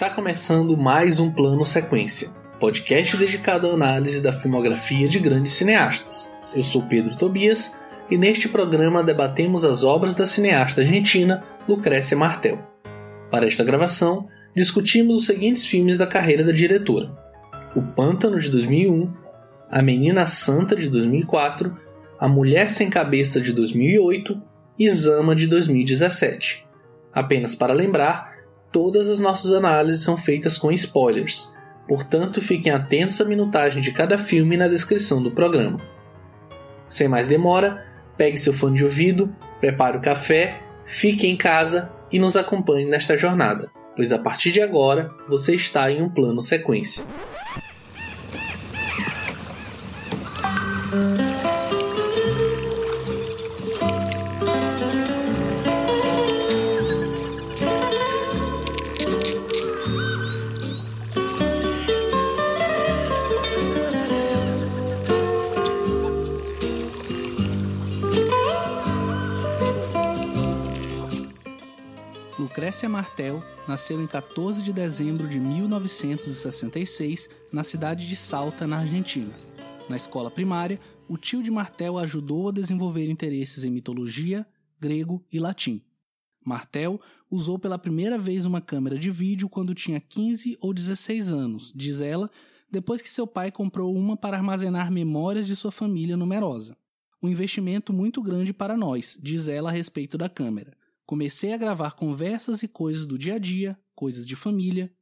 Está começando mais um Plano Sequência, podcast dedicado à análise da filmografia de grandes cineastas. Eu sou Pedro Tobias e neste programa debatemos as obras da cineasta argentina Lucrécia Martel. Para esta gravação, discutimos os seguintes filmes da carreira da diretora: O Pântano de 2001, A Menina Santa de 2004, A Mulher Sem Cabeça de 2008 e Zama de 2017. Apenas para lembrar todas as nossas análises são feitas com spoilers, portanto fiquem atentos à minutagem de cada filme na descrição do programa. Sem mais demora, pegue seu fone de ouvido, prepare o café, fique em casa e nos acompanhe nesta jornada, pois a partir de agora você está em um plano sequência. Lucrécia Martel nasceu em 14 de dezembro de 1966 na cidade de Salta, na Argentina. Na escola primária, o tio de Martel ajudou a desenvolver interesses em mitologia, grego e latim. Martel usou pela primeira vez uma câmera de vídeo quando tinha 15 ou 16 anos, diz ela, depois que seu pai comprou uma para armazenar memórias de sua família numerosa. Um investimento muito grande para nós, diz ela a respeito da câmera. Comecei a gravar conversas e coisas do dia a dia, coisas de família.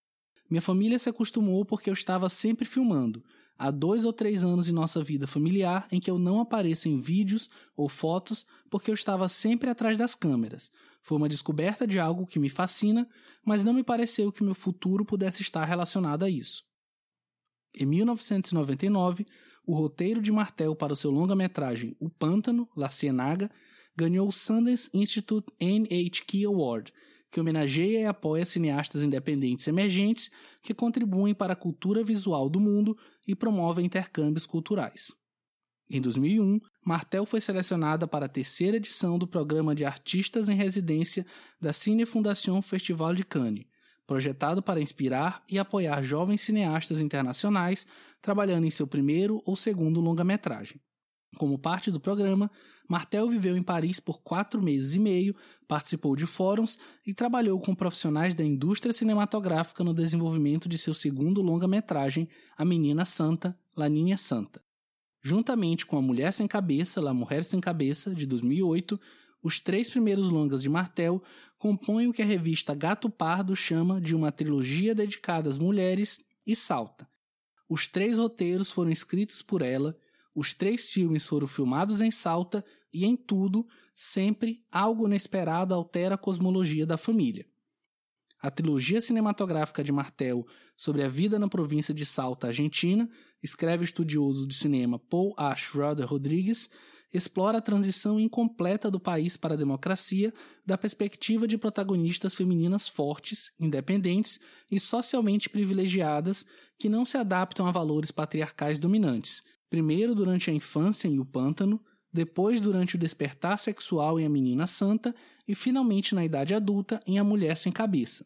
Minha família se acostumou porque eu estava sempre filmando. Há dois ou três anos em nossa vida familiar em que eu não apareço em vídeos ou fotos porque eu estava sempre atrás das câmeras. Foi uma descoberta de algo que me fascina, mas não me pareceu que meu futuro pudesse estar relacionado a isso. Em 1999, o roteiro de Martel para o seu longa-metragem O Pântano, La Cienaga, ganhou o Sundance Institute NHK Award, que homenageia e apoia cineastas independentes emergentes que contribuem para a cultura visual do mundo e promovem intercâmbios culturais. Em 2001, Martel foi selecionada para a terceira edição do programa de artistas em residência da Cine Fondation Festival de Cannes, projetado para inspirar e apoiar jovens cineastas internacionais trabalhando em seu primeiro ou segundo longa-metragem. Como parte do programa, Martel viveu em Paris por quatro meses e meio, participou de fóruns e trabalhou com profissionais da indústria cinematográfica no desenvolvimento de seu segundo longa-metragem, A Menina Santa, La Niña Santa. Juntamente com A Mulher Sem Cabeça, La Mujer Sem Cabeça, de 2008, os três primeiros longas de Martel compõem o que a revista Gato Pardo chama de uma trilogia dedicada às mulheres e Salta. Os três roteiros foram escritos por ela os três filmes foram filmados em Salta e, em tudo, sempre algo inesperado altera a cosmologia da família. A trilogia cinematográfica de Martel sobre a vida na província de Salta, Argentina, escreve o estudioso de cinema Paul A. Schroeder Rodrigues, explora a transição incompleta do país para a democracia da perspectiva de protagonistas femininas fortes, independentes e socialmente privilegiadas que não se adaptam a valores patriarcais dominantes, primeiro durante a infância em O Pântano, depois durante o despertar sexual em A Menina Santa e finalmente na idade adulta em A Mulher Sem Cabeça.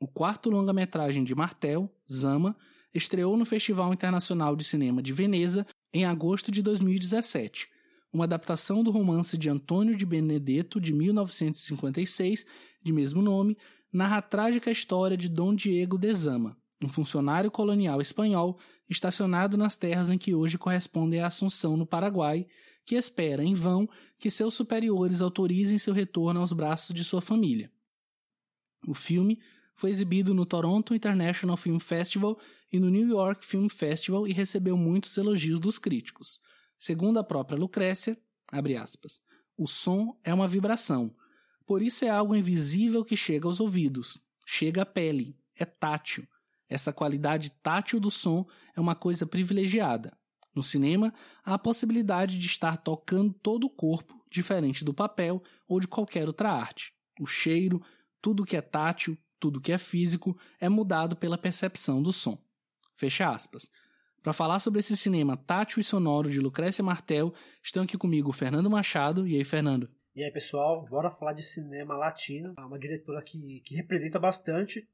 O quarto longa-metragem de Martel, Zama, estreou no Festival Internacional de Cinema de Veneza em agosto de 2017, uma adaptação do romance de Antônio de Benedetto de 1956, de mesmo nome, narra a trágica história de Dom Diego de Zama, um funcionário colonial espanhol estacionado nas terras em que hoje correspondem a Assunção, no Paraguai, que espera, em vão, que seus superiores autorizem seu retorno aos braços de sua família. O filme foi exibido no Toronto International Film Festival e no New York Film Festival e recebeu muitos elogios dos críticos. Segundo a própria Lucrécia, aspas, o som é uma vibração, por isso é algo invisível que chega aos ouvidos, chega à pele, é tátil, essa qualidade tátil do som é uma coisa privilegiada. No cinema, há a possibilidade de estar tocando todo o corpo, diferente do papel ou de qualquer outra arte. O cheiro, tudo que é tátil, tudo que é físico, é mudado pela percepção do som. Fecha aspas. Para falar sobre esse cinema tátil e sonoro de Lucrécia Martel, estão aqui comigo Fernando Machado. E aí, Fernando? E aí, pessoal, bora falar de cinema latino. Uma diretora que, que representa bastante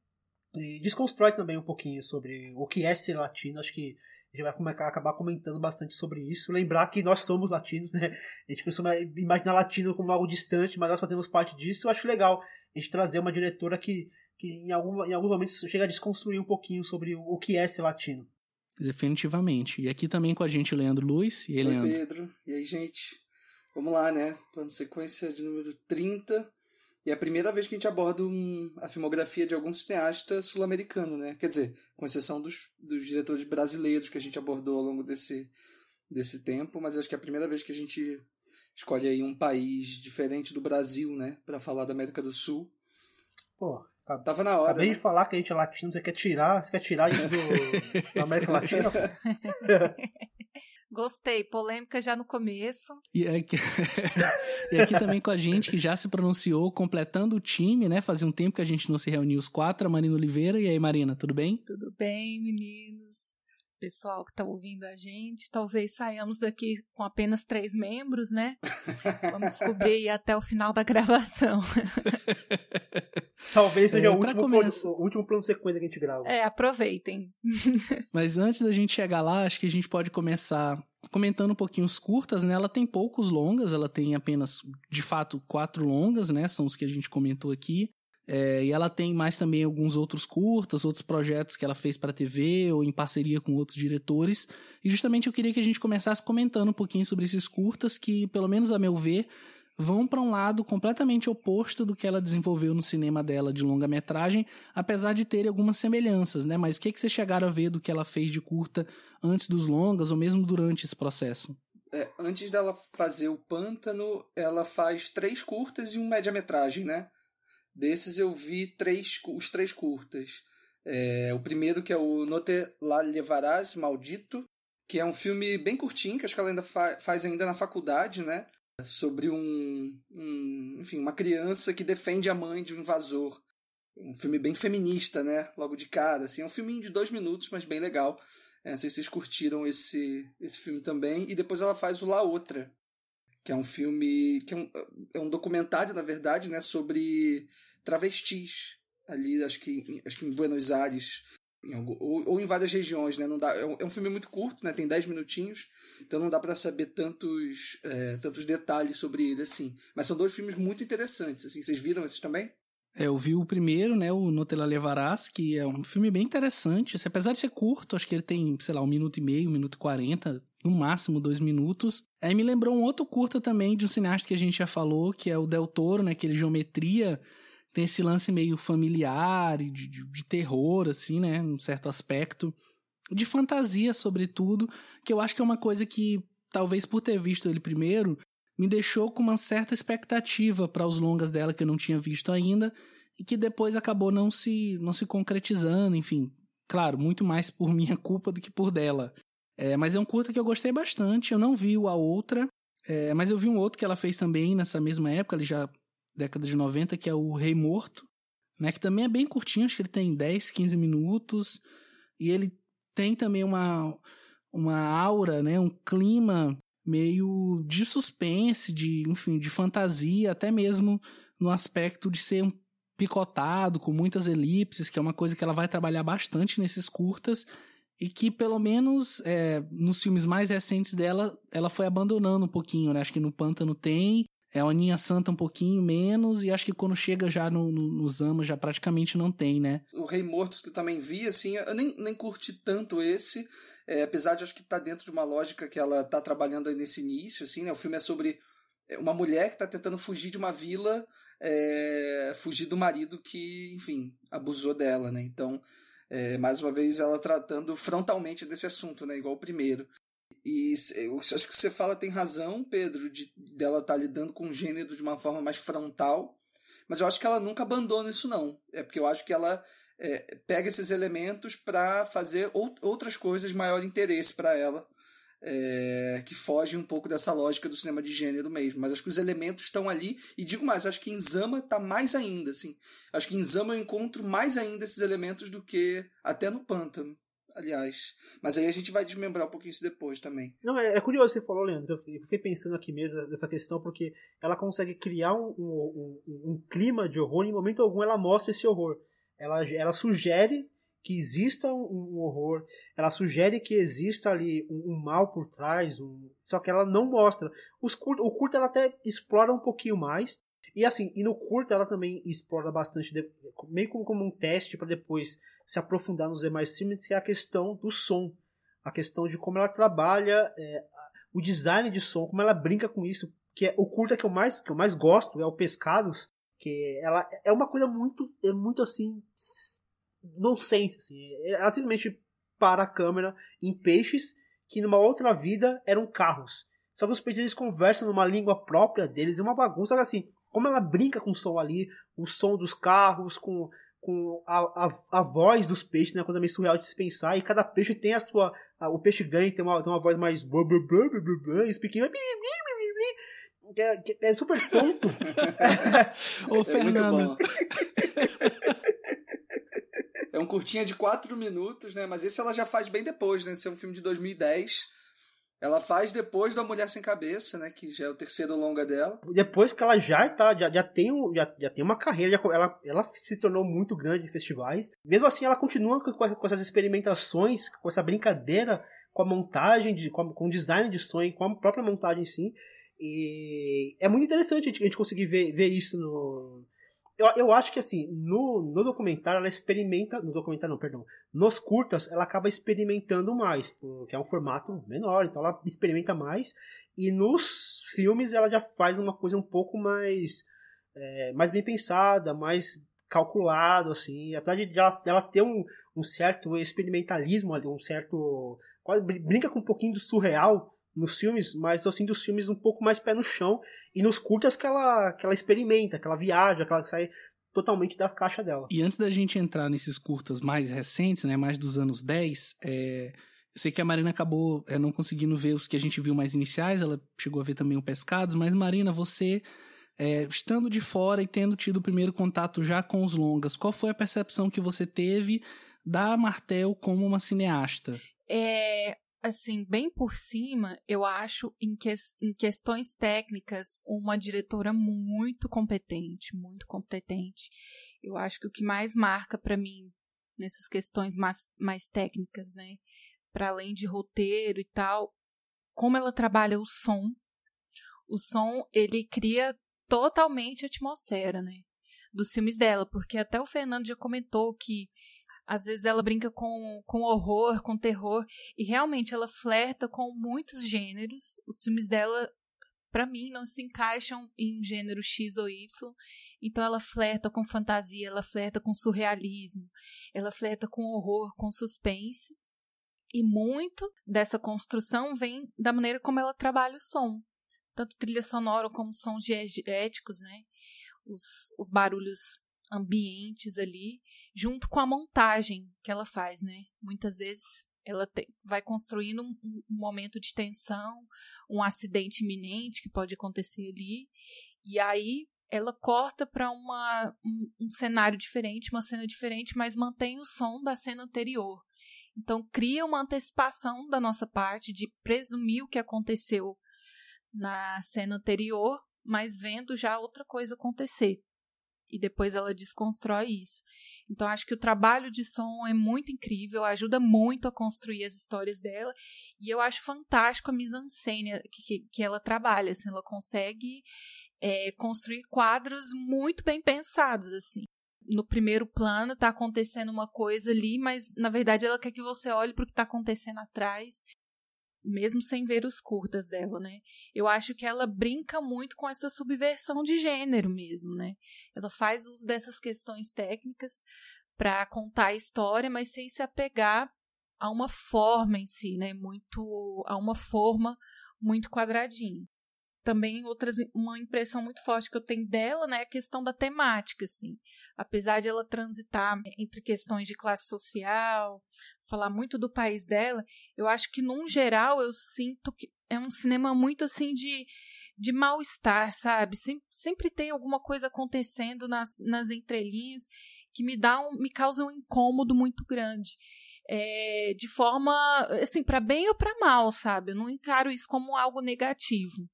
e desconstrói também um pouquinho sobre o que é ser latino. Acho que gente vai acabar comentando bastante sobre isso. Lembrar que nós somos latinos, né? A gente costuma imaginar latino como algo distante, mas nós fazemos parte disso. Eu acho legal a gente trazer uma diretora que, que em, algum, em alguns momentos chega a desconstruir um pouquinho sobre o, o que é ser latino. Definitivamente. E aqui também com a gente o Leandro Luiz. E aí, Oi, Leandro? Pedro. E aí, gente? Vamos lá, né? Plano sequência de número 30. E é a primeira vez que a gente aborda um, a filmografia de algum cineasta sul-americano, né? Quer dizer, com exceção dos, dos diretores brasileiros que a gente abordou ao longo desse, desse tempo, mas acho que é a primeira vez que a gente escolhe aí um país diferente do Brasil, né? Para falar da América do Sul. Pô, Tava na hora. Acabei né? de falar que a gente é latino, você quer tirar, você quer tirar gente do, da América Latina? Gostei, polêmica já no começo. E aqui, e aqui também com a gente, que já se pronunciou, completando o time, né? Fazia um tempo que a gente não se reuniu os quatro, a Marina Oliveira. E aí, Marina, tudo bem? Tudo bem, meninos? Pessoal que tá ouvindo a gente, talvez saiamos daqui com apenas três membros, né? Vamos descobrir até o final da gravação. Talvez seja É, o, último começo- plano, o último plano sequência que a gente grava. É, aproveitem. Mas antes da gente chegar lá, acho que a gente pode começar comentando um pouquinho os curtas, né? Ela tem poucos longas, ela tem apenas, de fato, quatro longas, né? São os que a gente comentou aqui. É, e ela tem mais também alguns outros curtas, outros projetos que ela fez para TV ou em parceria com outros diretores. E justamente eu queria que a gente começasse comentando um pouquinho sobre esses curtas que, pelo menos a meu ver, vão para um lado completamente oposto do que ela desenvolveu no cinema dela de longa-metragem, apesar de terem algumas semelhanças, né? Mas o que, que vocês chegaram a ver do que ela fez de curta antes dos longas ou mesmo durante esse processo? É, antes dela fazer o Pântano, ela faz três curtas e um média-metragem, né? Desses eu vi três, os três curtas. É, o primeiro que é o No Te La Llevarás, Maldito, que é um filme bem curtinho, que acho que ela ainda fa- faz ainda na faculdade, né? Sobre um, um, enfim, uma criança que defende a mãe de um invasor. Um filme bem feminista, né? Logo de cara, assim. É um filminho de dois minutos, mas bem legal. É, não sei se vocês curtiram esse, esse filme também. E depois ela faz o La Outra, que é um filme. que é um, é um documentário, na verdade, né, sobre travestis. Ali, acho que, acho que em Buenos Aires. Em algum- ou, ou em várias regiões, né? Não dá, é, um, é um filme muito curto, né? Tem 10 minutinhos, então não dá para saber tantos, é, tantos detalhes sobre ele, assim. Mas são dois filmes muito interessantes, assim. Vocês viram esses também? É, eu vi o primeiro, né, o No Te La Levarás, que é um filme bem interessante. Assim, apesar de ser curto, acho que ele tem, sei lá, um minuto e meio, um minuto e quarenta, no máximo dois minutos. Aí me lembrou um outro curta também de um cineasta que a gente já falou, que é o Del Toro, né, aquele Geometria. Tem esse lance meio familiar e de, de, de terror, assim, né, num certo aspecto. De fantasia, sobretudo, que eu acho que é uma coisa que, talvez por ter visto ele primeiro, me deixou com uma certa expectativa para os longas dela que eu não tinha visto ainda e que depois acabou não se não se concretizando, enfim, claro, muito mais por minha culpa do que por dela. É, mas é um curta que eu gostei bastante. Eu não vi o a outra, é, mas eu vi um outro que ela fez também nessa mesma época, ali já década de 90, que é o Rei Morto, né, que também é bem curtinho, acho que ele tem 10, 15 minutos e ele tem também uma uma aura, né, um clima meio de suspense, de, enfim, de fantasia, até mesmo no aspecto de ser um picotado, com muitas elipses, que é uma coisa que ela vai trabalhar bastante nesses curtas, e que pelo menos é, nos filmes mais recentes dela, ela foi abandonando um pouquinho, né? Acho que no Pântano tem, é a Aninha Santa um pouquinho menos, e acho que quando chega já no, no, já praticamente não tem, né? O Rei Morto, que eu também vi, assim, eu nem, nem curti tanto esse, é, apesar de acho que tá dentro de uma lógica que ela tá trabalhando aí nesse início, assim, né? O filme é sobre uma mulher que está tentando fugir de uma vila, é, fugir do marido que, enfim, abusou dela, né? Então, é, mais uma vez, ela tratando frontalmente desse assunto, né? Igual o primeiro. E eu acho que você fala tem razão, Pedro, de dela estar tá lidando com o gênero de uma forma mais frontal, mas eu acho que ela nunca abandona isso, não. É porque eu acho que ela é, pega esses elementos para fazer ou, outras coisas de maior interesse para ela é, que foge um pouco dessa lógica do cinema de gênero mesmo. Mas acho que os elementos estão ali, e digo mais, acho que em Zama está mais ainda, assim. Acho que em Zama eu encontro mais ainda esses elementos do que até no Pântano. Aliás. Mas aí a gente vai desmembrar um pouquinho isso depois também. Não, é, é curioso você falou, Leandro. Eu fiquei pensando aqui mesmo dessa questão, porque ela consegue criar um, um, um, um clima de horror em momento algum ela mostra esse horror. Ela, ela sugere que exista um, horror, ela sugere que exista ali um, mal por trás, só que ela não mostra. Os curto, o curto ela até explora um pouquinho mais, e assim, e no curto ela também explora bastante, meio como, como um teste para depois se aprofundar nos demais filmes, que é a questão do som. A questão de como ela trabalha é, o design de som, como ela brinca com isso. Que é, o curta que eu mais que eu mais gosto é o Pescados, que ela é uma coisa muito é muito assim nonsense, assim. Ela simplesmente para a câmera em peixes que numa outra vida eram carros. Só que os peixes eles conversam numa língua própria deles, é uma bagunça assim. Como ela brinca com o som ali, o som dos carros, com com a, a, a voz dos peixes, né? Uma coisa meio surreal de se pensar. E cada peixe tem a sua. A, o peixe ganha tem uma, tem uma voz mais. Blá, blá, blá, blá, blá, e os pequenos. É, é super tonto. Ô, Fernando. É, é um curtinha de 4 minutos, né? Mas esse ela já faz bem depois, né? Esse é um filme de 2010. Ela faz depois da Mulher Sem Cabeça, né? Que já é o terceiro longa dela. Depois que ela já tá, já, já, tem, já, já tem uma carreira, já, ela, ela se tornou muito grande em festivais. Mesmo assim, ela continua com, com essas experimentações, com essa brincadeira com a montagem, de, com, a, com o design de sonho, com a própria montagem em si. E é muito interessante a gente, a gente conseguir ver, ver isso no, eu, eu acho que assim, no, no documentário ela experimenta. No documentário não, perdão. Nos curtas ela acaba experimentando mais, porque é um formato menor, então ela experimenta mais. E nos filmes ela já faz uma coisa um pouco mais. É, mais bem pensada, mais calculado, assim. Apesar de ela, ela ter um, um certo experimentalismo ali, um certo. Quase brinca com um pouquinho do surreal nos filmes, mas assim dos filmes um pouco mais pé no chão e nos curtas que ela que ela experimenta, que ela viaja, que ela sai totalmente da caixa dela. E antes da gente entrar nesses curtas mais recentes, né, mais dos anos 10, é, eu sei que a Marina acabou é, não conseguindo ver os que a gente viu mais iniciais, ela chegou a ver também o Pescados, mas Marina, você é, estando de fora e tendo tido o primeiro contato já com os longas, qual foi a percepção que você teve da Martel como uma cineasta? É, assim, bem por cima, eu acho em, que, em questões técnicas uma diretora muito competente, muito competente. Eu acho que o que mais marca para mim nessas questões mais, mais técnicas, né, para além de roteiro e tal, como ela trabalha o som. O som, ele cria totalmente a atmosfera, né, dos filmes dela, porque até o Fernando já comentou que às vezes ela brinca com, com horror, com terror, e realmente ela flerta com muitos gêneros. Os filmes dela, para mim, não se encaixam em gênero X ou Y. Então ela flerta com fantasia, ela flerta com surrealismo, ela flerta com horror, com suspense. E muito dessa construção vem da maneira como ela trabalha o som. Tanto trilha sonora como sons diegéticos, né? Os, os barulhos ambientes ali, junto com a montagem que ela faz, né? Muitas vezes ela te, vai construindo um, um, momento de tensão, um acidente iminente que pode acontecer ali, e aí ela corta para um, um cenário diferente, uma cena diferente, mas mantém o som da cena anterior. Então cria uma antecipação da nossa parte de presumir o que aconteceu na cena anterior, mas vendo já outra coisa acontecer e depois ela desconstrói isso. Então acho que o trabalho de som é muito incrível, ajuda muito a construir as histórias dela e eu acho fantástico a mise-en-scène que, que, ela trabalha, assim, ela consegue é, construir quadros muito bem pensados, assim. No primeiro plano está acontecendo uma coisa ali, mas na verdade ela quer que você olhe para o que está acontecendo atrás mesmo sem ver os curtas dela, né? Eu acho que ela brinca muito com essa subversão de gênero mesmo, né? Ela faz uso dessas questões técnicas para contar a história, mas sem se apegar a uma forma em si, né? Muito a uma forma muito quadradinha também outras uma impressão muito forte que eu tenho dela, né, é a questão da temática, assim. Apesar de ela transitar entre questões de classe social, falar muito do país dela, eu acho que num geral eu sinto que é um cinema muito assim de de mal-estar, sabe? Sempre, sempre tem alguma coisa acontecendo nas, nas entrelinhas que me dá um, me causa um incômodo muito grande. é, de forma, assim, para bem ou para mal, sabe? Eu não encaro isso como algo negativo.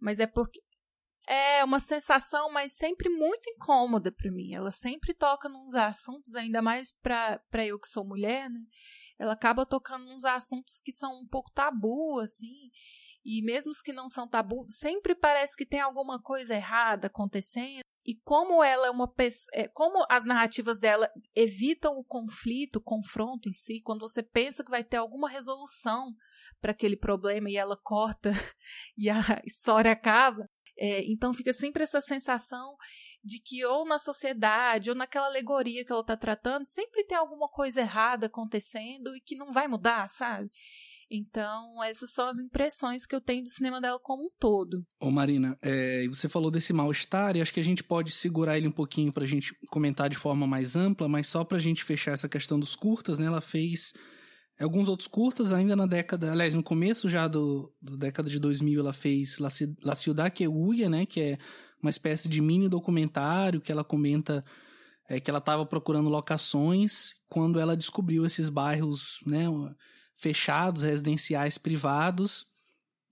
Mas é porque é uma sensação, mas sempre muito incômoda para mim. Ela sempre toca nos assuntos, ainda mais para eu que sou mulher, né? Ela acaba tocando nos assuntos que são um pouco tabu, assim. E mesmo os que não são tabu, sempre parece que tem alguma coisa errada acontecendo. E como ela é uma pessoa. É, como as narrativas dela evitam o conflito, o confronto em si, quando você pensa que vai ter alguma resolução para aquele problema e ela corta e a história acaba. É, então fica sempre essa sensação de que ou na sociedade ou naquela alegoria que ela está tratando sempre tem alguma coisa errada acontecendo e que não vai mudar, sabe? Então, essas são as impressões que eu tenho do cinema dela como um todo. Ô Marina, é, você falou desse mal-estar e acho que a gente pode segurar ele um pouquinho para a gente comentar de forma mais ampla, mas só para a gente fechar essa questão dos curtas, né? Ela fez alguns outros curtas ainda na década, aliás, no começo já do, do década de 2000, ela fez La, La Ciudad que Huye, né? Que é uma espécie de mini documentário que ela comenta é, que ela estava procurando locações quando ela descobriu esses bairros, né? fechados, residenciais privados,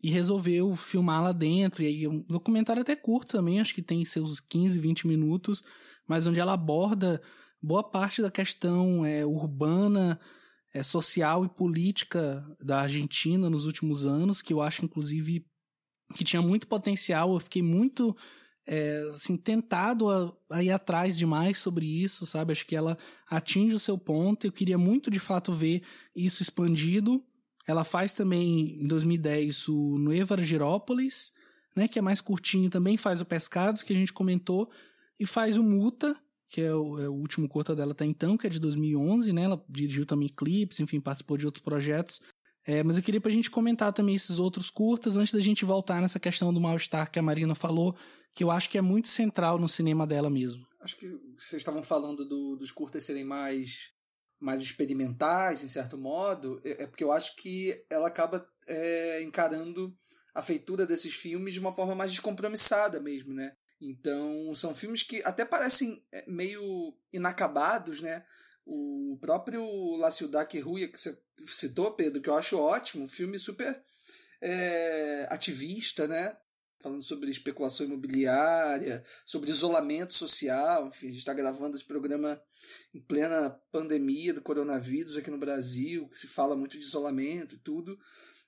e resolveu filmar lá dentro. E aí, um documentário até curto também, acho que tem seus 15, 20 minutos, mas onde ela aborda boa parte da questão é, urbana, é, social e política da Argentina nos últimos anos, que eu acho, inclusive, que tinha muito potencial. Eu fiquei muito é, assim, tentado a, a, ir atrás demais sobre isso, sabe? Acho que ela atinge o seu ponto. Eu queria muito, de fato, ver isso expandido. Ela faz também, em 2010, o Nueva Argirópolis, né? Que é mais curtinho também. Faz o Pescados, que a gente comentou. E faz o Muta, que é o, é o último curta dela até então, que é de 2011, né? Ela dirigiu também clipes, enfim, participou de outros projetos. É, mas eu queria pra gente comentar também esses outros curtas, antes da gente voltar nessa questão do mal-estar que a Marina falou, que eu acho que é muito central no cinema dela mesmo. Acho que vocês estavam falando do, dos curtas serem mais, mais experimentais, em certo modo, é, é porque eu acho que ela acaba é, encarando a feitura desses filmes de uma forma mais descompromissada mesmo, né? Então, são filmes que até parecem é, meio inacabados, né? O próprio La Ciudad que Ruia, que você citou, Pedro, que eu acho ótimo, um filme super é, ativista, né? falando sobre especulação imobiliária, sobre isolamento social. Enfim, a gente está gravando esse programa em plena pandemia do coronavírus aqui no Brasil, que se fala muito de isolamento e tudo.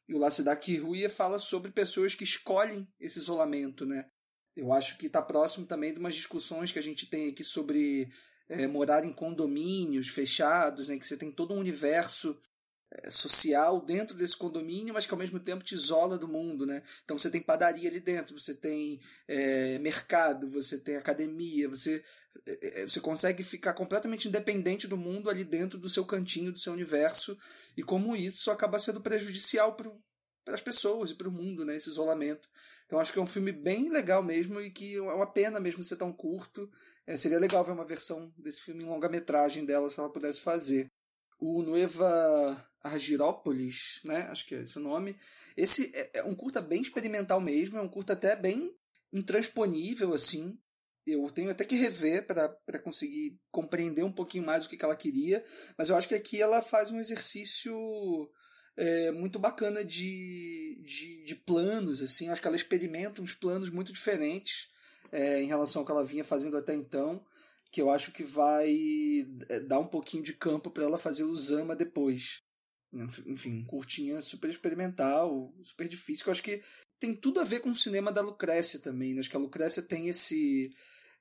E o Lacidaki Ruia fala sobre pessoas que escolhem esse isolamento, né? Eu acho que está próximo também de umas discussões que a gente tem aqui sobre é, morar em condomínios fechados, né? Que você tem todo um universo é, social dentro desse condomínio, mas que ao mesmo tempo te isola do mundo, né? Então você tem padaria ali dentro, você tem é, mercado, você tem academia, você, é, é você consegue ficar completamente independente do mundo ali dentro do seu cantinho, do seu universo, e como isso acaba sendo prejudicial para as pessoas e para o mundo, né? Esse isolamento. Então acho que é um filme bem legal mesmo e que é uma pena mesmo ser tão curto. É, seria legal ver uma versão desse filme em longa-metragem dela se ela pudesse fazer. O Nueva Argirópolis, né? Acho que é esse o nome. Esse é, é um curta bem experimental mesmo, é um curta até bem intransponível, assim. Eu tenho até que rever para conseguir compreender um pouquinho mais o que, que ela queria, mas eu acho que aqui ela faz um exercício é, muito bacana de, de, de, planos, assim. Acho que ela experimenta uns planos muito diferentes é, em relação ao que ela vinha fazendo até então, que eu acho que vai é, dar um pouquinho de campo para ela fazer o Zama depois enfim, curtinha super experimental, super difícil, que eu acho que tem tudo a ver com o cinema da Lucrécia também, né? Acho que a Lucrécia tem esse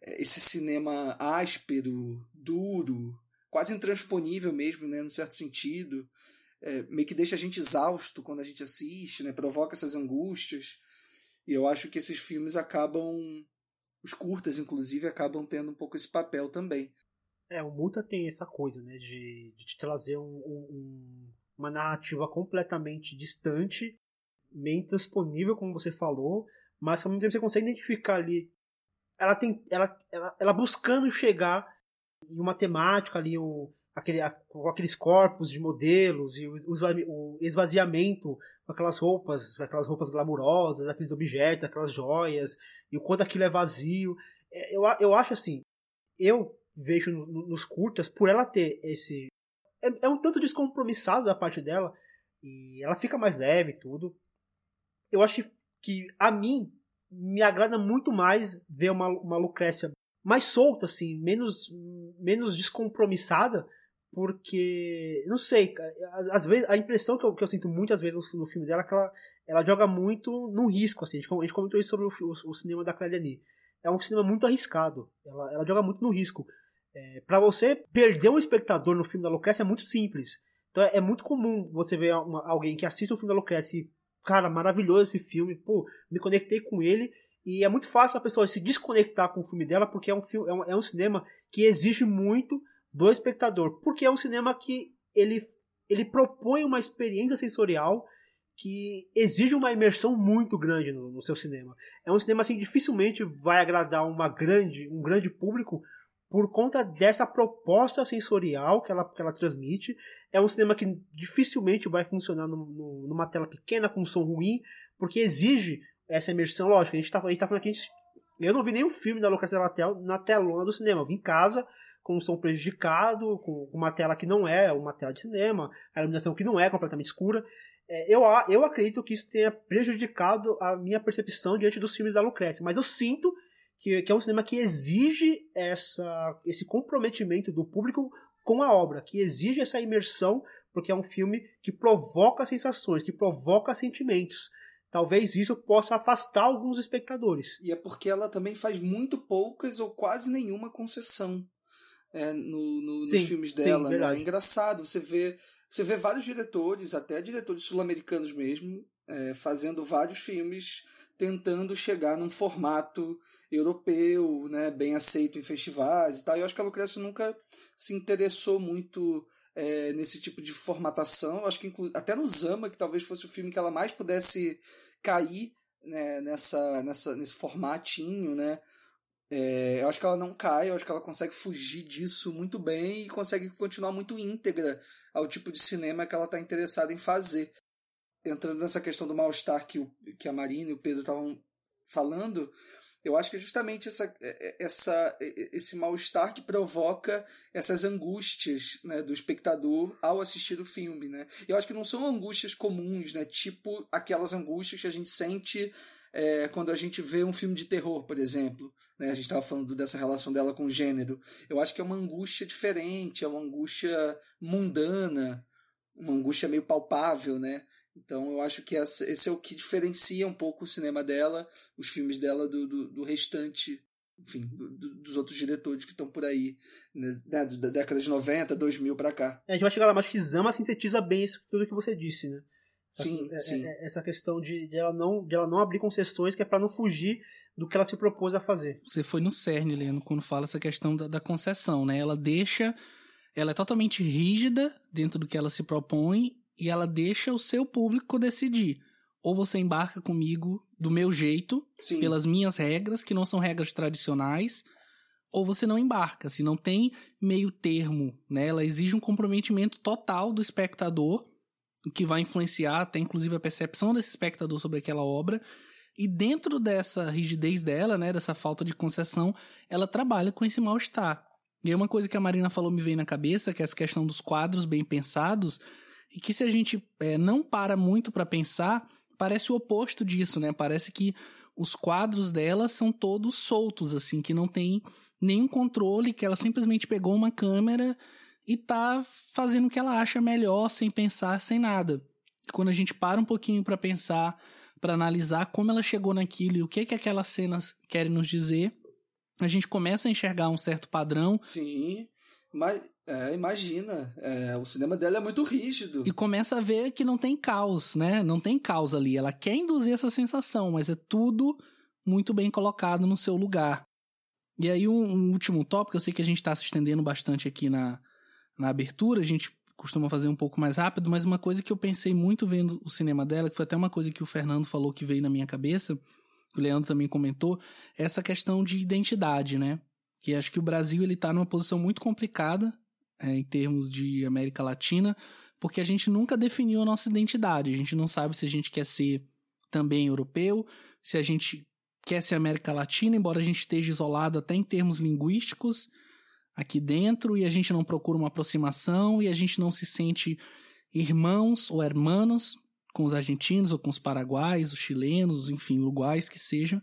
esse cinema áspero, duro, quase intransponível mesmo, né, no certo sentido, é, meio que deixa a gente exausto quando a gente assiste, né, provoca essas angústias. E eu acho que esses filmes acabam, os curtas inclusive, acabam tendo um pouco esse papel também. É, o Muta tem essa coisa, né, de, de te trazer um, um, uma narrativa completamente distante, meio intransponível, como você falou, mas ao mesmo tempo você consegue identificar ali. Ela tem. Ela, ela, ela buscando chegar em uma temática ali, o, aquele, com aqueles corpos de modelos e o, o esvaziamento com aquelas roupas, aquelas roupas glamurosas, aqueles objetos, aquelas joias, e o quanto aquilo é vazio. É, eu, eu acho assim, eu vejo nos curtas, por ela ter esse é, é um tanto descompromissado da parte dela. E ela fica mais leve e tudo. Eu acho que, a mim, me agrada muito mais ver uma, uma Lucrécia mais solta, assim, menos, menos descompromissada, porque, não sei, às vezes, a impressão que eu, que eu sinto muitas vezes no, filme dela é que ela, ela joga muito no risco, assim, a gente, a gente comentou isso sobre o, o, o cinema da Claire. É um cinema muito arriscado, ela, ela joga muito no risco. É, para você perder um espectador no filme da Lucrécia é muito simples. Então é, é muito comum você ver uma, alguém que assiste o filme da Lucrécia e, cara, maravilhoso esse filme, pô, me conectei com ele. E é muito fácil a pessoa se desconectar com o filme dela, porque é um, filme, é um, é um cinema que exige muito do espectador. Porque é um cinema que ele, ele propõe uma experiência sensorial que exige uma imersão muito grande no, no, seu cinema. É um cinema assim que dificilmente vai agradar uma grande, um grande público, por conta dessa proposta sensorial que ela, que ela transmite. É um cinema que dificilmente vai funcionar no, no, numa tela pequena, com som ruim, porque exige essa imersão. Lógico, a gente está tá falando aqui. Eu não vi nenhum filme da Lucas Latel na telona do cinema. Eu vi em casa, com um som prejudicado, com uma tela que não é uma tela de cinema, a iluminação que não é completamente escura. É, eu, eu acredito que isso tenha prejudicado a minha percepção diante dos filmes da Lucrécia, mas eu sinto que, que é um cinema que exige essa, esse comprometimento do público com a obra, que exige essa imersão, porque é um filme que provoca sensações, que provoca sentimentos. Talvez isso possa afastar alguns espectadores. E é porque ela também faz muito poucas ou quase nenhuma concessão é, no, no sim, nos filmes dela. Sim, né? É engraçado, você vê, você vê vários diretores, até diretores sul-americanos mesmo, é, fazendo vários filmes tentando chegar num formato europeu, né, bem aceito em festivais e tal. E eu acho que a Lucrécia nunca se interessou muito é, nesse tipo de formatação. Eu acho que até no Zama, que talvez fosse o filme que ela mais pudesse cair né, nessa, nessa, nesse formatinho, né? É, eu acho que ela não cai, eu acho que ela consegue fugir disso muito bem e consegue continuar muito íntegra ao tipo de cinema que ela está interessada em fazer entrando nessa questão do mal-estar que, o, que a Marina e o Pedro estavam falando, eu acho que é justamente essa, é, é, essa, esse mal-estar que provoca essas angústias né, do espectador ao assistir o filme. Né? Eu acho que não são angústias comuns, né? tipo aquelas angústias que a gente sente é, quando a gente vê um filme de terror, por exemplo. Né? A gente estava falando dessa relação dela com o gênero. Eu acho que é uma angústia diferente, é uma angústia mundana, uma angústia meio palpável, né? Então eu acho que esse é o que diferencia um pouco o cinema dela, os filmes dela do, do, do restante, enfim, do, dos outros diretores que estão por aí, né, da década de 90, 2000 para cá. É, a gente vai chegar lá, mas que Zama sintetiza bem isso tudo que você disse, né? Sim, essa, sim. É, é, essa questão de, de, ela não, de ela não abrir concessões, que é para não fugir do que ela se propôs a fazer. Você foi no cerne, Leno, quando fala essa questão da, da concessão, né? Ela deixa ela é totalmente rígida dentro do que ela se propõe e ela deixa o seu público decidir. Ou você embarca comigo do meu jeito, Sim. pelas minhas regras, que não são regras tradicionais, ou você não embarca. Se não tem meio termo, né? Ela exige um comprometimento total do espectador, que vai influenciar até inclusive a percepção desse espectador sobre aquela obra. E dentro dessa rigidez dela, né, dessa falta de concessão, ela trabalha com esse mal-estar. E aí uma coisa que a Marina falou me veio na cabeça, que é essa questão dos quadros bem pensados, e que se a gente é, não para muito para pensar, parece o oposto disso, né? Parece que os quadros dela são todos soltos, assim, que não tem nenhum controle, que ela simplesmente pegou uma câmera e tá fazendo o que ela acha melhor, sem pensar, sem nada. Quando a gente para um pouquinho para pensar, para analisar como ela chegou naquilo e o que que aquelas cenas querem nos dizer, a gente começa a enxergar um certo padrão. Sim, mas é, imagina. É, o cinema dela é muito rígido. E começa a ver que não tem caos, né? Não tem caos ali. Ela quer induzir essa sensação, mas é tudo muito bem colocado no seu lugar. E aí, um, um último tópico, eu sei que a gente está se estendendo bastante aqui na, na abertura, a gente costuma fazer um pouco mais rápido, mas uma coisa que eu pensei muito vendo o cinema dela, que foi até uma coisa que o Fernando falou que veio na minha cabeça, o Leandro também comentou, é essa questão de identidade, né? Que acho que o Brasil ele tá numa posição muito complicada é, em termos de América Latina, porque a gente nunca definiu a nossa identidade. A gente não sabe se a gente quer ser também europeu, se a gente quer ser América Latina, embora a gente esteja isolado até em termos linguísticos. Aqui dentro e a gente não procura uma aproximação e a gente não se sente irmãos ou hermanos com os argentinos ou com os paraguaios, os chilenos, enfim, uruguais que sejam.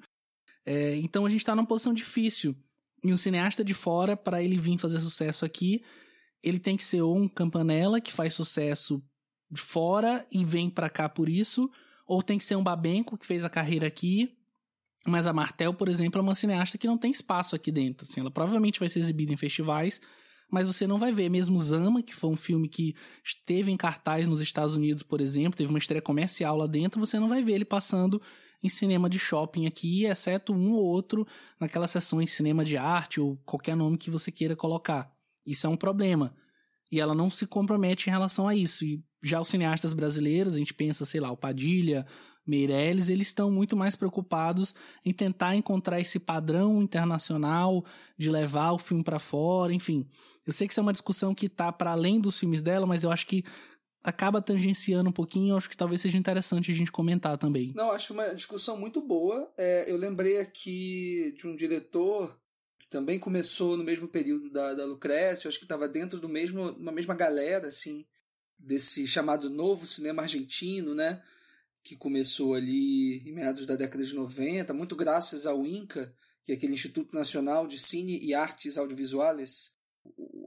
É, então a gente está numa posição difícil. E um cineasta de fora, para ele vir fazer sucesso aqui, ele tem que ser ou um campanela que faz sucesso de fora e vem para cá por isso, ou tem que ser um babenco que fez a carreira aqui. Mas a Martel, por exemplo, é uma cineasta que não tem espaço aqui dentro. Assim, ela provavelmente vai ser exibida em festivais, mas você não vai ver. Mesmo Zama, que foi um filme que esteve em cartaz nos Estados Unidos, por exemplo, teve uma estreia comercial lá dentro, você não vai ver ele passando em cinema de shopping aqui, exceto um ou outro naquelas sessões cinema de arte ou qualquer nome que você queira colocar. Isso é um problema. E ela não se compromete em relação a isso. E já os cineastas brasileiros, a gente pensa, sei lá, o Padilha, Meirelles, eles estão muito mais preocupados em tentar encontrar esse padrão internacional de levar o filme para fora, enfim. Eu sei que isso é uma discussão que está para além dos filmes dela, mas eu acho que acaba tangenciando um pouquinho, eu acho que talvez seja interessante a gente comentar também. Não, acho uma discussão muito boa. É, eu lembrei aqui de um diretor que também começou no mesmo período da, da Lucrécia, acho que estava dentro do mesmo, uma mesma galera, assim, desse chamado novo cinema argentino, né? Que começou ali em meados da década de 90, muito graças ao INCA, que é aquele Instituto Nacional de Cine e Artes Audiovisuais,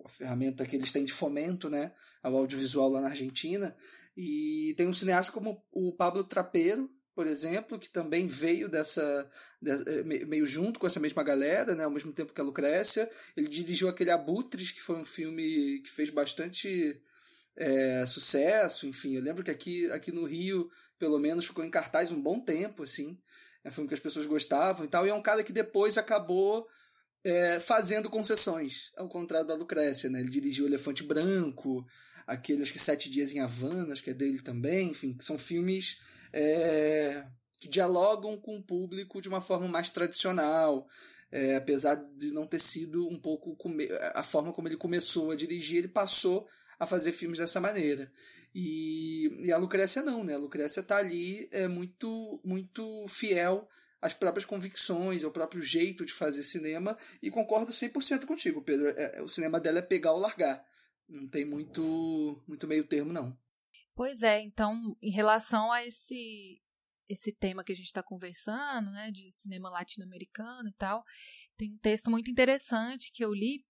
a ferramenta que eles têm de fomento né, ao audiovisual lá na Argentina. E tem um cineasta como o Pablo Trapeiro, por exemplo, que também veio dessa, eh, meio junto com essa mesma galera, né, ao mesmo tempo que a Lucrécia. Ele dirigiu aquele Abutres, que foi um filme que fez bastante é, sucesso, enfim. Eu lembro que aqui, aqui no Rio, pelo menos, ficou em cartaz um bom tempo, assim. É um filme que as pessoas gostavam e tal. E é um cara que depois acabou é, fazendo concessões, ao contrário da Lucrécia, né? Ele dirigiu Elefante Branco, aqueles que Sete Dias em Havana, acho que é dele também, enfim, que são filmes é, que dialogam com o público de uma forma mais tradicional. É, apesar de não ter sido um pouco a forma como ele começou a dirigir, ele passou a fazer filmes dessa maneira. E, e a Lucrécia não, né? A Lucrécia tá ali é muito, muito fiel às próprias convicções, ao próprio jeito de fazer cinema, e concordo 100% contigo, Pedro. É, é, o cinema dela é pegar ou largar. Não tem muito, muito meio termo, não. Pois é, então, em relação a esse esse tema que a gente está conversando, né, de cinema latino-americano e tal, tem um texto muito interessante que eu li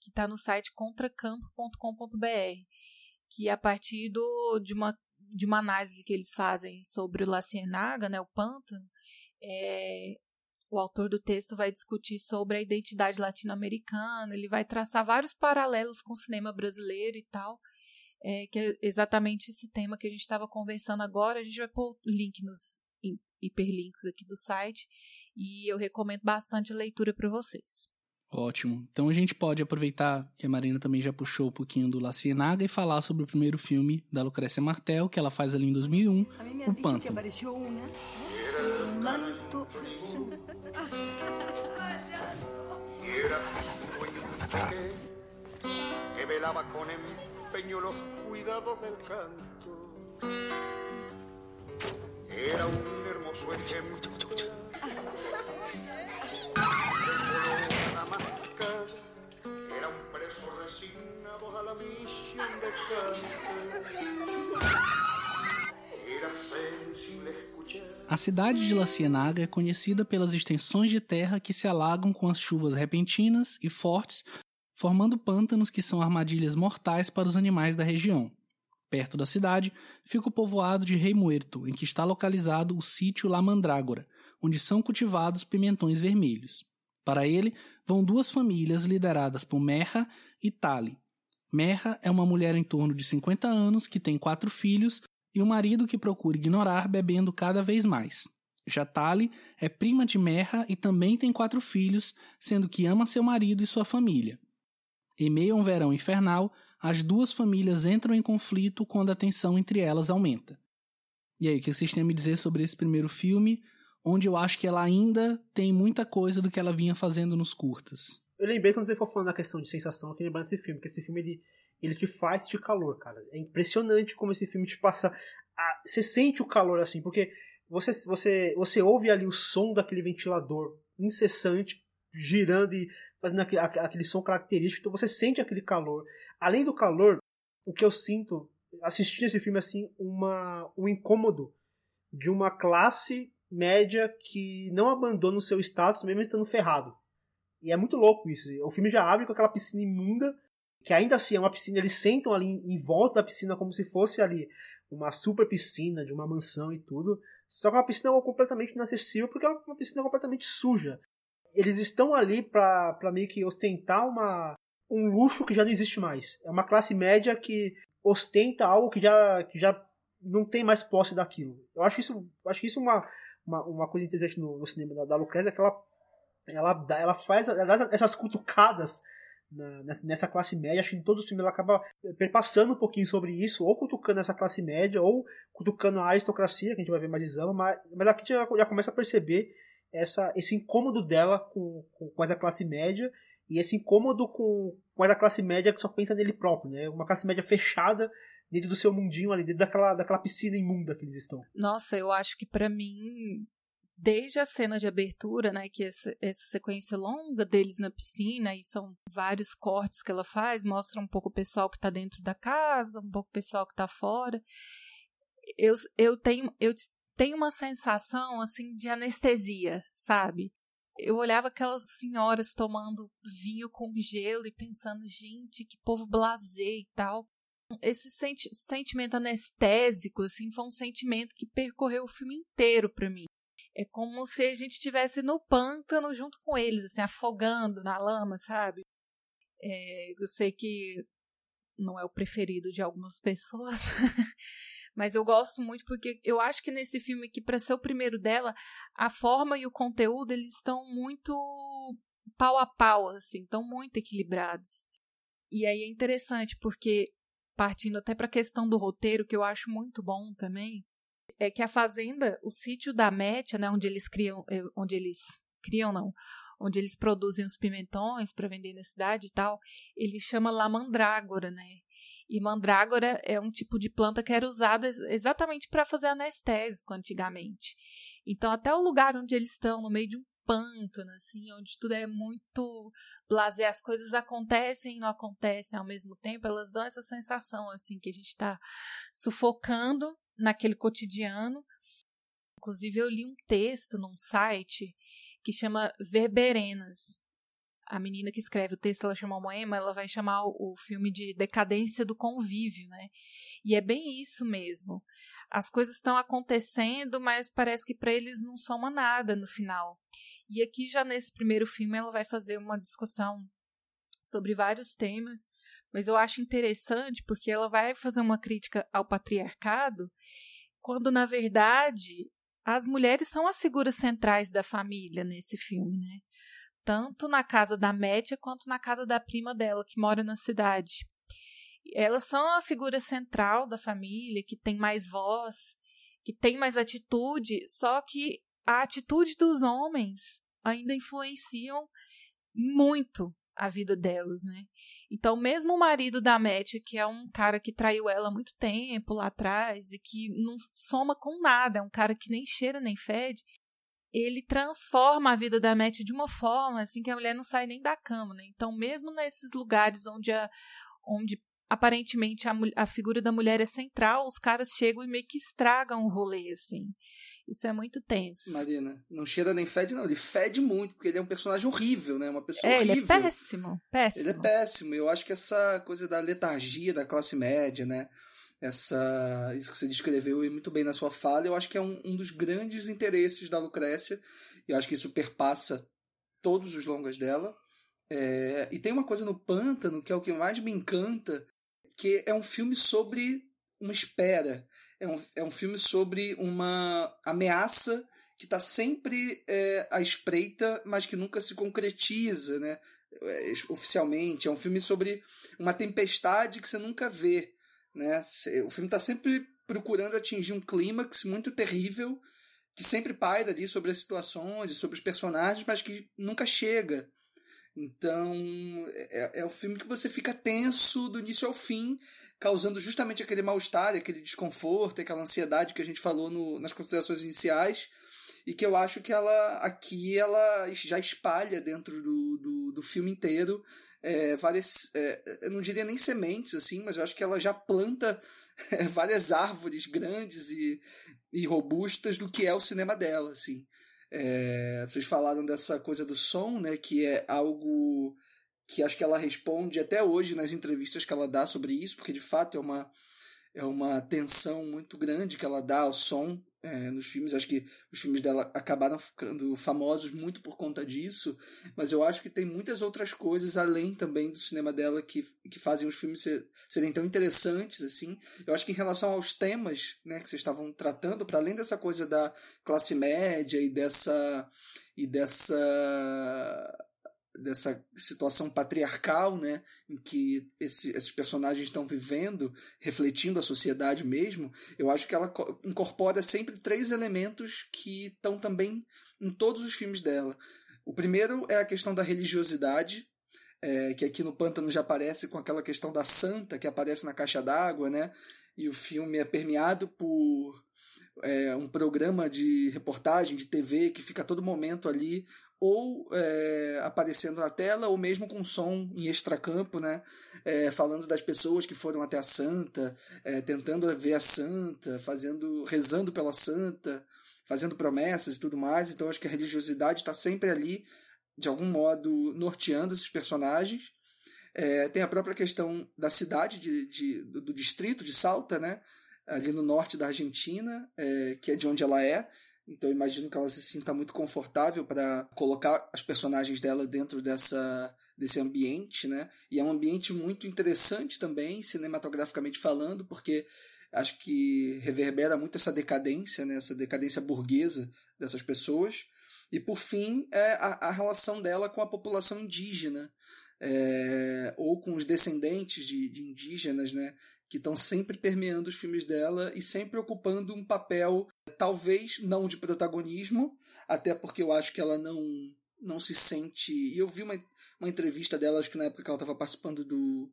que está no site contracampo.com.br, que é a partir do, de, uma, de uma análise que eles fazem sobre o La Ciénaga, né, o pântano, é, o autor do texto vai discutir sobre a identidade latino-americana, ele vai traçar vários paralelos com o cinema brasileiro e tal, é, que é exatamente esse tema que a gente estava conversando agora. A gente vai pôr link nos hiperlinks aqui do site e eu recomendo bastante a leitura para vocês. Ótimo. Então a gente pode aproveitar que a Marina também já puxou um pouquinho do La Ciénaga e falar sobre o primeiro filme da Lucrécia Martel, que ela faz ali em 2001, O Pântano. Era un hermoso ejemplo A cidade de La Ciénaga é conhecida pelas extensões de terra que se alagam com as chuvas repentinas e fortes, formando pântanos que são armadilhas mortais para os animais da região. Perto da cidade fica o povoado de Rei Muerto, em que está localizado o sítio La Mandrágora, onde são cultivados pimentões vermelhos. Para ele, vão duas famílias lideradas por Merra e Tali, Merra é uma mulher em torno de 50 anos que tem quatro filhos e um marido que procura ignorar bebendo cada vez mais. Já Tali é prima de Merra e também tem quatro filhos, sendo que ama seu marido e sua família. Em meio a um verão infernal, as duas famílias entram em conflito quando a tensão entre elas aumenta. E aí, o que vocês têm a me dizer sobre esse primeiro filme, onde eu acho que ela ainda tem muita coisa do que ela vinha fazendo nos curtas? Eu lembrei quando você for falando da questão de sensação, que lembrando desse filme, que esse filme ele, ele te faz de calor, cara. É impressionante como esse filme te passa. A, você sente o calor assim, porque você, você, você ouve ali o som daquele ventilador incessante girando e fazendo aquele, aquele som característico, então você sente aquele calor. Além do calor, o que eu sinto assistindo esse filme assim, uma, um incômodo de uma classe média que não abandona o seu status mesmo estando ferrado. E é muito louco isso. O filme já abre com aquela piscina imunda, que ainda assim é uma piscina, eles sentam ali em volta da piscina como se fosse ali uma super piscina de uma mansão e tudo. Só que é uma piscina completamente inacessível porque é uma piscina completamente suja. Eles estão ali para meio que ostentar uma, um luxo que já não existe mais. É uma classe média que ostenta algo que já, que já não tem mais posse daquilo. Eu acho isso, acho isso uma, uma, uma coisa interessante no, no cinema da, da Lucrezia, que ela, ela, ela faz ela dá essas cutucadas na, nessa classe média. Acho que em todo o filme ela acaba perpassando um pouquinho sobre isso, ou cutucando essa classe média, ou cutucando a aristocracia, que a gente vai ver mais exame, mas, mas aqui já, já começa a perceber essa, esse incômodo dela com, com, com essa classe média e esse incômodo com, com essa classe média que só pensa nele próprio, né? Uma classe média fechada dentro do seu mundinho ali, dentro daquela, daquela piscina imunda que eles estão. Nossa, eu acho que para mim, desde a cena de abertura, né, que essa, essa sequência longa deles na piscina, e são vários cortes que ela faz, mostra um pouco o pessoal que tá dentro da casa, um pouco o pessoal que tá fora. Eu, eu tenho eu tenho uma sensação assim de anestesia, sabe? eu olhava aquelas senhoras tomando vinho com gelo e pensando, gente, que povo blasé e tal. Esse senti sentimento anestésico, assim, foi um sentimento que percorreu o filme inteiro para mim. É como se a gente estivesse no pântano junto com eles, assim, afogando na lama, sabe? É, eu sei que não é o preferido de algumas pessoas, mas eu gosto muito porque eu acho que nesse filme que para ser o primeiro dela, a forma e o conteúdo eles estão muito pau a pau, assim, estão muito equilibrados. E aí é interessante porque partindo até para a questão do roteiro, que eu acho muito bom também, é que a fazenda, o sítio da Métia, né, onde eles criam, eh, onde eles criam não, onde eles produzem os pimentões para vender na cidade e tal, ele chama La Mandrágora, né? E mandrágora é um tipo de planta que era usada exatamente para fazer anestésico antigamente. Então, até o lugar onde eles estão, no meio de um pântano, assim, onde tudo é muito blasé, as coisas acontecem e não acontecem ao mesmo tempo, elas dão essa sensação, assim, que a gente está sufocando naquele cotidiano. Inclusive, eu li um texto num site que chama Verberenas, a menina que escreve o texto, ela chama Moema, ela vai chamar o, filme de decadência do convívio, né? E é bem isso mesmo. As coisas estão acontecendo, mas parece que para eles não soma nada no final. E aqui já nesse primeiro filme ela vai fazer uma discussão sobre vários temas, mas eu acho interessante porque ela vai fazer uma crítica ao patriarcado, quando na verdade as mulheres são as figuras centrais da família nesse filme, né? tanto na casa da Métia quanto na casa da prima dela, que mora na cidade. Elas são a figura central da família, que tem mais voz, que tem mais atitude, só que a atitude dos homens ainda influenciam muito a vida delas, né? Então, mesmo o marido da Métia, que é um cara que traiu ela há muito tempo lá atrás e que não soma com nada, é um cara que nem cheira nem fede, ele transforma a vida da Matt de uma forma assim que a mulher não sai nem da cama, né? Então, mesmo nesses lugares onde a, onde aparentemente a, a figura da mulher é central, os caras chegam e meio que estragam o rolê, assim. Isso é muito tenso. Marina, não cheira nem fede, não. Ele fede muito, porque ele é um personagem horrível, né? Uma pessoa é, horrível. Ele é péssimo, péssimo. Ele é péssimo. Eu acho que essa coisa da letargia da classe média, né? essa isso que você descreveu muito bem na sua fala, eu acho que é um, um dos grandes interesses da Lucrécia, eu acho que isso perpassa todos os longas dela. É, e tem uma coisa no Pântano que é o que mais me encanta, que é um filme sobre uma espera, é um, é um filme sobre uma ameaça que está sempre é, à espreita, mas que nunca se concretiza, né? É, oficialmente. É um filme sobre uma tempestade que você nunca vê. Né? O filme está sempre procurando atingir um clímax muito terrível, que sempre paira ali sobre as situações e sobre os personagens, mas que nunca chega. Então, é, é o filme que você fica tenso do início ao fim, causando justamente aquele mal-estar, aquele desconforto, aquela ansiedade que a gente falou no, nas considerações iniciais. e que eu acho que ela aqui ela já espalha dentro do, do, do filme inteiro é, várias, é, eu não diria nem sementes assim, mas eu acho que ela já planta é, várias árvores grandes e, e robustas do que é o cinema dela, assim. É, vocês falaram dessa coisa do som, né, que é algo que acho que ela responde até hoje nas entrevistas que ela dá sobre isso, porque de fato é uma é uma atenção muito grande que ela dá ao som é, nos filmes. Acho que os filmes dela acabaram ficando famosos muito por conta disso, mas eu acho que tem muitas outras coisas além também do cinema dela que, que fazem os filmes ser, serem tão interessantes assim. Eu acho que em relação aos temas né, que vocês estavam tratando, para além dessa coisa da classe média e dessa e dessa dessa situação patriarcal, né, em que esse, esses personagens estão vivendo, refletindo a sociedade mesmo, eu acho que ela incorpora sempre três elementos que estão também em todos os filmes dela. O primeiro é a questão da religiosidade, é, que aqui no Pântano já aparece com aquela questão da santa que aparece na caixa d'água, né? E o filme é permeado por é, um programa de reportagem de TV que fica a todo momento ali ou é, aparecendo na tela, ou mesmo com som em extracampo, né? É, falando das pessoas que foram até a santa, é, tentando ver a santa, fazendo, rezando pela santa, fazendo promessas e tudo mais. Então acho que a religiosidade está sempre ali, de algum modo, norteando esses personagens. É, tem a própria questão da cidade, de, de do, do, distrito de Salta, né? ali no norte da Argentina, é, que é de onde ela é, então imagino que ela se sinta muito confortável para colocar as personagens dela dentro dessa desse ambiente, né? E é um ambiente muito interessante também, cinematograficamente falando, porque acho que reverbera muito essa decadência, né? Essa decadência burguesa dessas pessoas. E por fim, é a, a relação dela com a população indígena, é, ou com os descendentes de, de indígenas, né? Que estão sempre permeando os filmes dela e sempre ocupando um papel, talvez não de protagonismo, até porque eu acho que ela não não se sente. E eu vi uma, uma entrevista dela, acho que na época que ela estava participando do,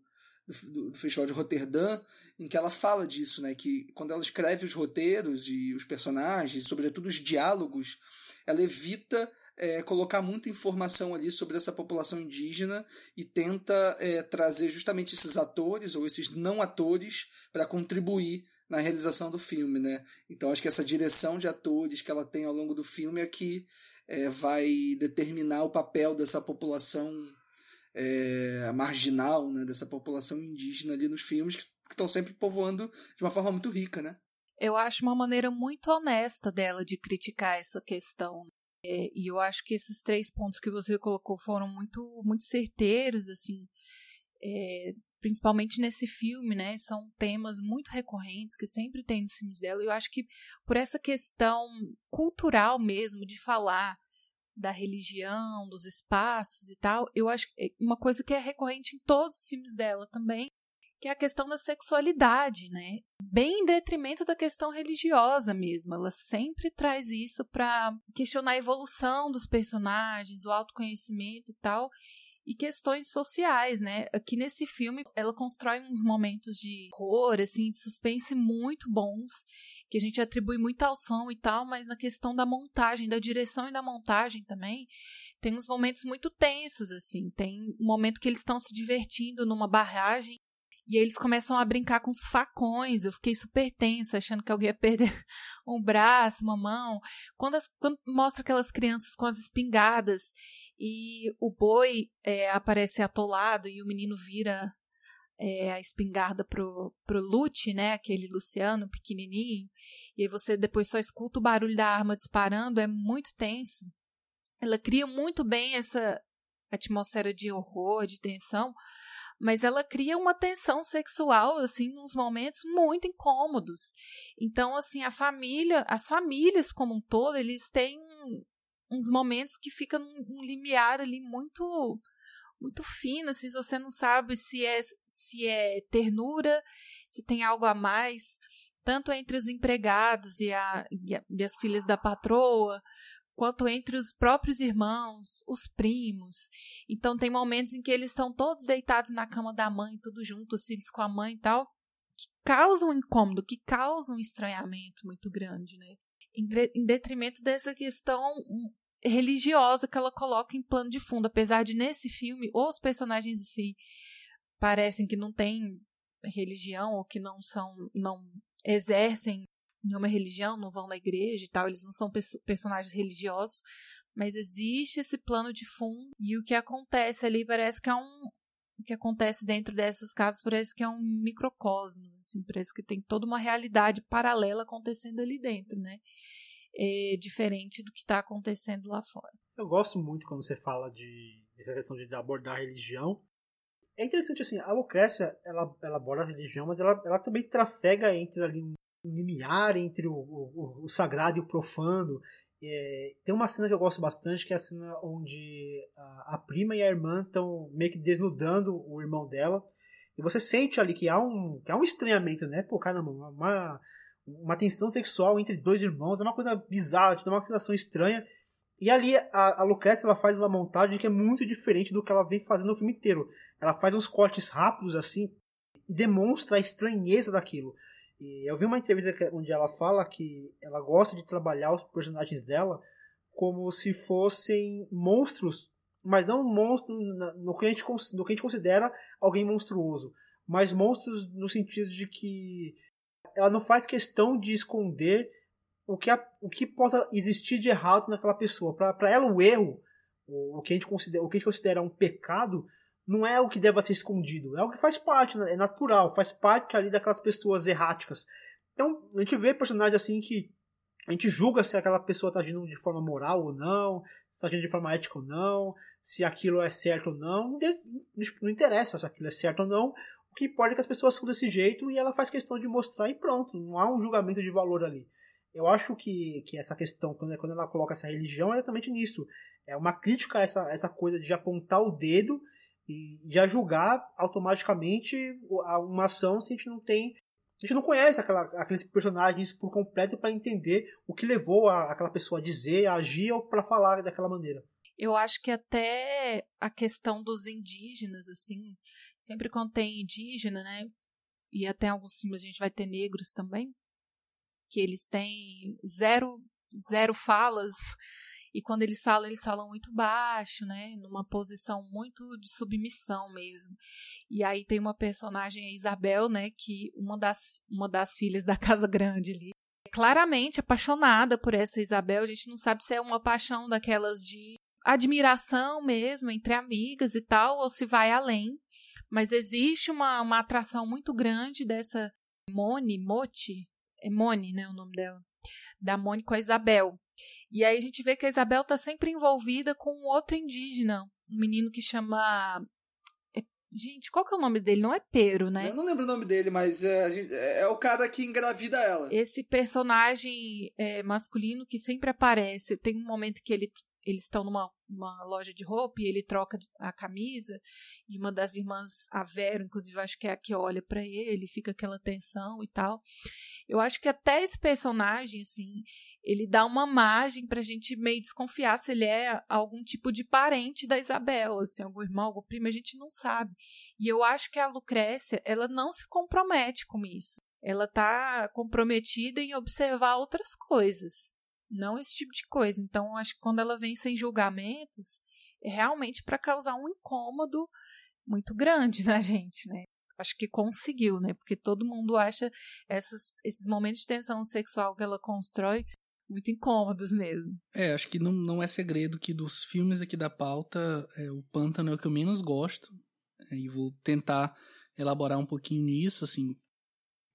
do, do, Festival de Roterdã, em que ela fala disso, né? Que quando ela escreve os roteiros e os personagens, sobretudo os diálogos, ela evita é, colocar muita informação ali sobre essa população indígena e tenta é, trazer justamente esses atores ou esses não atores para contribuir na realização do filme, né? Então acho que essa direção de atores que ela tem ao longo do filme é que é, vai determinar o papel dessa população é, marginal, né? Dessa população indígena ali nos filmes que estão sempre povoando de uma forma muito rica, né? Eu acho uma maneira muito honesta dela de criticar essa questão. É, e eu acho que esses três pontos que você colocou foram muito, muito certeiros, assim, é, principalmente nesse filme, né? São temas muito recorrentes que sempre tem nos filmes dela. E eu acho que por essa questão cultural mesmo de falar da religião, dos espaços e tal, eu acho que é uma coisa que é recorrente em todos os filmes dela também que é a questão da sexualidade, né? Bem em detrimento da questão religiosa mesmo. Ela sempre traz isso para questionar a evolução dos personagens, o autoconhecimento e tal e questões sociais, né? Aqui nesse filme, ela constrói uns momentos de horror, assim, de suspense muito bons, que a gente atribui muito ao som e tal, mas na questão da montagem, da direção e da montagem também, tem uns momentos muito tensos, assim. Tem um momento que eles estão se divertindo numa barragem e eles começam a brincar com os facões. Eu fiquei super tensa, achando que alguém ia perder um braço, uma mão. Quando, as, quando mostra aquelas crianças com as espingardas e o boi é, aparece atolado e o menino vira é, a espingarda pro, pro Lute, né? Aquele Luciano pequenininho. E aí você depois só escuta o barulho da arma disparando. É muito tenso. Ela cria muito bem essa atmosfera de horror, de tensão mas ela cria uma tensão sexual assim nos momentos muito incômodos. Então assim, a família, as famílias como um todo, eles têm uns momentos que ficam um limiar ali muito muito fino, assim, você não sabe se é se é ternura, se tem algo a mais, tanto entre os empregados e, a, e, a, e as filhas da patroa, quanto entre os próprios irmãos, os primos. Então tem momentos em que eles são todos deitados na cama da mãe, tudo junto, os filhos com a mãe e tal, que causam um incômodo, que causam um estranhamento muito grande, né? em detrimento dessa questão religiosa que ela coloca em plano de fundo, apesar de nesse filme os personagens em si parecem que não têm religião ou que não são não exercem nenhuma religião, não vão na igreja e tal, eles não são personagens religiosos, mas existe esse plano de fundo e o que acontece ali parece que é um o que acontece dentro dessas casas parece que é um microcosmos, assim, parece que tem toda uma realidade paralela acontecendo ali dentro, né? É diferente do que está acontecendo lá fora. Eu gosto muito quando você fala de essa questão de abordar a religião. É interessante assim, a Lucrécia ela, ela aborda a religião, mas ela, ela também trafega entre ali limiar entre o, o, o sagrado e o profano. É, tem uma cena que eu gosto bastante, que é a cena onde a, a prima e a irmã estão meio que desnudando o irmão dela. E você sente ali que há um, que há um estranhamento, né? Pô, caramba, uma, uma tensão sexual entre dois irmãos é uma coisa bizarra, é uma sensação estranha. E ali a, a ela faz uma montagem que é muito diferente do que ela vem fazendo no filme inteiro. Ela faz uns cortes rápidos assim e demonstra a estranheza daquilo. E eu vi uma entrevista onde ela fala que ela gosta de trabalhar os personagens dela como se fossem monstros, mas não monstros no que a gente, no que a gente considera alguém monstruoso, mas monstros no sentido de que ela não faz questão de esconder o que, a, o que possa existir de errado naquela pessoa. Para ela, o erro, o, o, que a gente considera, o que a gente considera um pecado, não é o que deva ser escondido, é o que faz parte, né? é natural, faz parte ali daquelas pessoas erráticas. Então, a gente vê personagens assim que a gente julga se aquela pessoa está agindo de forma moral ou não, se está agindo de forma ética ou não, se aquilo é certo ou não. Não interessa se aquilo é certo ou não. O que importa é que as pessoas são desse jeito e ela faz questão de mostrar e pronto. Não há um julgamento de valor ali. Eu acho que, que essa questão, quando, quando ela coloca essa religião, é exatamente nisso. É uma crítica a essa, essa coisa de apontar o dedo e já julgar automaticamente uma ação se a gente não tem a gente não conhece aquela, aqueles personagens por completo para entender o que levou a, aquela pessoa a dizer, a agir ou para falar daquela maneira. Eu acho que até a questão dos indígenas, assim, sempre quando tem indígena, né? E até alguns filmes a gente vai ter negros também, que eles têm zero, zero falas e quando eles falam, eles falam muito baixo, né? Numa posição muito de submissão mesmo. E aí tem uma personagem, a Isabel, né? Que uma das, uma das filhas da Casa Grande ali. É claramente apaixonada por essa Isabel. A gente não sabe se é uma paixão daquelas de admiração mesmo, entre amigas e tal, ou se vai além. Mas existe uma, uma atração muito grande dessa Mone, Mote, é Mone, né, o nome dela, da Mone com a Isabel. E aí a gente vê que a Isabel está sempre envolvida com um outro indígena, um menino que chama. É, gente, qual que é o nome dele? Não é Pero, né? Eu não lembro o nome dele, mas é, gente, é, é o cara que engravida ela. Esse personagem é, masculino que sempre aparece. Tem um momento que ele eles estão numa uma loja de roupa e ele troca a camisa e uma das irmãs, a Vera, inclusive acho que é a que olha para ele, fica aquela tensão e tal. Eu acho que até esse personagem, assim, ele dá uma margem pra gente meio desconfiar se ele é algum tipo de parente da Isabel, assim, algum irmão, algum primo, a gente não sabe. E eu acho que a Lucrécia, ela não se compromete com isso. Ela tá comprometida em observar outras coisas não esse tipo de coisa. Então, acho que quando ela vem sem julgamentos, é realmente para causar um incômodo muito grande na gente, né? Acho que conseguiu, né? Porque todo mundo acha essas, esses momentos de tensão sexual que ela constrói muito incômodos mesmo. É, acho que não, não é segredo que dos filmes aqui da pauta, é, o Pântano é o que eu menos gosto. É, e vou tentar elaborar um pouquinho nisso, assim.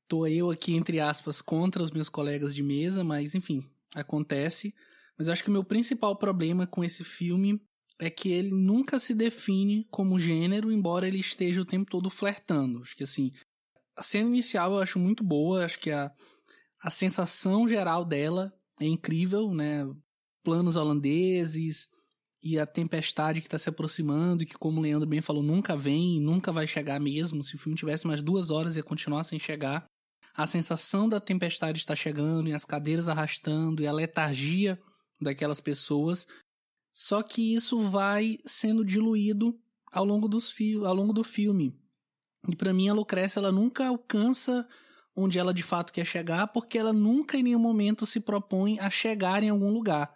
Tô eu aqui, entre aspas, contra os meus colegas de mesa, mas enfim, acontece. Mas acho que o meu principal problema com esse filme é que ele nunca se define como gênero, embora ele esteja o tempo todo flertando. Acho que assim, a cena inicial eu acho muito boa, acho que a, a sensação geral dela é incrível, né? Planos holandeses e a tempestade que está se aproximando e que, como o Leandro bem falou, nunca vem nunca vai chegar mesmo. Se o filme tivesse mais duas horas, ia continuar sem chegar a sensação da tempestade está chegando e as cadeiras arrastando e a letargia daquelas pessoas. Só que isso vai sendo diluído ao longo, dos ao longo do filme. E para mim a Lucrécia ela nunca alcança onde ela de fato quer chegar, porque ela nunca em nenhum momento se propõe a chegar em algum lugar.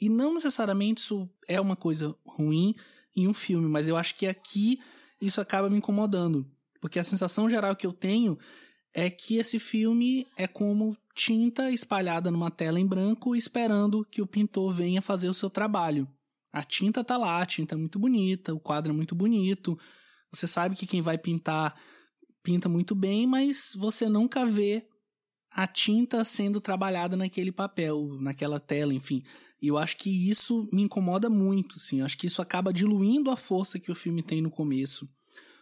E não necessariamente isso é uma coisa ruim em um filme, mas eu acho que aqui isso acaba me incomodando. Porque a sensação geral que eu tenho é que esse filme é como tinta espalhada numa tela em branco, esperando que o pintor venha fazer o seu trabalho. A tinta tá lá, a tinta é muito bonita, o quadro é muito bonito. Você sabe que quem vai pintar pinta muito bem, mas você nunca vê a tinta sendo trabalhada naquele papel, naquela tela, enfim. E eu acho que isso me incomoda muito, assim. Acho que isso acaba diluindo a força que o filme tem no começo.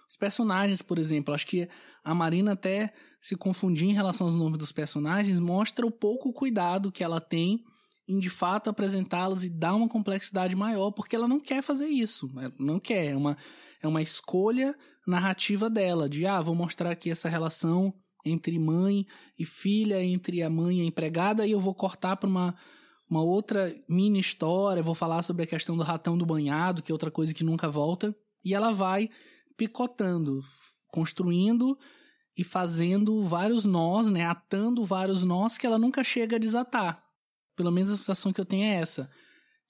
Os personagens, por exemplo, acho que a Marina até se confundir em relação aos nomes dos personagens mostra o pouco cuidado que ela tem em de fato apresentá-los e dar uma complexidade maior, porque ela não quer fazer isso. Ela não quer. É uma, é uma escolha narrativa dela, de ah, vou mostrar aqui essa relação entre mãe e filha, entre a mãe e a empregada, e eu vou cortar para uma uma outra mini história, vou falar sobre a questão do ratão do banhado, que é outra coisa que nunca volta, e ela vai picotando, construindo e fazendo vários nós, né, atando vários nós que ela nunca chega a desatar. Pelo menos a sensação que eu tenho é essa,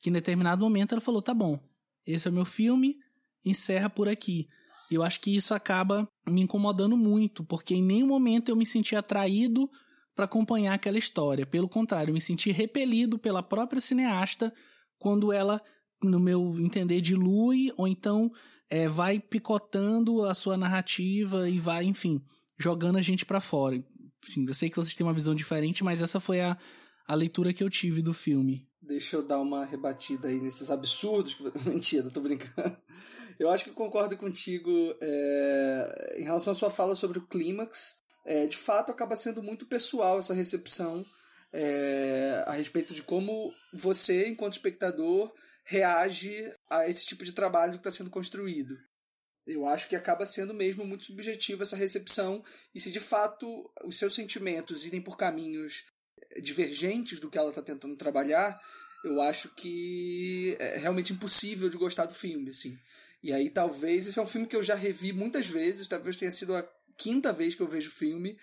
que em determinado momento ela falou, tá bom, esse é o meu filme, encerra por aqui. E eu acho que isso acaba me incomodando muito, porque em nenhum momento eu me senti atraído para acompanhar aquela história. Pelo contrário, eu me senti repelido pela própria cineasta quando ela, no meu entender, dilui ou então é, vai picotando a sua narrativa e vai, enfim, jogando a gente para fora. Sim, eu sei que vocês têm uma visão diferente, mas essa foi a, a leitura que eu tive do filme. Deixa eu dar uma rebatida aí nesses absurdos. Mentira, tô brincando. Eu acho que concordo contigo é, em relação à sua fala sobre o clímax é, de fato acaba sendo muito pessoal essa recepção é, a respeito de como você, enquanto espectador, reage a esse tipo de trabalho que está sendo construído. Eu acho que acaba sendo mesmo muito subjetivo essa recepção, e se de fato os seus sentimentos irem por caminhos divergentes do que ela está tentando trabalhar, eu acho que é realmente impossível de gostar do filme, assim. E aí talvez esse é um filme que eu já revi muitas vezes, talvez tenha sido a quinta vez que eu vejo o filme.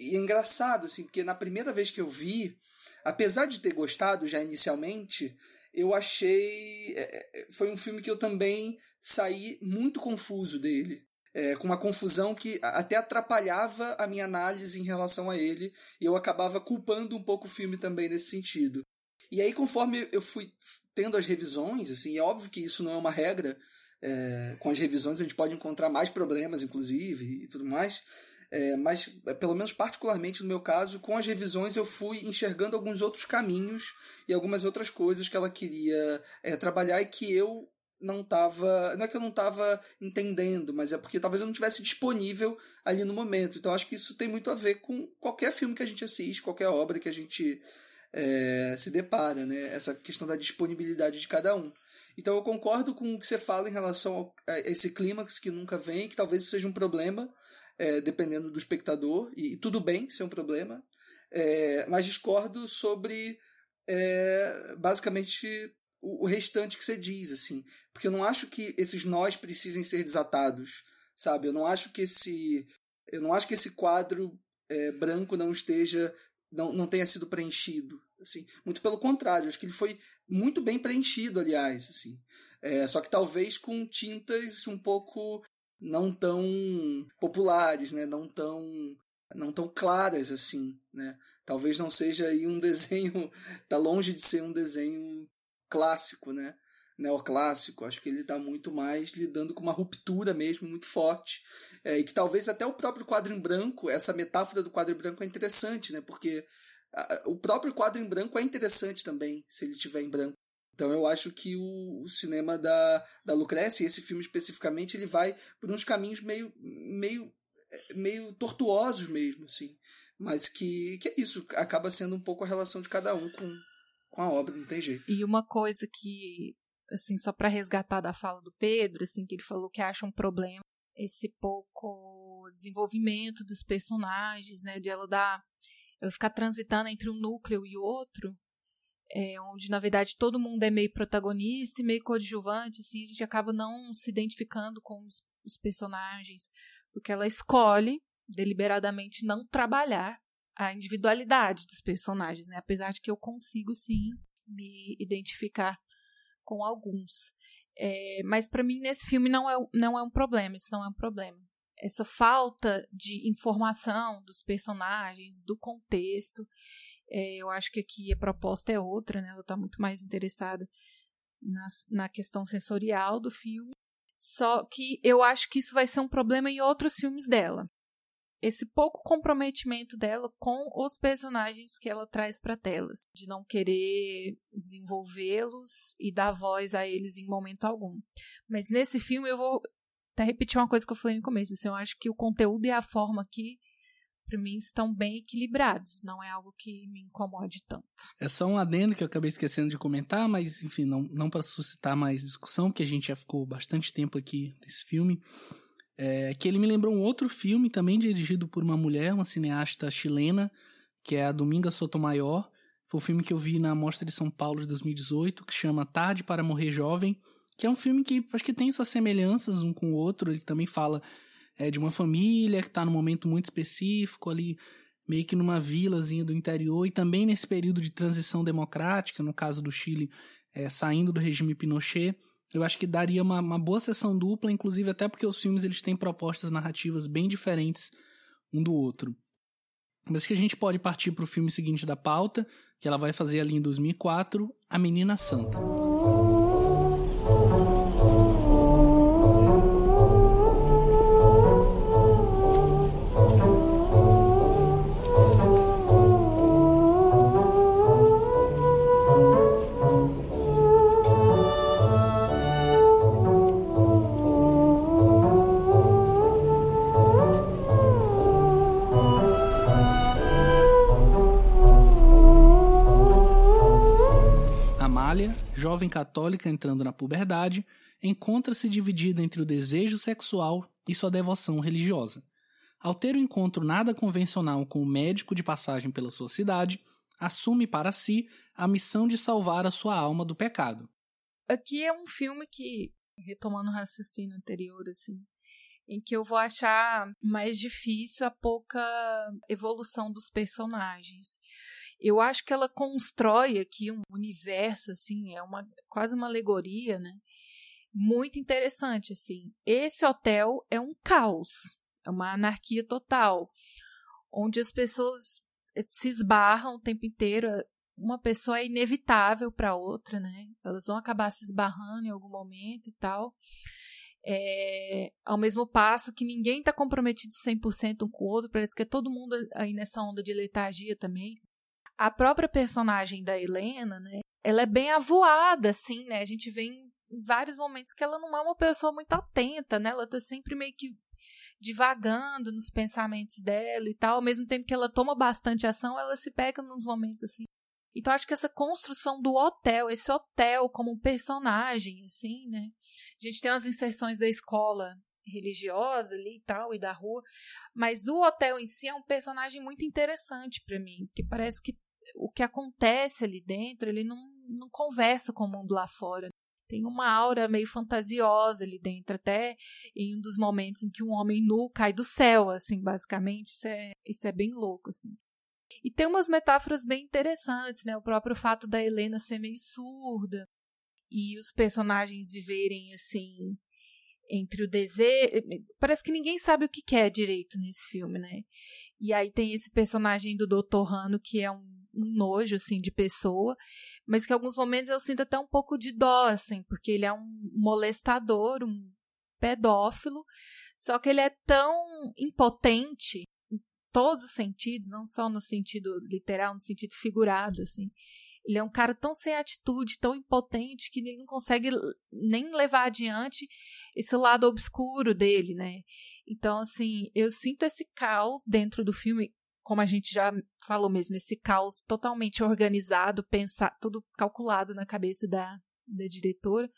E é engraçado, assim, porque na primeira vez que eu vi, apesar de ter gostado já inicialmente, eu achei. É, é, foi um filme que eu também saí muito confuso dele. É, com uma confusão que até atrapalhava a minha análise em relação a ele, e eu acabava culpando um pouco o filme também nesse sentido. E aí, conforme eu fui tendo as revisões, assim, é óbvio que isso não é uma regra, é, com as revisões a gente pode encontrar mais problemas, inclusive, e tudo mais. É, mas, é, pelo menos particularmente no meu caso, com as revisões eu fui enxergando alguns outros caminhos e algumas outras coisas que ela queria é, trabalhar e que eu não estava. Não é que eu não estava entendendo, mas é porque talvez eu não tivesse disponível ali no momento. Então acho que isso tem muito a ver com qualquer filme que a gente assiste, qualquer obra que a gente é, se depara, né? Essa questão da disponibilidade de cada um. Então eu concordo com o que você fala em relação a esse clímax que nunca vem, que talvez seja um problema, é, dependendo do espectador, e, e, tudo bem ser um problema, é, mas discordo sobre é, basicamente o, o, restante que você diz, assim, porque eu não acho que esses nós precisem ser desatados, sabe? Eu não acho que esse, eu não acho que esse quadro é, branco não esteja, não, não tenha sido preenchido, Assim, muito pelo contrário, acho que ele foi muito bem preenchido, aliás. Assim. É, só que talvez com tintas um pouco não tão populares, né? não tão não tão claras assim, né? Talvez não seja aí um desenho, tá longe de ser um desenho clássico, né? Neoclássico. Acho que ele está muito mais lidando com uma ruptura mesmo muito forte. É, e que talvez até o próprio quadro em branco, essa metáfora do quadro em branco é interessante, né? Porque o próprio quadro em branco é interessante também, se ele tiver em branco. Então eu acho que o, o, cinema da, da Lucrécia, esse filme especificamente, ele vai por uns caminhos meio, meio, meio tortuosos mesmo, assim. Mas que, que é isso, acaba sendo um pouco a relação de cada um com, com a obra, não tem jeito. E uma coisa que, assim, só para resgatar da fala do Pedro, assim, que ele falou que acha um problema esse pouco desenvolvimento dos personagens, né, de ela dar ela ficar transitando entre um núcleo e outro, é, onde na verdade todo mundo é meio protagonista e meio coadjuvante, assim, a gente acaba não se identificando com os, os personagens, porque ela escolhe deliberadamente não trabalhar a individualidade dos personagens, né? Apesar de que eu consigo sim me identificar com alguns. É, mas para mim nesse filme não é, não é um problema, isso não é um problema. Essa falta de informação dos personagens, do contexto, é, eu acho que aqui a proposta é outra, né? Ela está muito mais interessada na, na questão sensorial do filme. Só que eu acho que isso vai ser um problema em outros filmes dela esse pouco comprometimento dela com os personagens que ela traz para telas, de não querer desenvolvê-los e dar voz a eles em momento algum. Mas nesse filme eu vou até repetir uma coisa que eu falei no começo, assim, eu acho que o conteúdo e a forma aqui para mim estão bem equilibrados, não é algo que me incomode tanto. É só um adendo que eu acabei esquecendo de comentar, mas enfim, não, não para suscitar mais discussão, porque a gente já ficou bastante tempo aqui nesse filme é, que ele me lembrou um outro filme, também dirigido por uma mulher, uma cineasta chilena, que é a Dominga Sotomayor. Foi o filme que eu vi na Mostra de São Paulo de 2018, que chama Tarde para Morrer Jovem, que é um filme que acho que tem suas semelhanças um com o outro. Ele também fala é, de uma família que está num momento muito específico ali, meio que numa vilazinha do interior, e também nesse período de transição democrática, no caso do Chile, é, saindo do regime Pinochet. Eu acho que daria uma, uma boa sessão dupla, inclusive até porque os filmes eles têm propostas narrativas bem diferentes um do outro. Mas que a gente pode partir para o filme seguinte da pauta, que ela vai fazer ali em 2004, A Menina Santa. Jovem católica entrando na puberdade, encontra-se dividida entre o desejo sexual e sua devoção religiosa. Ao ter um encontro nada convencional com o médico de passagem pela sua cidade, assume para si a missão de salvar a sua alma do pecado. Aqui é um filme que, retomando o raciocínio anterior, assim, em que eu vou achar mais difícil a pouca evolução dos personagens eu acho que ela constrói aqui um universo, assim, é uma quase uma alegoria, né? Muito interessante, assim. Esse hotel é um caos, é uma anarquia total, onde as pessoas se esbarram o tempo inteiro. Uma pessoa é inevitável para outra, né? Elas vão acabar se esbarrando em algum momento e tal. É, ao mesmo passo que ninguém está comprometido 100% um com o outro, parece que é todo mundo aí nessa onda de letargia também a própria personagem da Helena, né? Ela é bem avoada, assim, né? A gente vê em vários momentos que ela não é uma pessoa muito atenta, né? Ela tá sempre meio que divagando nos pensamentos dela e tal, ao mesmo tempo que ela toma bastante ação, ela se pega nos momentos assim. Então acho que essa construção do hotel, esse hotel como um personagem, assim, né? A gente tem as inserções da escola religiosa ali e tal, e da rua, mas o hotel em si é um personagem muito interessante para mim, que parece que o que acontece ali dentro, ele não, não conversa com o mundo lá fora. Tem uma aura meio fantasiosa ali dentro, até em um dos momentos em que um homem nu cai do céu, assim, basicamente. Isso é, isso é bem louco, assim. E tem umas metáforas bem interessantes, né? O próprio fato da Helena ser meio surda e os personagens viverem, assim, entre o desejo. Parece que ninguém sabe o que quer direito nesse filme, né? E aí tem esse personagem do Dr. Rano que é um, um, nojo, assim, de pessoa, mas que em alguns momentos eu sinto até um pouco de dó, assim, porque ele é um molestador, um pedófilo, só que ele é tão impotente em todos os sentidos, não só no sentido literal, no sentido figurado, assim. Ele é um cara tão sem atitude, tão impotente, que ele não consegue nem levar adiante esse lado obscuro dele, né? Então, assim, eu sinto esse caos dentro do filme, como a gente já falou mesmo, esse caos totalmente organizado, pensar, tudo calculado na cabeça da, da diretora.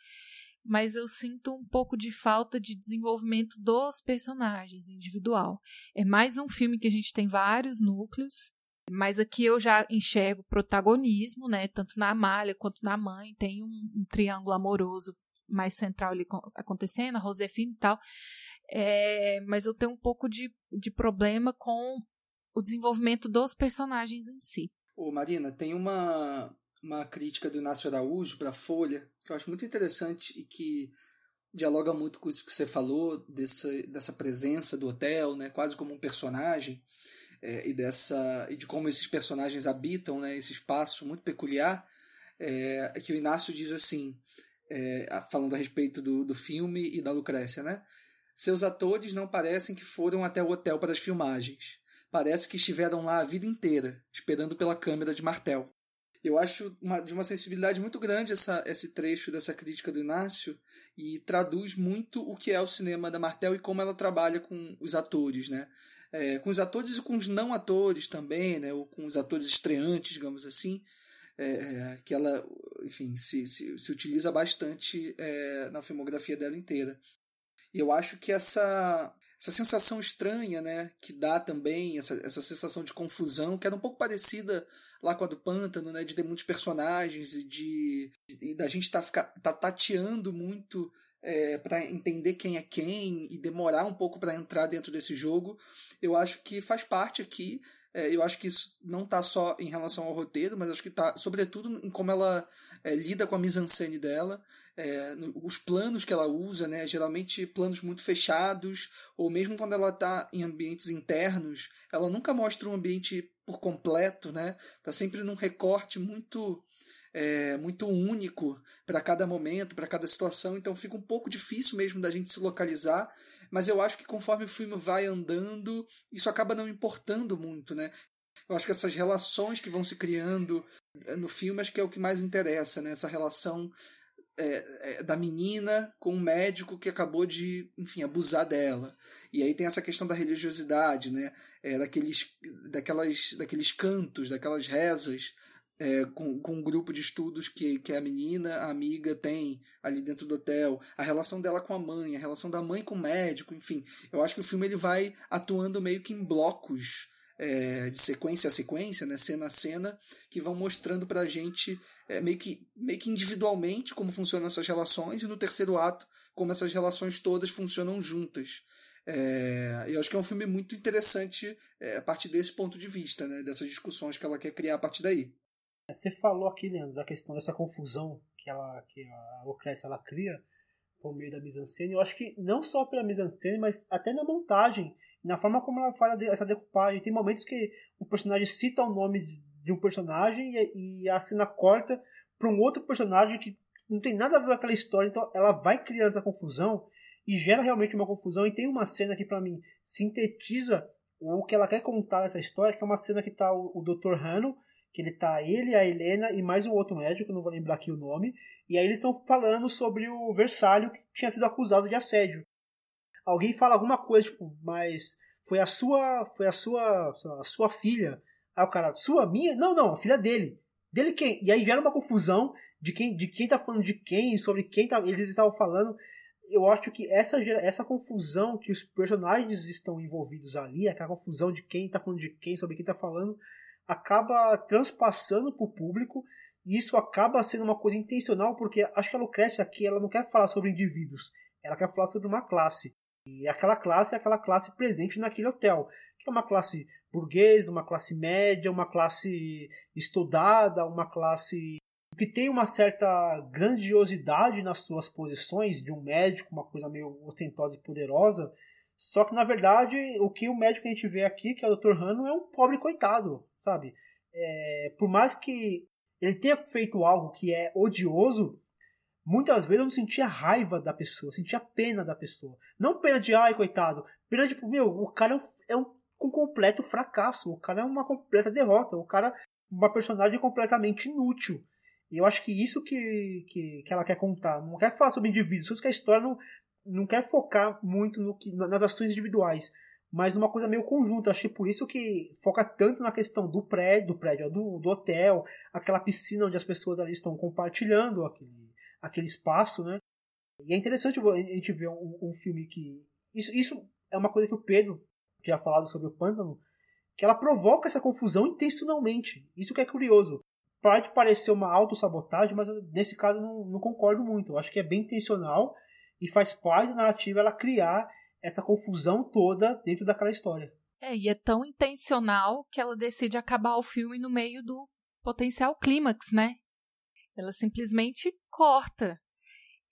Mas eu sinto um pouco de falta de desenvolvimento dos personagens individual. É mais um filme que a gente tem vários núcleos, mas aqui eu já enxergo protagonismo, né? Tanto na Amália quanto na mãe. Tem um, um triângulo amoroso mais central ali acontecendo, a Rosefina e tal. É, mas eu tenho um pouco de, de problema com o desenvolvimento dos personagens em si. Ô, Marina, tem uma, uma crítica do Inácio Araújo para a Folha que eu acho muito interessante e que dialoga muito com isso que você falou, dessa, dessa presença do hotel, né, quase como um personagem, é, e, dessa, e de como esses personagens habitam né, esse espaço muito peculiar, é, que o Inácio diz assim, é, falando a respeito do, do filme e da Lucrécia, né? Seus atores não parecem que foram até o hotel para as filmagens. Parece que estiveram lá a vida inteira, esperando pela câmera de Martel. Eu acho uma, de uma sensibilidade muito grande essa, esse trecho dessa crítica do Inácio e traduz muito o que é o cinema da Martel e como ela trabalha com os atores, né? É, com os atores e com os não atores também, né? Ou com os atores estreantes, digamos assim, é, é que ela, enfim, se, se, se utiliza bastante é, na filmografia dela inteira. E eu acho que essa essa sensação estranha, né, que dá também, essa, essa sensação de confusão, que era um pouco parecida lá com a do Pântano, né, de ter muitos personagens e de e da gente tá, ficar, tá tateando muito é, para entender quem é quem e demorar um pouco para entrar dentro desse jogo, eu acho que faz parte aqui. É, eu acho que isso não está só em relação ao roteiro, mas acho que está, sobretudo, em como ela é, lida com a mise-en-scène dela, é, os planos que ela usa, né, geralmente planos muito fechados, ou mesmo quando ela está em ambientes internos, ela nunca mostra um ambiente por completo, né? Tá sempre num recorte muito é, muito único para cada momento, para cada situação, então fica um pouco difícil mesmo da gente se localizar, mas eu acho que conforme o filme vai andando, isso acaba não importando muito, né? Eu acho que essas relações que vão se criando é, no filme acho que é o que mais interessa, né? Essa relação é, é, da menina com um médico que acabou de, enfim, abusar dela. E aí tem essa questão da religiosidade, né? É, daqueles, daquelas, daqueles cantos, daquelas rezas é, com, com um grupo de estudos que, que a menina, a amiga, tem ali dentro do hotel, a relação dela com a mãe, a relação da mãe com o médico, enfim. Eu acho que o filme ele vai atuando meio que em blocos é, de sequência a sequência, né, cena a cena, que vão mostrando pra gente é, meio, que, meio que individualmente como funcionam essas relações e no terceiro ato como essas relações todas funcionam juntas. É, eu acho que é um filme muito interessante é, a partir desse ponto de vista, né, dessas discussões que ela quer criar a partir daí. Você falou aqui, Leandro, da questão dessa confusão que, ela, que a Lucrécia ela cria por meio da mise-en-scène. Eu acho que não só pela mise-en-scène, mas até na montagem, na forma como ela faz essa decupagem. Tem momentos que o personagem cita o nome de um personagem e, e a cena corta para um outro personagem que não tem nada a ver com aquela história, então ela vai criando essa confusão e gera realmente uma confusão. E tem uma cena que, para mim, sintetiza o que ela quer contar nessa história, que é uma cena que está o, o Dr. Hanno que ele tá ele, a Helena e mais um outro médico, não vou lembrar aqui o nome, e aí eles estão falando sobre o Versalho que tinha sido acusado de assédio. Alguém fala alguma coisa, tipo, mas foi a sua, foi a sua, a sua filha. Aí o cara, sua, minha? Não, não, a filha dele. Dele quem? E aí gera uma confusão de quem, de quem tá falando de quem, sobre quem tá, eles estavam falando. Eu acho que essa, essa confusão que os personagens estão envolvidos ali, aquela confusão de quem tá falando de quem, sobre quem tá falando, acaba transpassando para o público e isso acaba sendo uma coisa intencional porque acho que a Lucrécia aqui ela não quer falar sobre indivíduos, ela quer falar sobre uma classe. E aquela classe é aquela classe presente naquele hotel, que é uma classe burguesa, uma classe média, uma classe estudada, uma classe que tem uma certa grandiosidade nas suas posições de um médico, uma coisa meio ostentosa e poderosa. Só que na verdade, o que o médico que a gente vê aqui, que é o Dr. Hanno, é um pobre coitado sabe? É, por mais que ele tenha feito algo que é odioso, muitas vezes eu não sentia raiva da pessoa, sentia pena da pessoa. Não pena de, ai, coitado, pena de, meu, o cara é um, é um, completo fracasso, o cara é uma completa derrota, o cara é uma personagem completamente inútil. E eu acho que isso que, que, que ela quer contar. Não quer falar sobre indivíduos, isso que a história não, não quer focar muito no que, nas ações individuais mas uma coisa meio conjunta. Achei por isso que foca tanto na questão do prédio, do prédio, do, do hotel, aquela piscina onde as pessoas ali estão compartilhando aquele, aquele espaço, né? E é interessante a gente ver um, um filme que. Isso, isso é uma coisa que o Pedro tinha falado sobre o Pântano, que ela provoca essa confusão intencionalmente. Isso que é curioso. Pode parecer uma autossabotagem, mas nesse caso não, não concordo muito. Eu acho que é bem intencional e faz parte da narrativa ela criar essa confusão toda dentro daquela história. É, e é tão intencional que ela decide acabar o filme no meio do potencial clímax, né? Ela simplesmente corta.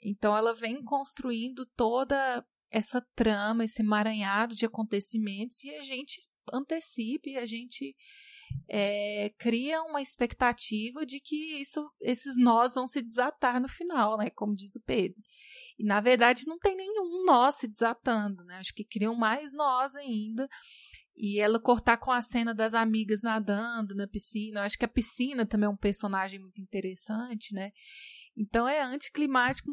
Então ela vem construindo toda essa trama, esse emaranhado de acontecimentos e a gente antecipa e a gente é, cria uma expectativa de que isso, esses nós vão se desatar no final, né? Como diz o Pedro. E na verdade não tem nenhum nó se desatando, né? Acho que criam mais nós ainda. E ela cortar com a cena das amigas nadando na piscina. Eu acho que a piscina também é um personagem muito interessante, né? Então é anticlimático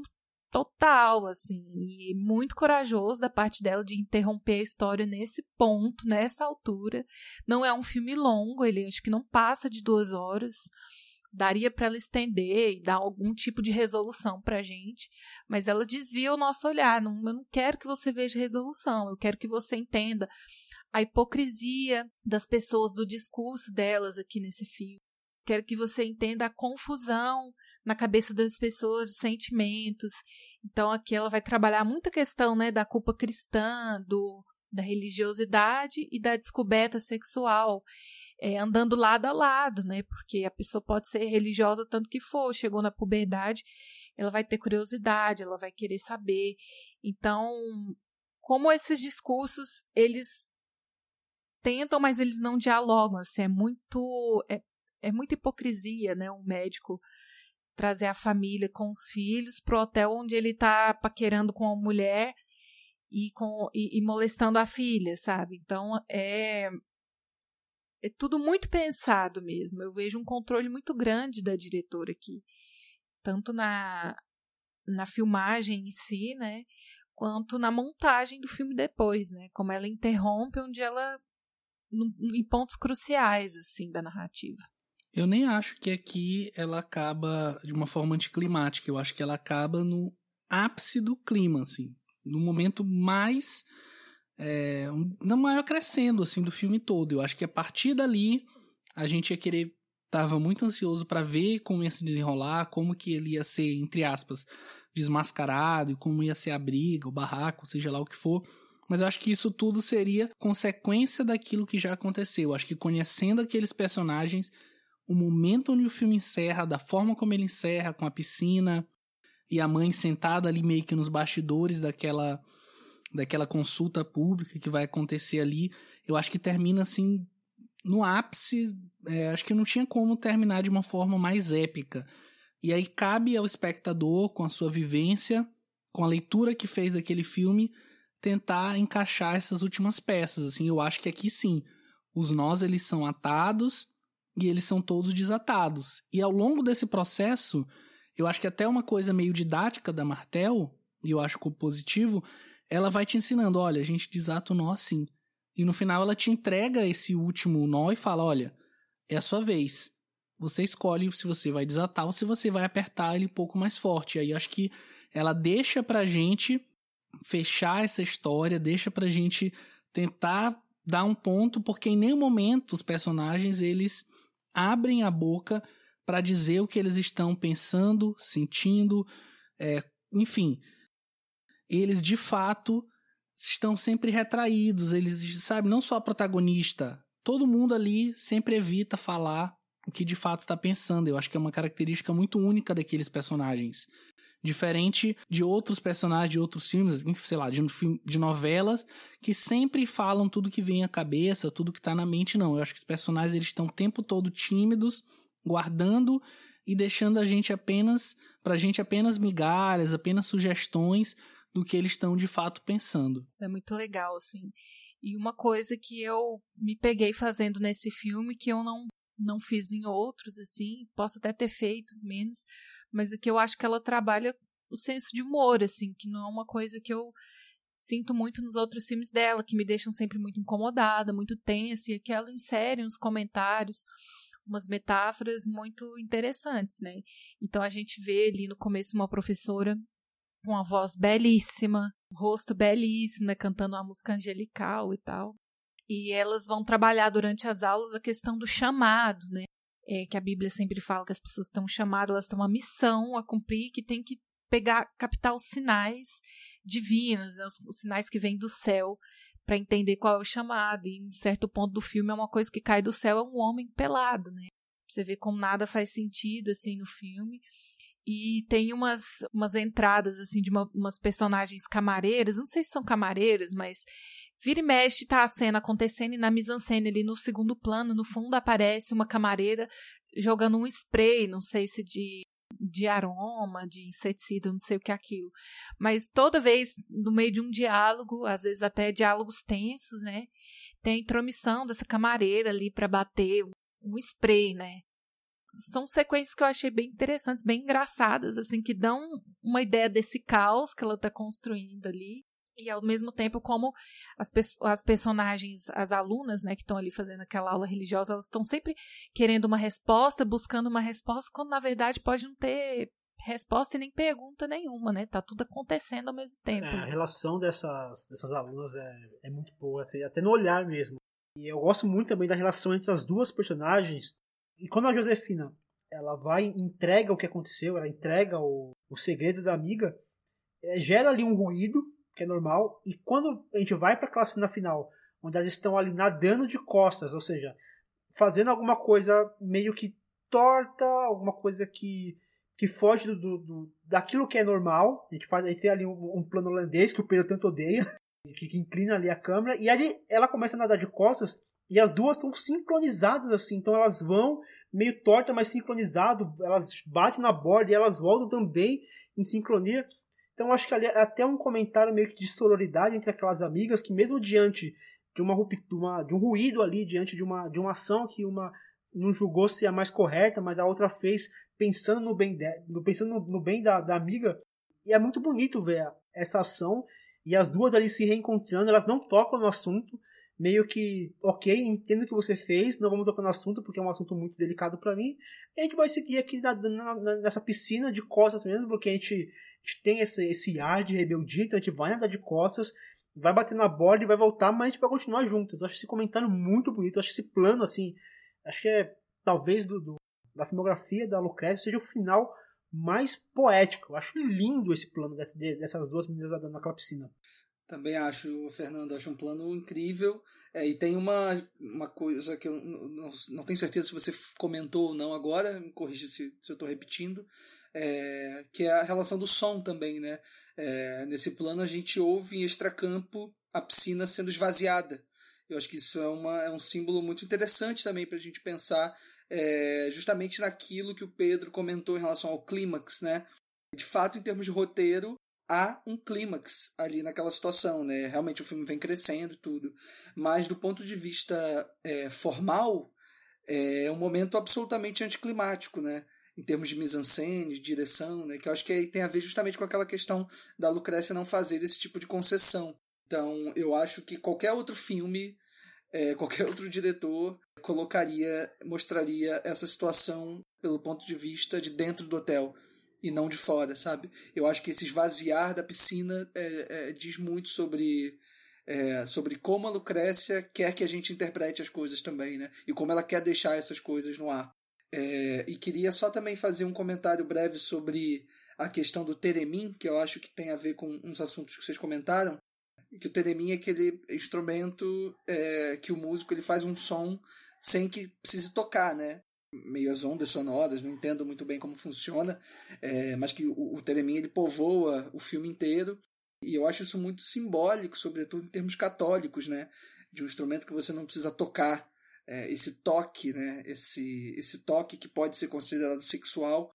total, assim, e muito corajoso da parte dela de interromper a história nesse ponto, nessa altura. Não é um filme longo, ele acho que não passa de duas horas. Daria para ela estender e dar algum tipo de resolução para gente, mas ela desvia o nosso olhar. Não, eu não quero que você veja resolução, eu quero que você entenda a hipocrisia das pessoas, do discurso delas aqui nesse filme. Quero que você entenda a confusão na cabeça das pessoas de sentimentos. Então aqui ela vai trabalhar muita questão, né, da culpa cristã, do da religiosidade e da descoberta sexual. É, andando lado a lado, né? Porque a pessoa pode ser religiosa tanto que for, chegou na puberdade, ela vai ter curiosidade, ela vai querer saber. Então, como esses discursos, eles tentam, mas eles não dialogam, assim, é muito é, é muita hipocrisia, né? Um médico trazer a família com os filhos pro hotel onde ele tá paquerando com a mulher e, com, e, e molestando a filha, sabe? Então é, é tudo muito pensado mesmo. Eu vejo um controle muito grande da diretora aqui, tanto na, na filmagem em si, né? Quanto na montagem do filme depois, né? Como ela interrompe onde ela em pontos cruciais assim da narrativa. Eu nem acho que aqui ela acaba de uma forma anticlimática. Eu acho que ela acaba no ápice do clima, assim. No momento mais. É, não maior crescendo, assim, do filme todo. Eu acho que a partir dali a gente ia querer. Tava muito ansioso para ver como ia se desenrolar, como que ele ia ser, entre aspas, desmascarado, e como ia ser a briga, o barraco, seja lá o que for. Mas eu acho que isso tudo seria consequência daquilo que já aconteceu. Eu acho que conhecendo aqueles personagens, o momento onde o filme encerra, da forma como ele encerra, com a piscina e a mãe sentada ali meio que nos bastidores daquela daquela consulta pública que vai acontecer ali, eu acho que termina assim no ápice, é, acho que não tinha como terminar de uma forma mais épica. E aí cabe ao espectador, com a sua vivência, com a leitura que fez daquele filme, tentar encaixar essas últimas peças. Assim, eu acho que aqui sim, os nós eles são atados e eles são todos desatados. E ao longo desse processo, eu acho que até uma coisa meio didática da Martel, e eu acho positivo, ela vai te ensinando, olha, a gente desata o nó assim. E no final ela te entrega esse último nó e fala, olha, é a sua vez. Você escolhe se você vai desatar ou se você vai apertar ele um pouco mais forte. E aí acho que ela deixa pra gente fechar essa história, deixa pra gente tentar dar um ponto, porque em nenhum momento os personagens eles abrem a boca para dizer o que eles estão pensando, sentindo, é, enfim. Eles de fato estão sempre retraídos, eles, sabe, não só a protagonista, todo mundo ali sempre evita falar o que de fato está pensando. Eu acho que é uma característica muito única daqueles personagens. Diferente de outros personagens de outros filmes, sei lá, de, de novelas, que sempre falam tudo que vem à cabeça, tudo que tá na mente, não. Eu acho que os personagens eles estão o tempo todo tímidos, guardando e deixando a gente apenas, pra gente apenas migalhas, apenas sugestões do que eles estão de fato pensando. Isso é muito legal, assim. E uma coisa que eu me peguei fazendo nesse filme que eu não não fiz em outros, assim, posso até ter feito menos, mas é que eu acho que ela trabalha o senso de humor, assim, que não é uma coisa que eu sinto muito nos outros filmes dela, que me deixam sempre muito incomodada, muito tensa, e que ela insere uns comentários, umas metáforas muito interessantes, né? Então a gente vê ali no começo uma professora com uma voz belíssima, um rosto belíssimo, né, cantando uma música angelical e tal. E elas vão trabalhar durante as aulas a questão do chamado, né? É, que a Bíblia sempre fala que as pessoas estão chamadas, elas têm uma missão a cumprir, que tem que pegar, captar os sinais divinos, né, os, os sinais que vêm do céu para entender qual é o chamado. E em certo ponto do filme é uma coisa que cai do céu é um homem pelado, né? Você vê como nada faz sentido assim no filme. E tem umas, umas entradas assim de uma, umas personagens camareiras, não sei se são camareiras, mas vira e mexe tá a cena acontecendo e na mise-en-scène ali no segundo plano, no fundo aparece uma camareira jogando um spray, não sei se de de aroma, de inseticida, não sei o que é aquilo. Mas toda vez, no meio de um diálogo, às vezes até diálogos tensos, né? Tem a intromissão dessa camareira ali para bater um, spray, né? São sequências que eu achei bem interessantes, bem engraçadas, assim, que dão uma ideia desse caos que ela está construindo ali e ao mesmo tempo como as, as personagens, as alunas, né, que estão ali fazendo aquela aula religiosa, elas estão sempre querendo uma resposta, buscando uma resposta, quando na verdade pode não ter resposta e nem pergunta nenhuma, né? Tá tudo acontecendo ao mesmo tempo. É, a relação dessas, dessas alunas é, é muito boa, até no olhar mesmo. E eu gosto muito também da relação entre as duas personagens. E quando a Josefina ela vai entrega o que aconteceu, ela entrega o, o segredo da amiga, é, gera ali um ruído que é normal. E quando a gente vai para aquela cena final, onde elas estão ali nadando de costas, ou seja, fazendo alguma coisa meio que torta, alguma coisa que, que foge do, do, do daquilo que é normal. A gente, faz, a gente tem ali um, um plano holandês que o Pedro tanto odeia, que, que inclina ali a câmera, e ali ela começa a nadar de costas. E as duas estão sincronizadas assim, então elas vão meio torta, mas sincronizado, elas batem na borda e elas voltam também em sincronia. Então acho que ali é até um comentário meio que de sororidade entre aquelas amigas que mesmo diante de uma ruptura, de um ruído ali, diante de uma, de uma ação que uma não julgou ser a mais correta, mas a outra fez pensando no bem, de, pensando no, no bem da, da amiga. E é muito bonito ver essa ação e as duas ali se reencontrando, elas não tocam no assunto, meio que, ok, entendo o que você fez, não vamos tocar no assunto porque é um assunto muito delicado para mim. E a gente vai seguir aqui na, na, nessa piscina de costas mesmo, porque a gente a gente tem esse, esse ar de rebeldia, então a gente vai nadar de costas, vai bater na borda e vai voltar, mas a gente vai continuar juntos. Eu acho esse comentário muito bonito, eu acho esse plano, assim, acho que é talvez do, do da filmografia da Lucrécia seja o final mais poético. Eu acho lindo esse plano dessas duas meninas nadando naquela piscina. Também acho, Fernando, acho um plano incrível. É, e tem uma, uma coisa que eu não, não tenho certeza se você comentou ou não agora, me corrija se, se eu estou repetindo, é, que é a relação do som também. Né? É, nesse plano a gente ouve em extracampo a piscina sendo esvaziada. Eu acho que isso é, uma, é um símbolo muito interessante também para a gente pensar é, justamente naquilo que o Pedro comentou em relação ao clímax. Né? De fato, em termos de roteiro, há um clímax ali naquela situação, né? Realmente o filme vem crescendo tudo. Mas do ponto de vista é, formal, é um momento absolutamente anticlimático, né? Em termos de mise-en-scène, de direção, né? Que eu acho que tem a ver justamente com aquela questão da Lucrécia não fazer esse tipo de concessão. Então, eu acho que qualquer outro filme, é, qualquer outro diretor colocaria, mostraria essa situação pelo ponto de vista de dentro do hotel e não de fora, sabe? Eu acho que esse esvaziar da piscina é, é, diz muito sobre é, sobre como a Lucrécia quer que a gente interprete as coisas também, né? E como ela quer deixar essas coisas no ar. É, e queria só também fazer um comentário breve sobre a questão do Teremin, que eu acho que tem a ver com uns assuntos que vocês comentaram. Que o Teremin é aquele instrumento é, que o músico ele faz um som sem que precise tocar, né? Meio as ondas sonoras, não entendo muito bem como funciona, é, mas que o, o Teremin ele povoa o filme inteiro e eu acho isso muito simbólico, sobretudo em termos católicos, né, de um instrumento que você não precisa tocar, é, esse toque, né, esse esse toque que pode ser considerado sexual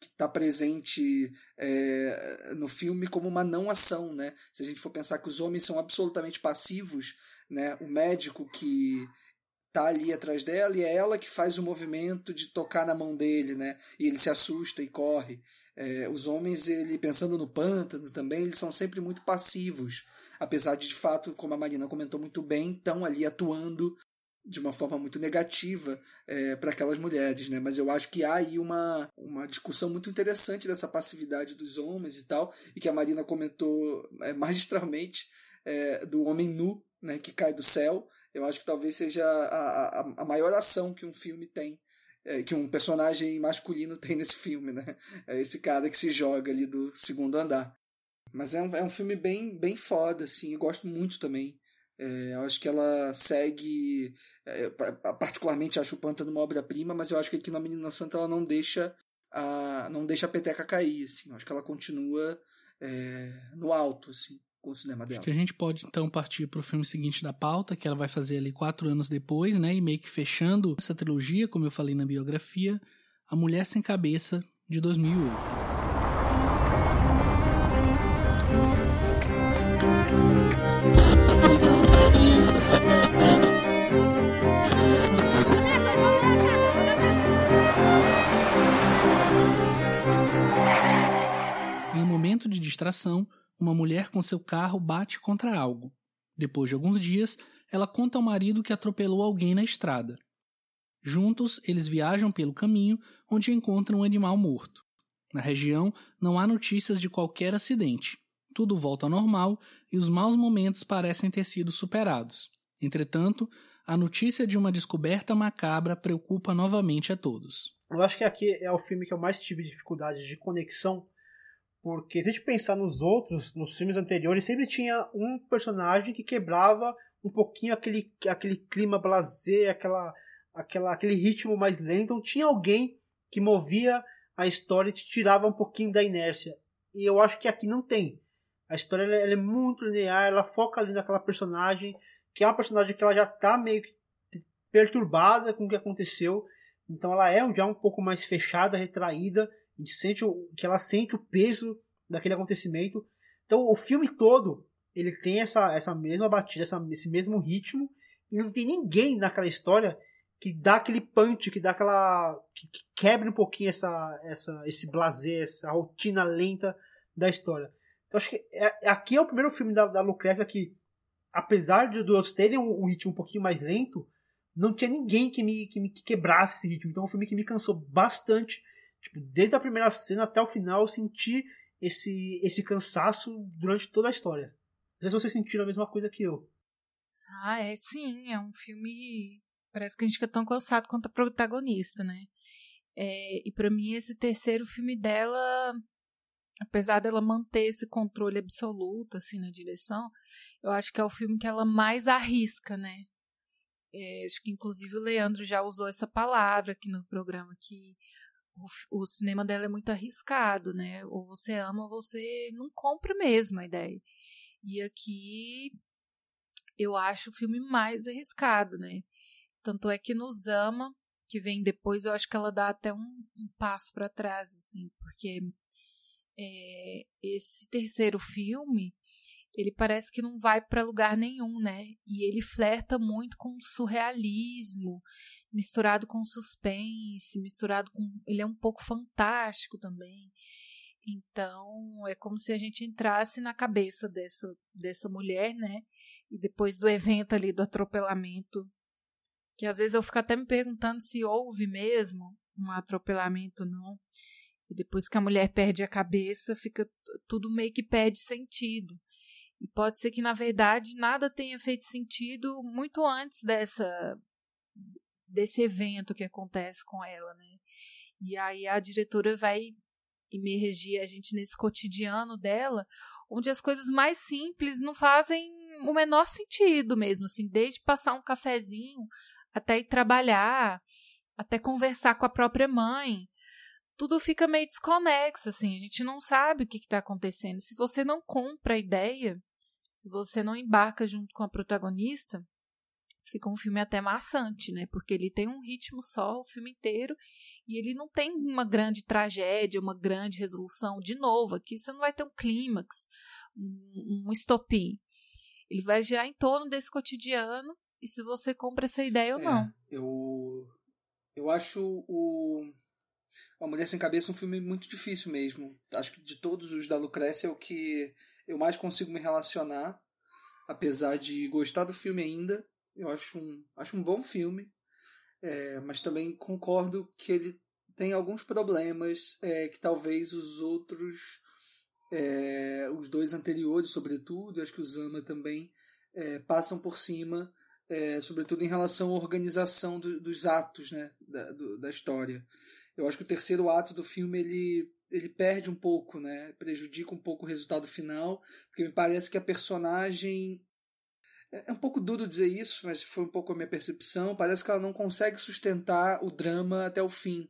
que está presente é, no filme como uma não ação, né? Se a gente for pensar que os homens são absolutamente passivos, né? O médico que tá ali atrás dela e é ela que faz o movimento de tocar na mão dele, né? E ele se assusta e corre. É, os homens, ele pensando no pântano também, eles são sempre muito passivos, apesar de de fato, como a Marina comentou muito bem, estão ali atuando de uma forma muito negativa é, para aquelas mulheres, né? Mas eu acho que há aí uma, uma discussão muito interessante dessa passividade dos homens e tal, e que a Marina comentou é, magistralmente é, do homem nu, né, que cai do céu, eu acho que talvez seja a, a, a maior ação que um filme tem é, que um personagem masculino tem nesse filme, né? É esse cara que se joga ali do segundo andar. Mas é um, é um filme bem, bem foda, assim, eu gosto muito também. É, eu acho que ela segue. É, particularmente acho o Pântano uma obra-prima, mas eu acho que aqui na Menina Santa ela não deixa a, não deixa a peteca cair. Assim. Eu acho que ela continua é, no alto assim, com o cinema dela. Acho que a gente pode então partir para o filme seguinte da pauta, que ela vai fazer ali quatro anos depois, né? E meio que fechando essa trilogia, como eu falei na biografia, A Mulher Sem Cabeça, de 2008. Em um momento de distração, uma mulher com seu carro bate contra algo. Depois de alguns dias, ela conta ao marido que atropelou alguém na estrada. Juntos, eles viajam pelo caminho, onde encontram um animal morto. Na região, não há notícias de qualquer acidente. Tudo volta ao normal e os maus momentos parecem ter sido superados. Entretanto, a notícia de uma descoberta macabra preocupa novamente a todos. Eu acho que aqui é o filme que eu mais tive dificuldade de conexão porque se a gente pensar nos outros, nos filmes anteriores, sempre tinha um personagem que quebrava um pouquinho aquele, aquele clima blazer, aquela, aquela, aquele ritmo mais lento. Então tinha alguém que movia a história e te tirava um pouquinho da inércia. E eu acho que aqui não tem. A história ela, ela é muito linear, ela foca ali naquela personagem, que é uma personagem que ela já está meio perturbada com o que aconteceu. Então ela é já um pouco mais fechada, retraída gente sente o, que ela sente o peso daquele acontecimento. Então o filme todo ele tem essa, essa mesma batida, essa, esse mesmo ritmo e não tem ninguém naquela história que dá aquele punch, que dá aquela que, que quebra um pouquinho essa, essa esse blazer, essa rotina lenta da história. Então acho que é, aqui é o primeiro filme da, da Lucrécia que apesar de, outros terem um, um, ritmo um pouquinho mais lento, não tinha ninguém que me, que me que quebrasse esse ritmo. Então é um filme que me cansou bastante Tipo, desde a primeira cena até o final, eu senti esse, esse cansaço durante toda a história. Não sei se vocês sentiram a mesma coisa que eu. Ah, é sim. É um filme. Parece que a gente fica tão cansado quanto a protagonista, né? É, e para mim, esse terceiro filme dela, apesar dela manter esse controle absoluto, assim, na direção, eu acho que é o filme que ela mais arrisca, né? É, acho que inclusive o Leandro já usou essa palavra aqui no programa, que o, cinema dela é muito arriscado, né? Ou você ama ou você não compra mesmo a ideia. E aqui eu acho o filme mais arriscado, né? Tanto é que nos ama, que vem depois, eu acho que ela dá até um, um passo para trás, assim, porque é, esse terceiro filme ele parece que não vai para lugar nenhum, né? E ele flerta muito com o surrealismo misturado com suspense, misturado com. Ele é um pouco fantástico também. Então, é como se a gente entrasse na cabeça dessa, dessa mulher, né? E depois do evento ali do atropelamento, que às vezes eu fico até me perguntando se houve mesmo um atropelamento não. E depois que a mulher perde a cabeça, fica tudo meio que perde sentido. E pode ser que, na verdade, nada tenha feito sentido muito antes dessa desse evento que acontece com ela, né? E aí a diretora vai imergir a gente nesse cotidiano dela, onde as coisas mais simples não fazem o menor sentido mesmo, assim, desde passar um cafezinho até ir trabalhar, até conversar com a própria mãe. Tudo fica meio desconexo, assim, a gente não sabe o que está acontecendo. Se você não compra a ideia, se você não embarca junto com a protagonista, fica um filme até maçante, né? Porque ele tem um ritmo só o filme inteiro e ele não tem uma grande tragédia, uma grande resolução. De novo, aqui você não vai ter um clímax, um, um estopim. Ele vai girar em torno desse cotidiano e se você compra essa ideia ou é, não. Eu, eu acho o A Mulher Sem Cabeça um filme muito difícil mesmo. Acho que de todos os da Lucrécia é o que eu mais consigo me relacionar. Apesar de gostar do filme ainda, eu acho um, acho um bom filme, é, mas também concordo que ele tem alguns problemas é, que talvez os outros, é, os dois anteriores, sobretudo, acho que o Zama também, é, passam por cima é, sobretudo em relação à organização do, dos atos né, da, do, da história. Eu acho que o terceiro ato do filme ele, ele perde um pouco, né, prejudica um pouco o resultado final, porque me parece que a personagem é, é um pouco duro dizer isso, mas foi um pouco a minha percepção. Parece que ela não consegue sustentar o drama até o fim.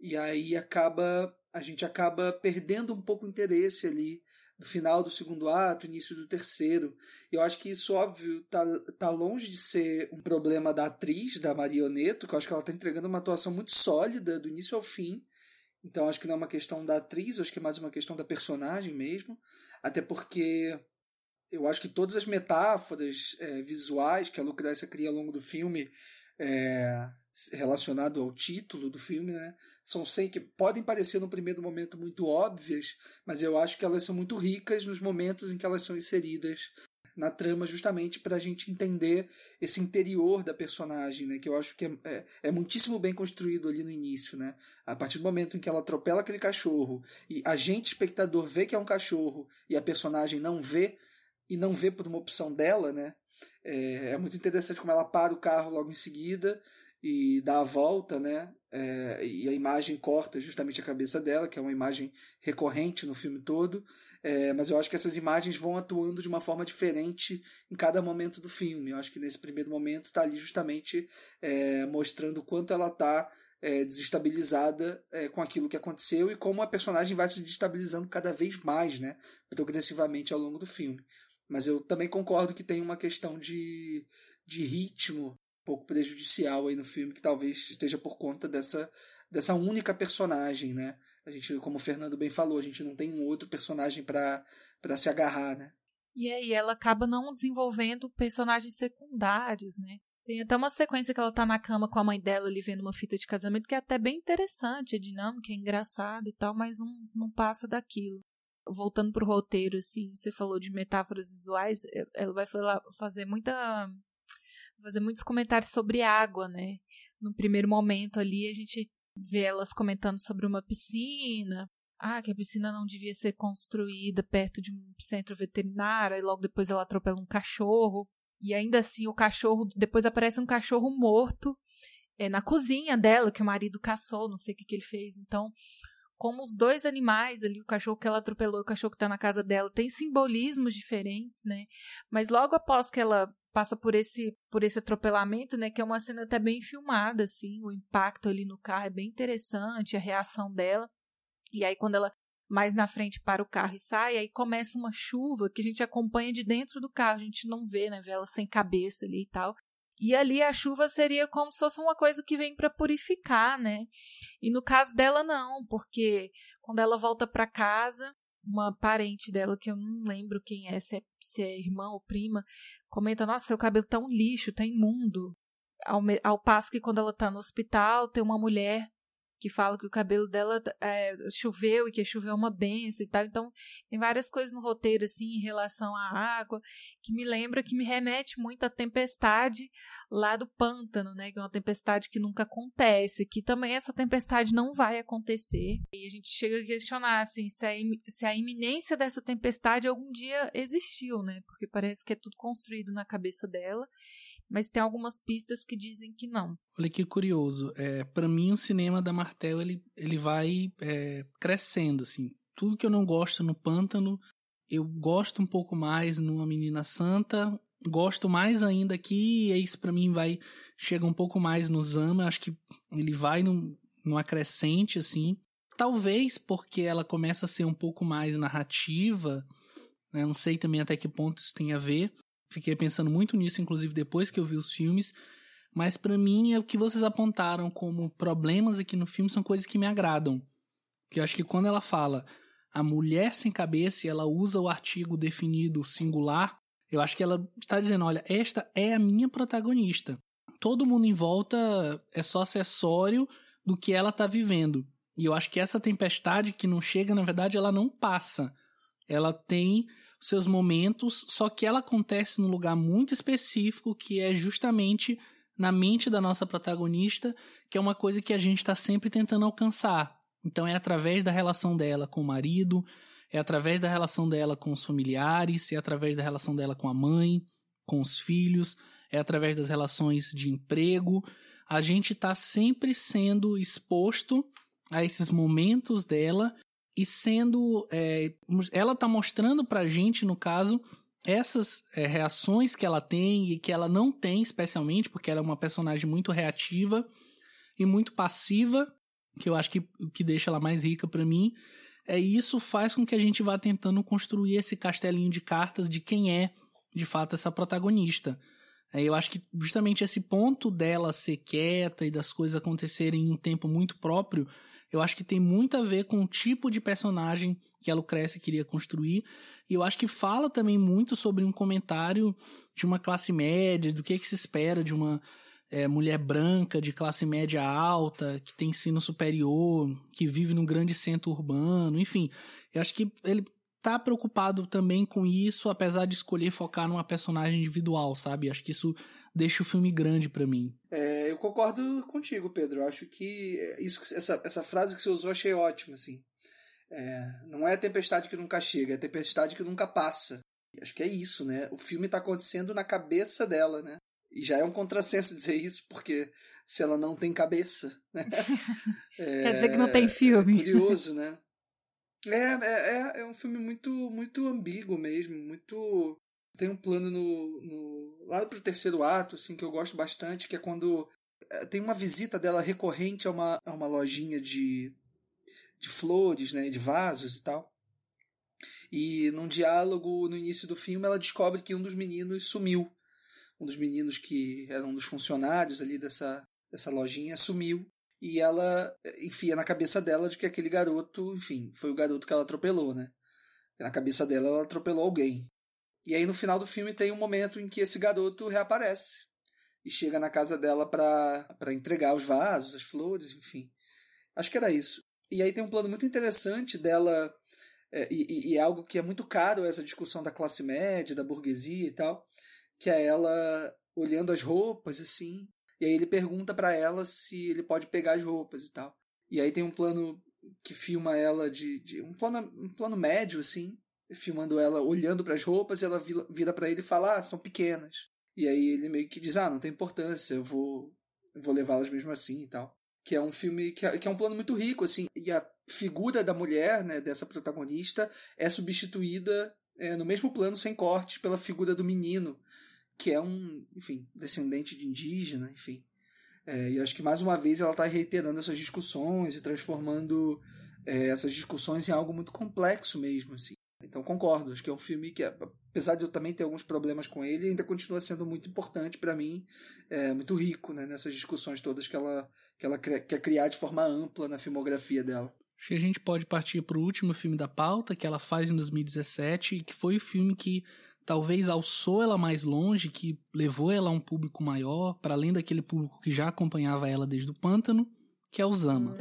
E aí acaba a gente acaba perdendo um pouco o interesse ali do final do segundo ato, início do terceiro. Eu acho que isso, óbvio, tá, tá longe de ser um problema da atriz, da Marioneto, que eu acho que ela tá entregando uma atuação muito sólida do início ao fim. Então acho que não é uma questão da atriz, acho que é mais uma questão da personagem mesmo. Até porque eu acho que todas as metáforas é, visuais que a Lucrécia cria ao longo do filme é, relacionado ao título do filme, né? São sem que podem parecer no primeiro momento muito óbvias, mas eu acho que elas são muito ricas nos momentos em que elas são inseridas na trama, justamente para a gente entender esse interior da personagem, né? Que eu acho que é, é, é, muitíssimo bem construído ali no início, né? A partir do momento em que ela atropela aquele cachorro e a gente, espectador, vê que é um cachorro e a personagem não vê, e não vê por uma opção dela, né? É, é muito interessante como ela para o carro logo em seguida e dá a volta, né? É, e a imagem corta justamente a cabeça dela, que é uma imagem recorrente no filme todo. É, mas eu acho que essas imagens vão atuando de uma forma diferente em cada momento do filme. Eu acho que nesse primeiro momento está ali justamente é, mostrando o quanto ela está é, desestabilizada é, com aquilo que aconteceu e como a personagem vai se destabilizando cada vez mais, né, progressivamente ao longo do filme. Mas eu também concordo que tem uma questão de, de ritmo um pouco prejudicial aí no filme, que talvez esteja por conta dessa, dessa única personagem, né? A gente, como o Fernando bem falou, a gente não tem um outro personagem para se agarrar, né? E aí ela acaba não desenvolvendo personagens secundários, né? Tem até uma sequência que ela tá na cama com a mãe dela ali vendo uma fita de casamento que é até bem interessante, é dinâmica, é engraçado e tal, mas não, não passa daquilo voltando pro roteiro, assim, você falou de metáforas visuais, é, ela vai fazer muita. fazer muitos comentários sobre água, né? No primeiro momento ali, a gente vê elas comentando sobre uma piscina. Ah, que a piscina não devia ser construída perto de um centro veterinário, e logo depois ela atropela um cachorro. E ainda assim, o cachorro. Depois aparece um cachorro morto é, na cozinha dela, que o marido caçou, não sei o que, que ele fez. Então, como os dois animais ali, o cachorro que ela atropelou e o cachorro que está na casa dela, tem simbolismos diferentes, né? Mas logo após que ela passa por esse por esse atropelamento, né, que é uma cena até bem filmada assim, o impacto ali no carro é bem interessante, a reação dela. E aí quando ela mais na frente para o carro e sai, aí começa uma chuva que a gente acompanha de dentro do carro, a gente não vê, né, vê ela sem cabeça ali e tal. E ali a chuva seria como se fosse uma coisa que vem para purificar, né? E no caso dela não, porque quando ela volta para casa, uma parente dela que eu não lembro quem é, se é, se é irmã ou prima, comenta: "Nossa, seu cabelo tá um lixo, tá imundo". Ao, ao passo que quando ela tá no hospital, tem uma mulher que fala que o cabelo dela é, choveu e que choveu uma benção e tal. Então, tem várias coisas no roteiro, assim, em relação à água, que me lembra, que me remete muito à tempestade lá do pântano, né? Que é uma tempestade que nunca acontece, que também essa tempestade não vai acontecer. E a gente chega a questionar, assim, se a, se a iminência dessa tempestade algum dia existiu, né? Porque parece que é tudo construído na cabeça dela mas tem algumas pistas que dizem que não. Olha que curioso. É, para mim, o cinema da Martel ele, ele vai é, crescendo. Assim. Tudo que eu não gosto no Pântano, eu gosto um pouco mais numa Menina Santa. Gosto mais ainda aqui, e isso para mim vai chega um pouco mais no Zama. Acho que ele vai num, num acrescente assim. Talvez porque ela começa a ser um pouco mais narrativa, né? não sei também até que ponto isso tem a ver, Fiquei pensando muito nisso, inclusive depois que eu vi os filmes. Mas para mim, é o que vocês apontaram como problemas aqui no filme são coisas que me agradam. Que eu acho que quando ela fala a mulher sem cabeça e ela usa o artigo definido singular, eu acho que ela está dizendo: olha, esta é a minha protagonista. Todo mundo em volta é só acessório do que ela está vivendo. E eu acho que essa tempestade que não chega, na verdade, ela não passa. Ela tem seus momentos, só que ela acontece num lugar muito específico, que é justamente na mente da nossa protagonista, que é uma coisa que a gente está sempre tentando alcançar. Então é através da relação dela com o marido, é através da relação dela com os familiares, é através da relação dela com a mãe, com os filhos, é através das relações de emprego. A gente está sempre sendo exposto a esses momentos dela e sendo. É, ela está mostrando pra gente, no caso, essas é, reações que ela tem e que ela não tem, especialmente, porque ela é uma personagem muito reativa e muito passiva, que eu acho que o que deixa ela mais rica para mim. É isso faz com que a gente vá tentando construir esse castelinho de cartas de quem é, de fato, essa protagonista. É, eu acho que justamente esse ponto dela ser quieta e das coisas acontecerem em um tempo muito próprio eu acho que tem muito a ver com o tipo de personagem que a Lucrécia queria construir. E eu acho que fala também muito sobre um comentário de uma classe média, do que, que se espera de uma é, mulher branca de classe média alta, que tem ensino superior, que vive num grande centro urbano, enfim. Eu acho que ele tá preocupado também com isso, apesar de escolher focar numa personagem individual, sabe? Acho que isso deixa o filme grande para mim. É, eu concordo contigo, Pedro. Eu acho que isso, essa, essa frase que você usou achei ótima, assim. É, não é a tempestade que nunca chega, é a tempestade que nunca passa. Acho que é isso, né? O filme está acontecendo na cabeça dela, né? E já é um contrassenso dizer isso, porque se ela não tem cabeça, né? É, Quer dizer que não tem filme. É curioso, né? É, é, é, é um filme muito, muito ambíguo mesmo, muito tem um plano no, no lá pro terceiro ato, assim, que eu gosto bastante, que é quando é, tem uma visita dela recorrente a uma, a uma lojinha de, de flores, né, de vasos e tal. E num diálogo no início do filme, ela descobre que um dos meninos sumiu. Um dos meninos que era um dos funcionários ali dessa, dessa lojinha sumiu. E ela enfia na cabeça dela de que aquele garoto, enfim, foi o garoto que ela atropelou, né? Na cabeça dela, ela atropelou alguém. E aí no final do filme tem um momento em que esse garoto reaparece e chega na casa dela para entregar os vasos, as flores, enfim. Acho que era isso. E aí tem um plano muito interessante dela, é, e, e, é algo que é muito caro essa discussão da classe média, da burguesia e tal, que é ela olhando as roupas, assim, e aí ele pergunta para ela se ele pode pegar as roupas e tal. E aí tem um plano que filma ela de, de um plano um plano médio assim, filmando ela olhando para as roupas e ela vira para ele e fala: "Ah, são pequenas". E aí ele meio que diz: "Ah, não tem importância, eu vou vou levá-las mesmo assim" e tal. Que é um filme que é, que é um plano muito rico assim, e a figura da mulher, né, dessa protagonista é substituída é, no mesmo plano sem cortes pela figura do menino, que é um, enfim, descendente de indígena, enfim. É, e acho que mais uma vez ela está reiterando essas discussões e transformando é, essas discussões em algo muito complexo mesmo, assim. Então concordo, acho que é um filme que, apesar de eu também ter alguns problemas com ele, ainda continua sendo muito importante para mim, é, muito rico né, nessas discussões todas que ela, que ela quer criar de forma ampla na filmografia dela. Acho que a gente pode partir para o último filme da pauta, que ela faz em 2017, que foi o filme que talvez alçou ela mais longe, que levou ela a um público maior, para além daquele público que já acompanhava ela desde o Pântano, que é o Zama.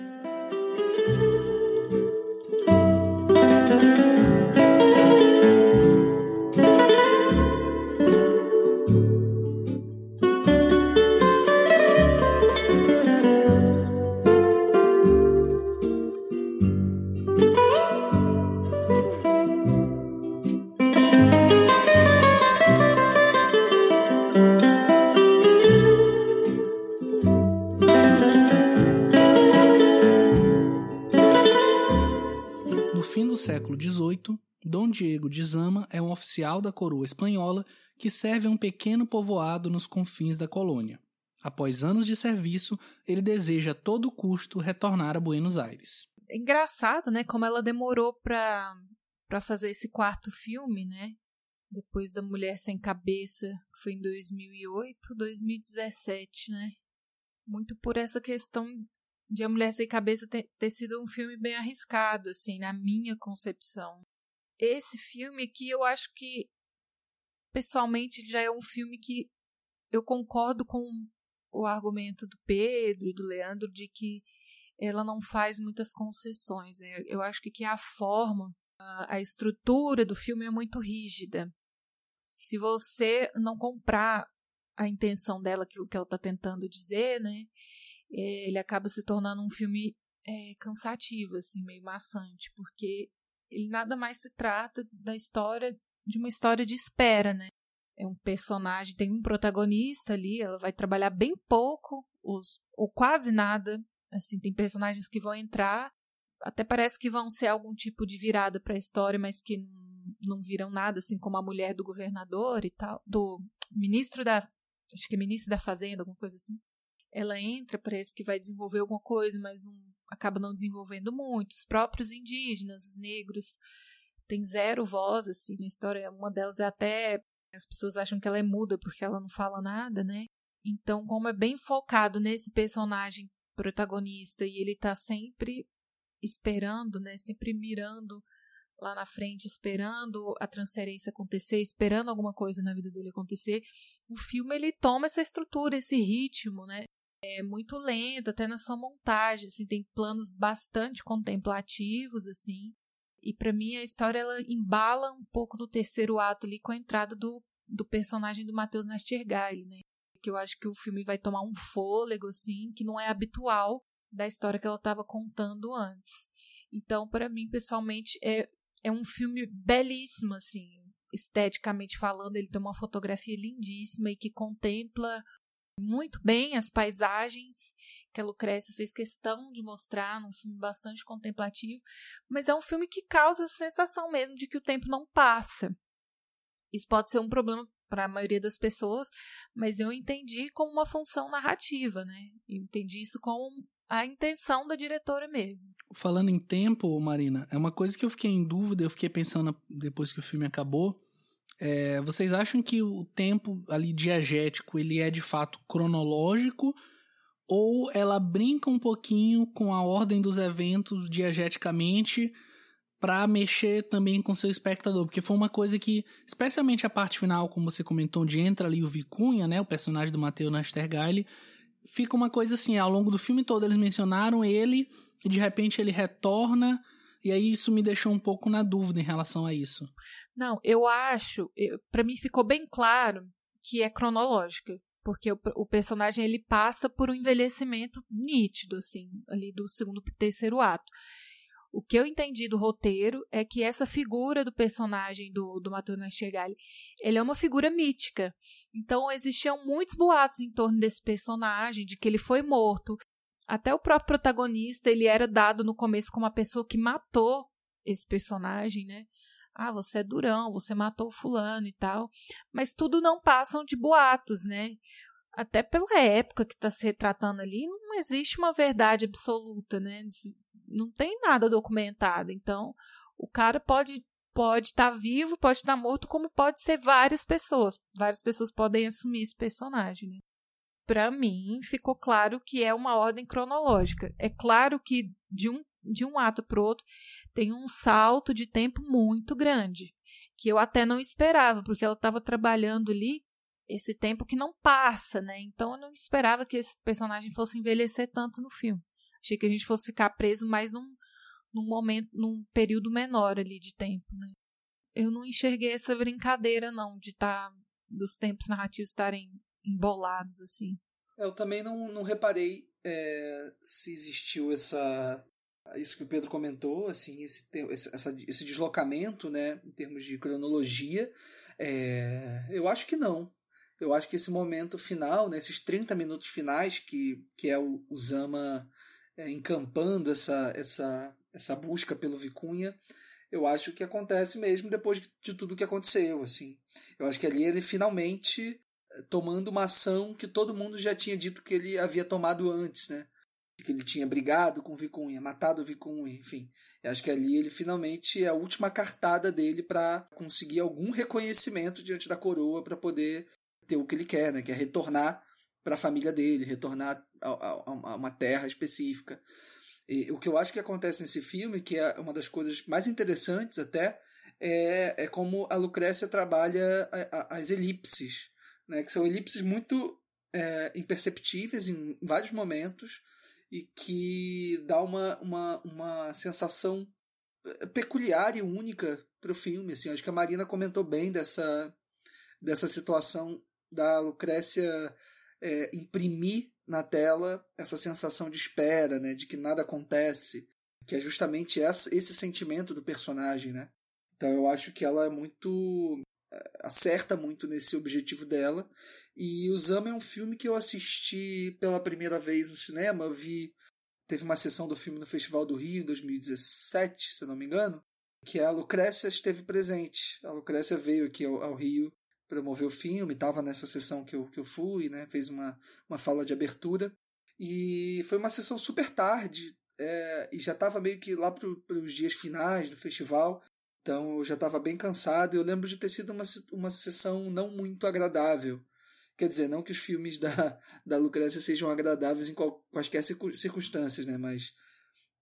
Diego de Zama é um oficial da coroa espanhola que serve a um pequeno povoado nos confins da colônia. Após anos de serviço, ele deseja a todo custo retornar a Buenos Aires. É engraçado, né, como ela demorou para para fazer esse quarto filme, né? Depois da Mulher Sem Cabeça, que foi em 2008, 2017, né? Muito por essa questão de A Mulher Sem Cabeça ter, ter sido um filme bem arriscado, assim, na minha concepção esse filme aqui eu acho que pessoalmente já é um filme que eu concordo com o argumento do Pedro e do Leandro de que ela não faz muitas concessões. Né? Eu acho que, que a forma, a estrutura do filme é muito rígida. Se você não comprar a intenção dela, aquilo que ela está tentando dizer, né, ele acaba se tornando um filme é, cansativo, assim, meio maçante, porque ele nada mais se trata da história de uma história de espera, né? é um personagem, tem um protagonista ali, ela vai trabalhar bem pouco, os, ou quase nada. Assim, tem personagens que vão entrar, até parece que vão ser algum tipo de virada para a história, mas que não, viram nada, assim como a mulher do governador e tal, do ministro da, acho que é ministro da Fazenda, alguma coisa assim. Ela entra, parece que vai desenvolver alguma coisa, mas não, acaba não desenvolvendo muito. Os próprios indígenas, os negros, têm zero voz, assim, na história. Uma delas é até as pessoas acham que ela é muda porque ela não fala nada, né? Então, como é bem focado nesse personagem protagonista e ele tá sempre esperando, né? Sempre mirando lá na frente, esperando a transferência acontecer, esperando alguma coisa na vida dele acontecer. O filme ele toma essa estrutura, esse ritmo, né? É muito lento, até na sua montagem, assim, tem planos bastante contemplativos, assim. E para mim a história ela embala um pouco no terceiro ato ali com a entrada do, do personagem do Matheus Nastergaile, né? Que eu acho que o filme vai tomar um fôlego assim que não é habitual da história que ela estava contando antes. Então, para mim pessoalmente é é um filme belíssimo assim, esteticamente falando, ele tem uma fotografia lindíssima e que contempla muito bem as paisagens que a Lucrécia fez questão de mostrar num filme bastante contemplativo, mas é um filme que causa a sensação mesmo de que o tempo não passa. Isso pode ser um problema para a maioria das pessoas, mas eu entendi como uma função narrativa, né? Eu entendi isso como a intenção da diretora mesmo. Falando em tempo, Marina, é uma coisa que eu fiquei em dúvida, eu fiquei pensando depois que o filme acabou, é, vocês acham que o tempo ali diegético ele é de fato cronológico? Ou ela brinca um pouquinho com a ordem dos eventos diegeticamente para mexer também com seu espectador, porque foi uma coisa que, especialmente a parte final, como você comentou, onde entra ali o Vicunha, né, o personagem do Matheus Nastergaile, fica uma coisa assim, ao longo do filme todo eles mencionaram ele e de repente ele retorna e aí isso me deixou um pouco na dúvida em relação a isso. Não, eu acho, para mim ficou bem claro que é cronológica, porque o, o, personagem ele passa por um envelhecimento nítido assim, ali do segundo pro terceiro ato. O que eu entendi do roteiro é que essa figura do personagem do, do Matheus Nastergalli, ele é uma figura mítica. Então existiam muitos boatos em torno desse personagem, de que ele foi morto, até o próprio protagonista, ele era dado no começo como a pessoa que matou esse personagem, né? Ah, você é durão, você matou o fulano e tal. Mas tudo não passam de boatos, né? Até pela época que está se retratando ali, não existe uma verdade absoluta, né? Não tem nada documentado. Então, o cara pode pode estar tá vivo, pode estar tá morto, como pode ser várias pessoas. Várias pessoas podem assumir esse personagem. Né? Para mim, ficou claro que é uma ordem cronológica. É claro que de um, de um ato para outro tem um salto de tempo muito grande, que eu até não esperava, porque ela estava trabalhando ali esse tempo que não passa, né? Então eu não esperava que esse personagem fosse envelhecer tanto no filme. Achei que a gente fosse ficar preso mais num, num momento, num período menor ali de tempo, né? Eu não enxerguei essa brincadeira, não, de estar. Tá, dos tempos narrativos estarem embolados, assim. Eu também não, não reparei é, se existiu essa. Isso que o Pedro comentou, assim, esse, essa, esse deslocamento, né, em termos de cronologia. É, eu acho que não. Eu acho que esse momento final, né, esses 30 minutos finais, que, que é o, o Zama é, encampando essa, essa, essa busca pelo Vicunha, eu acho que acontece mesmo depois de tudo que aconteceu, assim. Eu acho que ali ele finalmente tomando uma ação que todo mundo já tinha dito que ele havia tomado antes, né? Que ele tinha brigado com o Vicunha, matado o Vicunha, enfim. Eu acho que ali ele finalmente é a última cartada dele para conseguir algum reconhecimento diante da coroa para poder ter o que ele quer, né? Que é retornar para a família dele, retornar a, a, a, uma terra específica. E o que eu acho que acontece nesse filme, que é uma das coisas mais interessantes até, é, é como a Lucrécia trabalha as elipses né, que são elipses muito é, imperceptíveis em vários momentos e que dá uma, uma, uma sensação é, peculiar e única para o filme. Assim. Acho que a Marina comentou bem dessa, dessa situação da Lucrécia é, imprimir na tela essa sensação de espera, né, de que nada acontece, que é justamente essa, esse sentimento do personagem, né? Então eu acho que ela é muito acerta muito nesse objetivo dela. E o Zama é um filme que eu assisti pela primeira vez no cinema. Eu vi. Teve uma sessão do filme no Festival do Rio em 2017, se eu não me engano, que a Lucrécia esteve presente. A Lucrécia veio aqui ao, ao Rio promover o filme, estava nessa sessão que eu, que eu fui, né? Fez uma, uma fala de abertura. E foi uma sessão super tarde, é, e já estava meio que lá para os dias finais do festival, então eu já estava bem cansado. Eu lembro de ter sido uma, uma sessão não muito agradável. Quer dizer, não que os filmes da, da Lucrécia sejam agradáveis em qual, quaisquer circunstâncias, né? Mas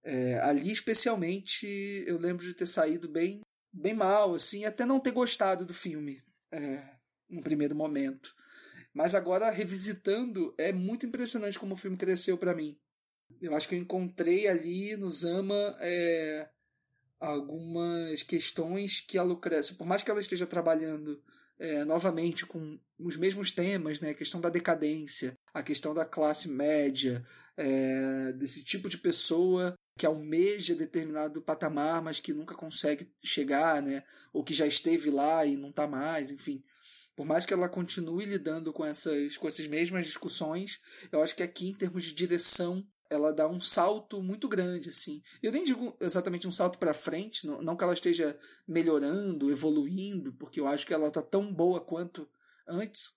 é, ali especialmente eu lembro de ter saído bem, bem mal, assim, até não ter gostado do filme é, no primeiro momento. Mas agora, revisitando, é muito impressionante como o filme cresceu para mim. Eu acho que eu encontrei ali no Zama é, algumas questões que a Lucrécia, por mais que ela esteja trabalhando é, novamente com os mesmos temas, né, a questão da decadência, a questão da classe média, é, desse tipo de pessoa que almeja determinado patamar, mas que nunca consegue chegar, né, ou que já esteve lá e não está mais, enfim. Por mais que ela continue lidando com essas, com essas mesmas discussões, eu acho que aqui, em termos de direção, ela dá um salto muito grande, assim. Eu nem digo exatamente um salto para frente, não, não, que ela esteja melhorando, evoluindo, porque eu acho que ela tá tão boa quanto antes,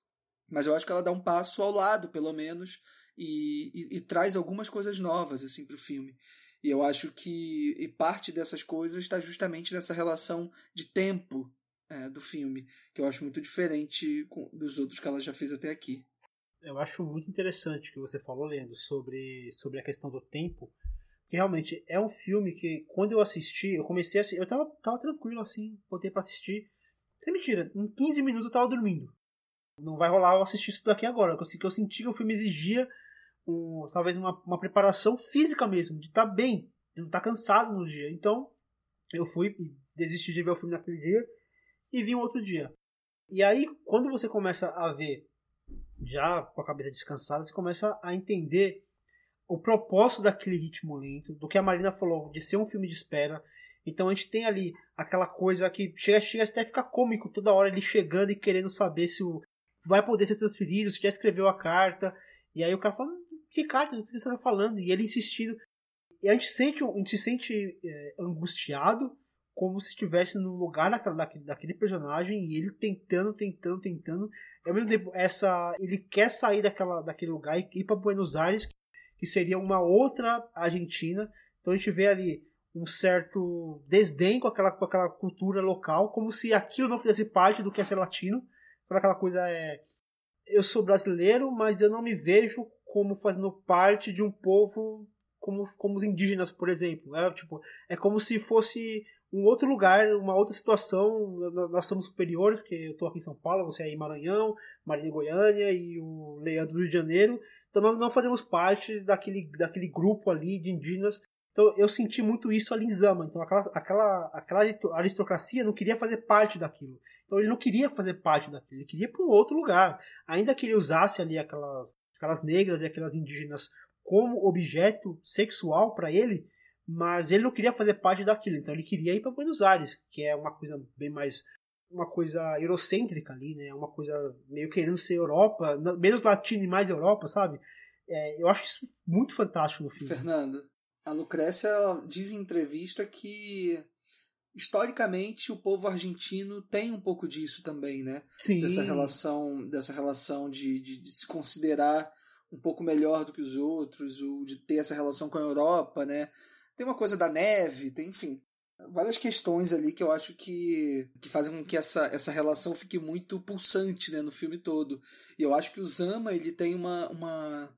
mas eu acho que ela dá um passo ao lado, pelo menos, e, e, e traz algumas coisas novas, assim, pro filme. E eu acho que parte dessas coisas está justamente nessa relação de tempo é, do filme, que eu acho muito diferente dos outros que ela já fez até aqui. Eu acho muito interessante o que você falou, Leandro, sobre, sobre a questão do tempo. Porque realmente é um filme que, quando eu assisti, eu comecei a eu tava, tava tranquilo assim, botei pra assistir. Sem mentira, em 15 minutos eu tava dormindo. Não vai rolar eu assistir isso daqui agora. Que eu senti que o filme exigia um, talvez uma, uma preparação física mesmo, de estar tá bem, de não estar tá cansado no dia. Então, eu fui desisti de ver o filme naquele dia e vi um outro dia. E aí, quando você começa a ver, já com a cabeça descansada, você começa a entender o propósito daquele ritmo lento, do que a Marina falou, de ser um filme de espera. Então a gente tem ali aquela coisa que chega, chega até ficar cômico toda hora ele chegando e querendo saber se o, vai poder ser transferido, se já escreveu a carta. E aí o cara fala, que carta? O que você está falando? E ele insistindo. E a gente, sente, a gente se sente é, angustiado, como se estivesse no lugar daquele, daquele, personagem e ele tentando, tentando, tentando. Ao mesmo tempo, essa, ele quer sair daquela, daquele lugar e ir para Buenos Aires, que seria uma outra Argentina. Então a gente vê ali um certo desdém com aquela, com aquela cultura local, como se aquilo não fizesse parte do que é ser latino. Sabe aquela coisa é. Eu sou brasileiro, mas eu não me vejo como fazendo parte de um povo como, como os indígenas, por exemplo. É, tipo, é como se fosse um outro lugar, uma outra situação. Nós somos superiores, porque eu estou aqui em São Paulo, você é em Maranhão, Maria Goiânia e o Leandro do Rio de Janeiro. Então nós não fazemos parte daquele, daquele grupo ali de indígenas. Então eu senti muito isso ali em Zama. Então aquela, aquela, aquela aristocracia não queria fazer parte daquilo. Então ele não queria fazer parte daquilo, ele queria para um outro lugar. Ainda que ele usasse ali aquelas, aquelas negras e aquelas indígenas como objeto sexual para ele, mas ele não queria fazer parte daquilo, então ele queria ir para Buenos Aires, que é uma coisa bem mais uma coisa eurocêntrica ali, né? Uma coisa meio querendo ser Europa, menos latino e mais Europa, sabe? É, eu acho isso muito fantástico no filme. Fernando, a Lucrécia diz em entrevista que historicamente o povo argentino tem um pouco disso também, né? Sim. Dessa relação, dessa relação de, de, de se considerar um pouco melhor do que os outros, o de ter essa relação com a Europa, né? Tem uma coisa da neve, tem, enfim, várias questões ali que eu acho que, que fazem com que essa, essa relação fique muito pulsante né, no filme todo. E eu acho que o Zama ele tem uma, uma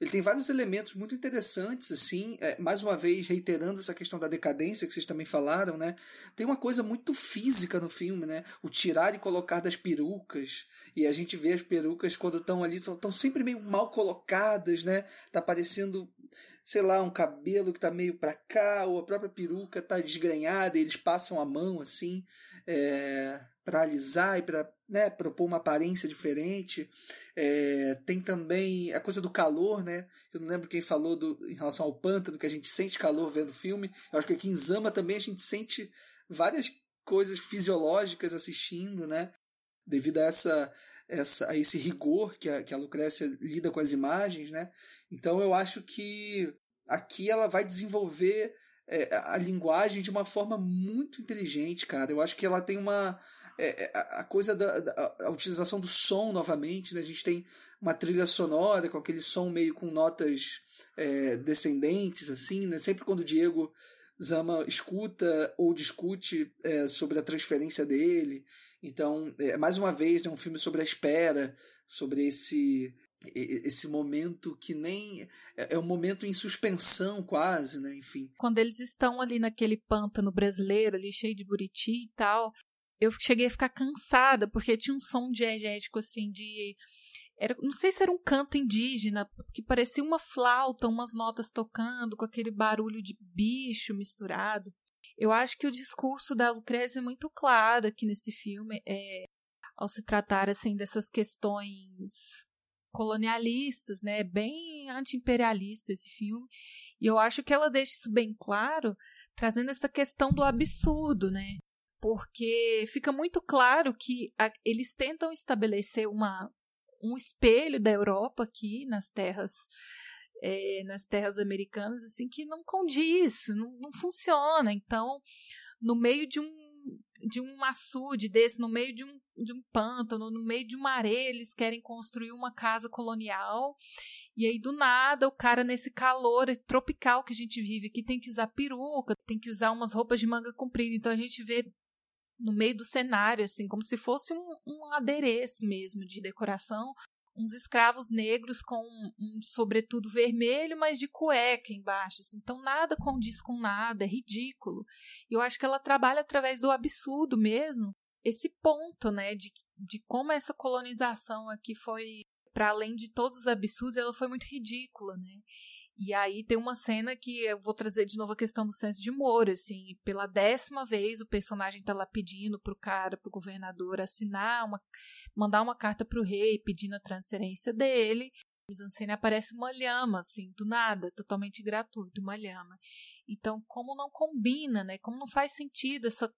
ele tem vários elementos muito interessantes, assim, é, mais uma vez reiterando essa questão da decadência que vocês também falaram, né? Tem uma coisa muito física no filme, né? O tirar e colocar das perucas, e a gente vê as perucas quando estão ali, estão sempre meio mal colocadas, né? Tá parecendo sei lá, um cabelo que tá meio para cá, ou a própria peruca tá desgrenhada e eles passam a mão assim é, para alisar e para né, propor uma aparência diferente. É, tem também a coisa do calor, né? Eu não lembro quem falou do, em relação ao pântano, que a gente sente calor vendo filme. Eu acho que aqui em Zama também a gente sente várias coisas fisiológicas assistindo, né? devido a essa, essa esse rigor que a, que a Lucrécia lida com as imagens, né? Então eu acho que aqui ela vai desenvolver é, a linguagem de uma forma muito inteligente, cara. Eu acho que ela tem uma é, é a coisa da, da a utilização do som novamente, né? A gente tem uma trilha sonora com aquele som meio com notas é, descendentes, assim, né? Sempre quando o Diego Zama escuta ou discute é, sobre a transferência dele. Então, é, mais uma vez, é né, um filme sobre a espera, sobre esse esse momento que nem é, é um momento em suspensão quase, né? Enfim. Quando eles estão ali naquele pântano brasileiro, ali cheio de buriti e tal, eu cheguei a ficar cansada porque tinha um som diegético assim de era, não sei se era um canto indígena, que parecia uma flauta, umas notas tocando, com aquele barulho de bicho misturado. Eu acho que o discurso da Lucrécia é muito claro aqui nesse filme, é, ao se tratar assim dessas questões colonialistas, né? Bem anti-imperialista esse filme. E eu acho que ela deixa isso bem claro, trazendo essa questão do absurdo, né? Porque fica muito claro que a, eles tentam estabelecer uma, um espelho da Europa aqui nas terras é, nas terras americanas assim que não condiz, não, não funciona. Então, no meio de um de um açude desse, no meio de um, de um pântano, no meio de uma areia, eles querem construir uma casa colonial. E aí, do nada, o cara, nesse calor tropical que a gente vive aqui, tem que usar peruca, tem que usar umas roupas de manga comprida. Então, a gente vê no meio do cenário, assim, como se fosse um, um adereço mesmo de decoração. Uns escravos negros com um sobretudo vermelho, mas de cueca embaixo. Assim. Então nada condiz com nada, é ridículo. E eu acho que ela trabalha através do absurdo mesmo, esse ponto, né, de, de como essa colonização aqui foi, para além de todos os absurdos, ela foi muito ridícula, né? E aí tem uma cena que eu vou trazer de novo a questão do senso de humor, assim, pela décima vez o personagem tá lá pedindo pro cara, pro governador assinar uma mandar uma carta pro rei pedindo a transferência dele. Misancene aparece uma lhama, assim, do nada, totalmente gratuito, uma lhama. Então, como não combina, né? Como não faz sentido essa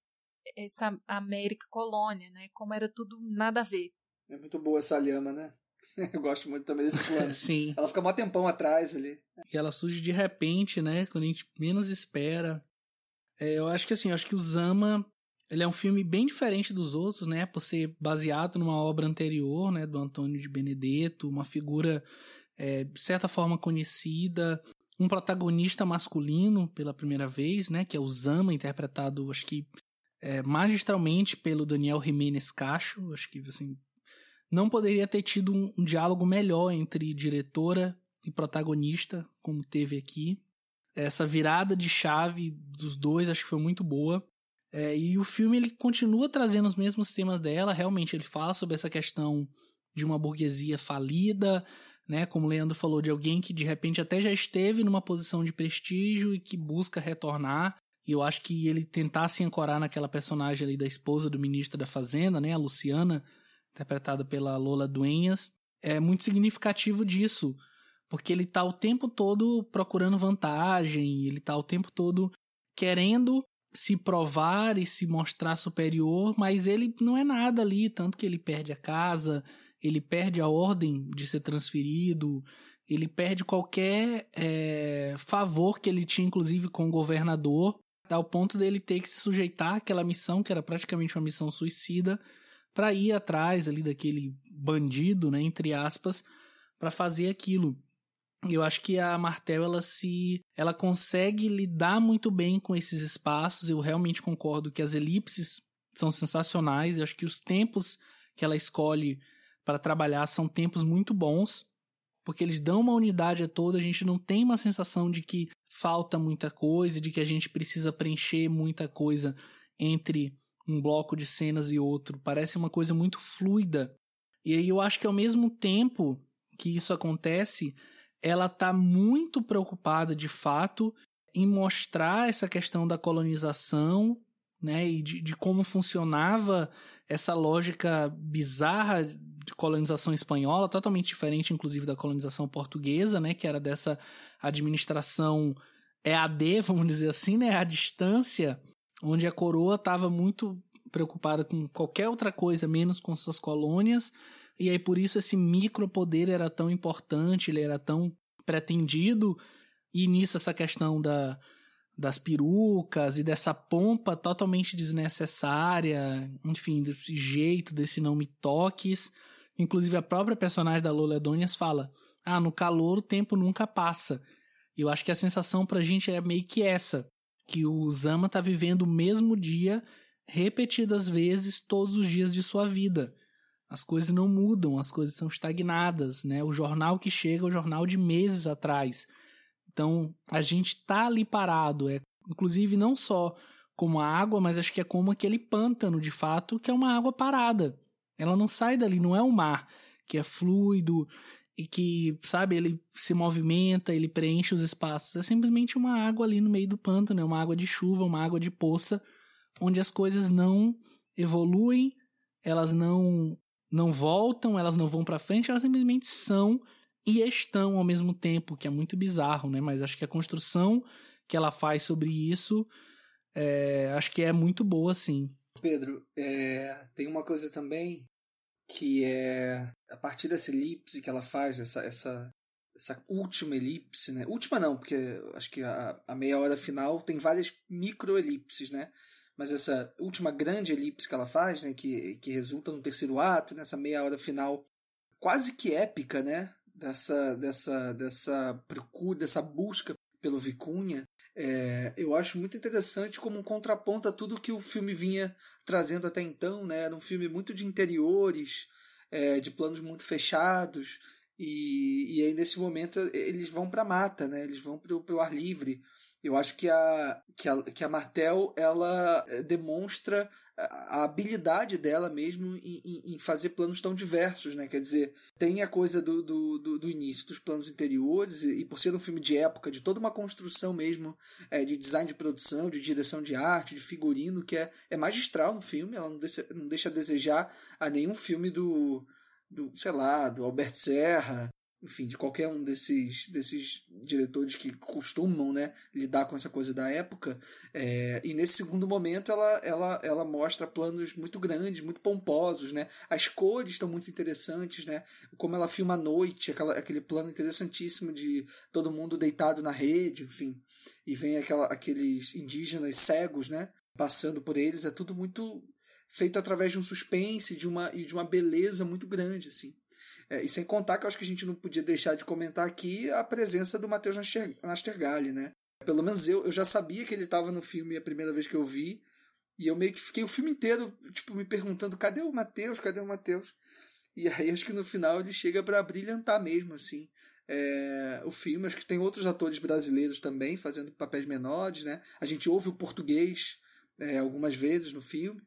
essa América colônia, né? Como era tudo nada a ver. É muito boa essa lhama, né? Eu gosto muito também desse plano. Sim. Ela fica mó tempão atrás ali. E ela surge de repente, né? Quando a gente menos espera. É, eu acho que assim, eu acho que o Zama ele é um filme bem diferente dos outros, né? Por ser baseado numa obra anterior, né? Do Antônio de Benedetto, uma figura é, de certa forma conhecida, um protagonista masculino pela primeira vez, né? Que é o Zama, interpretado, acho que é, magistralmente pelo Daniel Jiménez Cacho. Acho que assim não poderia ter tido um, um diálogo melhor entre diretora e protagonista, como teve aqui. Essa virada de chave dos dois acho que foi muito boa. É, e o filme ele continua trazendo os mesmos temas dela. Realmente ele fala sobre essa questão de uma burguesia falida, né? Como o Leandro falou, de alguém que de repente até já esteve numa posição de prestígio e que busca retornar. E eu acho que ele tentar se ancorar naquela personagem ali da esposa do ministro da Fazenda, né? A Luciana, interpretada pela Lola Duenhas, é muito significativo disso, porque ele tá o tempo todo procurando vantagem, ele tá o tempo todo querendo se provar e se mostrar superior, mas ele não é nada ali, tanto que ele perde a casa, ele perde a ordem de ser transferido, ele perde qualquer é, favor que ele tinha, inclusive, com o governador, ao ponto dele ter que se sujeitar àquela missão, que era praticamente uma missão suicida, para ir atrás ali daquele bandido, né, entre aspas, para fazer aquilo. Eu acho que a Martel ela se ela consegue lidar muito bem com esses espaços. Eu realmente concordo que as elipses são sensacionais. Eu acho que os tempos que ela escolhe para trabalhar são tempos muito bons, porque eles dão uma unidade a toda. A gente não tem uma sensação de que falta muita coisa, de que a gente precisa preencher muita coisa entre um bloco de cenas e outro. Parece uma coisa muito fluida. E aí eu acho que ao mesmo tempo que isso acontece, ela está muito preocupada de fato em mostrar essa questão da colonização, né, e de, de como funcionava essa lógica bizarra de colonização espanhola, totalmente diferente, inclusive, da colonização portuguesa, né, que era dessa administração EAD, vamos dizer assim, né, à distância, onde a coroa estava muito preocupada com qualquer outra coisa menos com suas colônias. E aí por isso esse micropoder era tão importante, ele era tão pretendido. E nisso essa questão da, das perucas e dessa pompa totalmente desnecessária, enfim, desse jeito, desse não me toques. Inclusive a própria personagem da Lola Adonias fala: "Ah, no calor o tempo nunca passa". Eu acho que a sensação pra gente é meio que essa, que o Zama tá vivendo o mesmo dia repetidas vezes todos os dias de sua vida. As coisas não mudam, as coisas são estagnadas, né? O jornal que chega é o jornal de meses atrás. Então, a gente tá ali parado, é inclusive não só como a água, mas acho que é como aquele pântano, de fato, que é uma água parada. Ela não sai dali, não é um mar que é fluido e que, sabe, ele se movimenta, ele preenche os espaços. É simplesmente uma água ali no meio do pântano, é uma água de chuva, uma água de poça, onde as coisas não evoluem, elas não não voltam, elas não vão para frente, elas simplesmente são e estão ao mesmo tempo, que é muito bizarro, né? Mas acho que a construção que ela faz sobre isso, é, acho que é muito boa, sim. Pedro, é, tem uma coisa também que é a partir dessa elipse que ela faz, essa, essa, essa última elipse, né? Última não, porque acho que a, a meia hora final tem várias microelipses, né? Mas essa última grande elipse que ela faz, né? Que, que resulta no terceiro ato, nessa meia hora final quase que épica, né? dessa, dessa, dessa procura, dessa busca pelo Vicunha, é, eu acho muito interessante como um contraponto a tudo que o filme vinha trazendo até então. Né? Era um filme muito de interiores, é, de planos muito fechados, e, e aí nesse momento eles vão para a mata, né? eles vão para o ar livre. Eu acho que a, que a, que a Martel ela eh, demonstra a habilidade dela mesmo em, em, fazer planos tão diversos, né? Quer dizer, tem a coisa do, do, do, início dos planos interiores e, por ser um filme de época, de toda uma construção mesmo é, de design de produção, de direção de arte, de figurino, que é, é magistral no filme, ela não deixa, não deixa a desejar a nenhum filme do, do sei lá, do Albert Serra, enfim, de qualquer um desses, desses diretores que costumam né, lidar com essa coisa da época. É, e nesse segundo momento ela, ela, ela mostra planos muito grandes, muito pomposos. Né? As cores estão muito interessantes, né? como ela filma à noite, aquela, aquele plano interessantíssimo de todo mundo deitado na rede, enfim. E vem aquela, aqueles indígenas cegos né, passando por eles. É tudo muito feito através de um suspense de uma, e de uma beleza muito grande. assim. É, e sem contar que eu acho que a gente não podia deixar de comentar aqui a presença do Matheus Nastergalli, né? Pelo menos eu, eu já sabia que ele estava no filme a primeira vez que eu vi. E eu meio que fiquei o filme inteiro, tipo, me perguntando, cadê o Matheus? Cadê o Matheus? E aí acho que no final ele chega para brilhantar mesmo, assim. É, o filme, acho que tem outros atores brasileiros também fazendo papéis menores, né? A gente ouve o português é, algumas vezes no filme.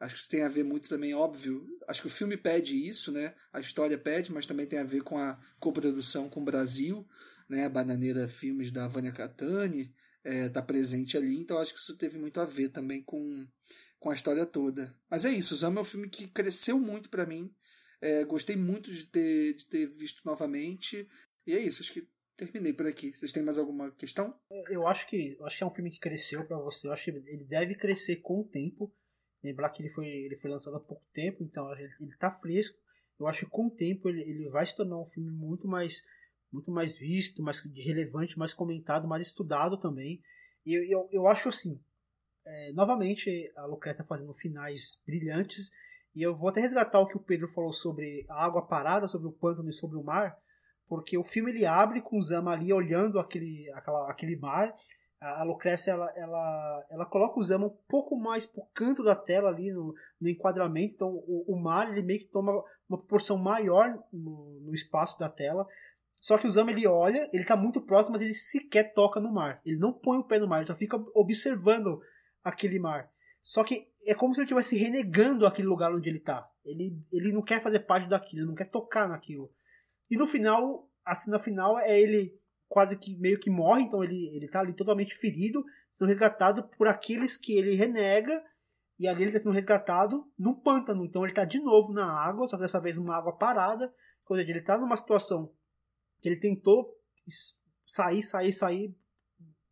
Acho que isso tem a ver muito também, óbvio. Acho que o filme pede isso, né? A história pede, mas também tem a ver com a coprodução com o Brasil, né? A Bananeira Filmes da Vânia Catani está é, presente ali, então acho que isso teve muito a ver também com, com a história toda. Mas é isso, Zama é um filme que cresceu muito para mim. É, gostei muito de ter, de ter visto novamente. E é isso, acho que terminei por aqui. Vocês têm mais alguma questão? Eu acho que, acho que é um filme que cresceu para você. Eu acho que ele deve crescer com o tempo. Lembrar que ele foi, ele foi lançado há pouco tempo, então ele, ele tá fresco. Eu acho que com o tempo ele, ele vai se tornar um filme muito mais muito mais visto, mais relevante, mais comentado, mais estudado também. E eu, eu, eu acho assim, é, novamente a Lucrécia fazendo finais brilhantes. E eu vou até resgatar o que o Pedro falou sobre a água parada, sobre o pântano e sobre o mar, porque o filme ele abre com o Zama ali olhando aquele, aquela, aquele mar a Lucrécia ela, ela, ela coloca o Zama um pouco mais pro canto da tela ali no, no enquadramento, então o, o, mar ele meio que toma uma proporção maior no, no, espaço da tela. Só que o Zama ele olha, ele tá muito próximo, mas ele sequer toca no mar. Ele não põe o pé no mar, ele só fica observando aquele mar. Só que é como se ele estivesse renegando aquele lugar onde ele tá. Ele, ele não quer fazer parte daquilo, ele não quer tocar naquilo. E no final, a cena final é ele quase que meio que morre, então ele, ele tá ali totalmente ferido, sendo resgatado por aqueles que ele renega, e ali ele está sendo resgatado num pântano. Então ele está de novo na água, só que dessa vez numa água parada. Ou seja, ele está numa situação que ele tentou sair, sair, sair,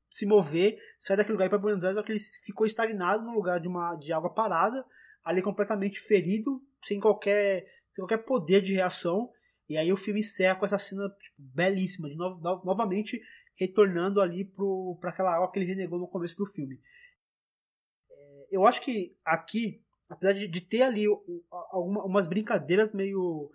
se mover, sair daquele lugar para Buenos Aires, só que ele ficou estagnado no lugar de uma de água parada. ali completamente ferido, sem qualquer, sem qualquer poder de reação. E aí o filme encerra com essa cena tipo, belíssima, de no, no, novamente retornando ali para aquela água que ele renegou no começo do filme. É, eu acho que aqui, apesar de, de ter ali algumas brincadeiras meio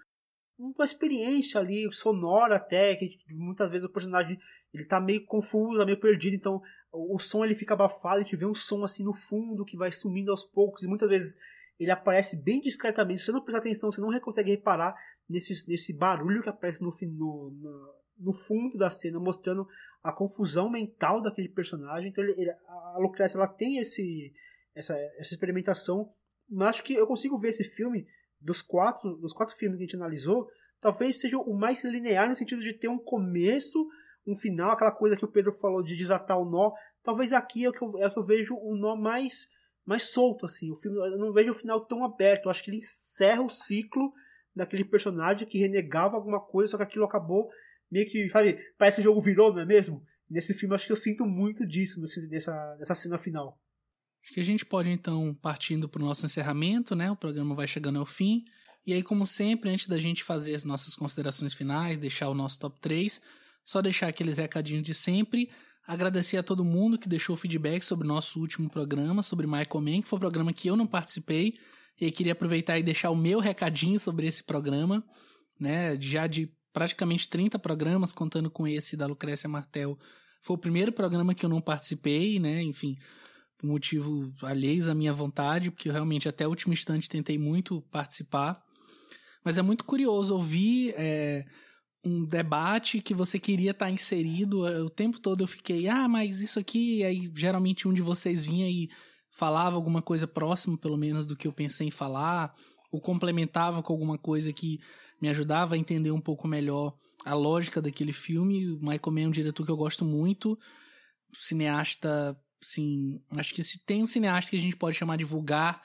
uma experiência ali sonora até que muitas vezes o personagem ele tá meio confuso, meio perdido, então o, o som ele fica abafado, a gente vê um som assim no fundo que vai sumindo aos poucos e muitas vezes ele aparece bem discretamente, se você não prestar atenção, você não consegue reparar nesse, nesse barulho que aparece no, no, no, no fundo da cena, mostrando a confusão mental daquele personagem. Então ele, ele, a Lucrecia ela tem esse, essa, essa experimentação, mas acho que eu consigo ver esse filme dos quatro, dos quatro filmes que a gente analisou, talvez seja o mais linear no sentido de ter um começo, um final, aquela coisa que o Pedro falou de desatar o nó. Talvez aqui é o que eu, é o que eu vejo o nó mais mais solto assim. O filme eu não vejo o final tão aberto. Eu acho que ele encerra o ciclo daquele personagem que renegava alguma coisa, só que aquilo acabou meio que, sabe, parece que o jogo virou, não é mesmo? Nesse filme acho que eu sinto muito disso nessa, nessa cena final. Acho que a gente pode então partindo para o nosso encerramento, né? O programa vai chegando ao fim. E aí, como sempre, antes da gente fazer as nossas considerações finais, deixar o nosso top 3, só deixar aqueles recadinhos de sempre. Agradecer a todo mundo que deixou feedback sobre o nosso último programa, sobre Michael Mann, que foi um programa que eu não participei. E queria aproveitar e deixar o meu recadinho sobre esse programa, né? Já de praticamente 30 programas, contando com esse da Lucrécia Martel. Foi o primeiro programa que eu não participei, né? Enfim, por motivo alheios à minha vontade, porque eu realmente até o último instante tentei muito participar. Mas é muito curioso ouvir é, um debate que você queria estar inserido. O tempo todo eu fiquei, ah, mas isso aqui. E aí geralmente um de vocês vinha e falava alguma coisa próxima, pelo menos, do que eu pensei em falar, ou complementava com alguma coisa que me ajudava a entender um pouco melhor a lógica daquele filme. O Michael Mann é um diretor que eu gosto muito, cineasta, sim, acho que se tem um cineasta que a gente pode chamar de vulgar,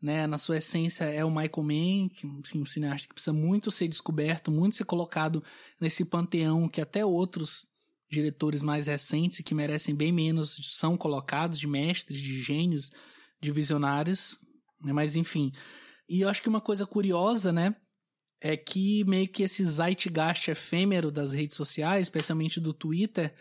né, na sua essência é o Michael Mann, que, um cineasta que precisa muito ser descoberto, muito ser colocado nesse panteão que até outros diretores mais recentes que merecem bem menos são colocados de mestres, de gênios, de visionários, né, mas enfim. E eu acho que uma coisa curiosa, né, é que meio que esse zeitgeist efêmero das redes sociais, especialmente do Twitter,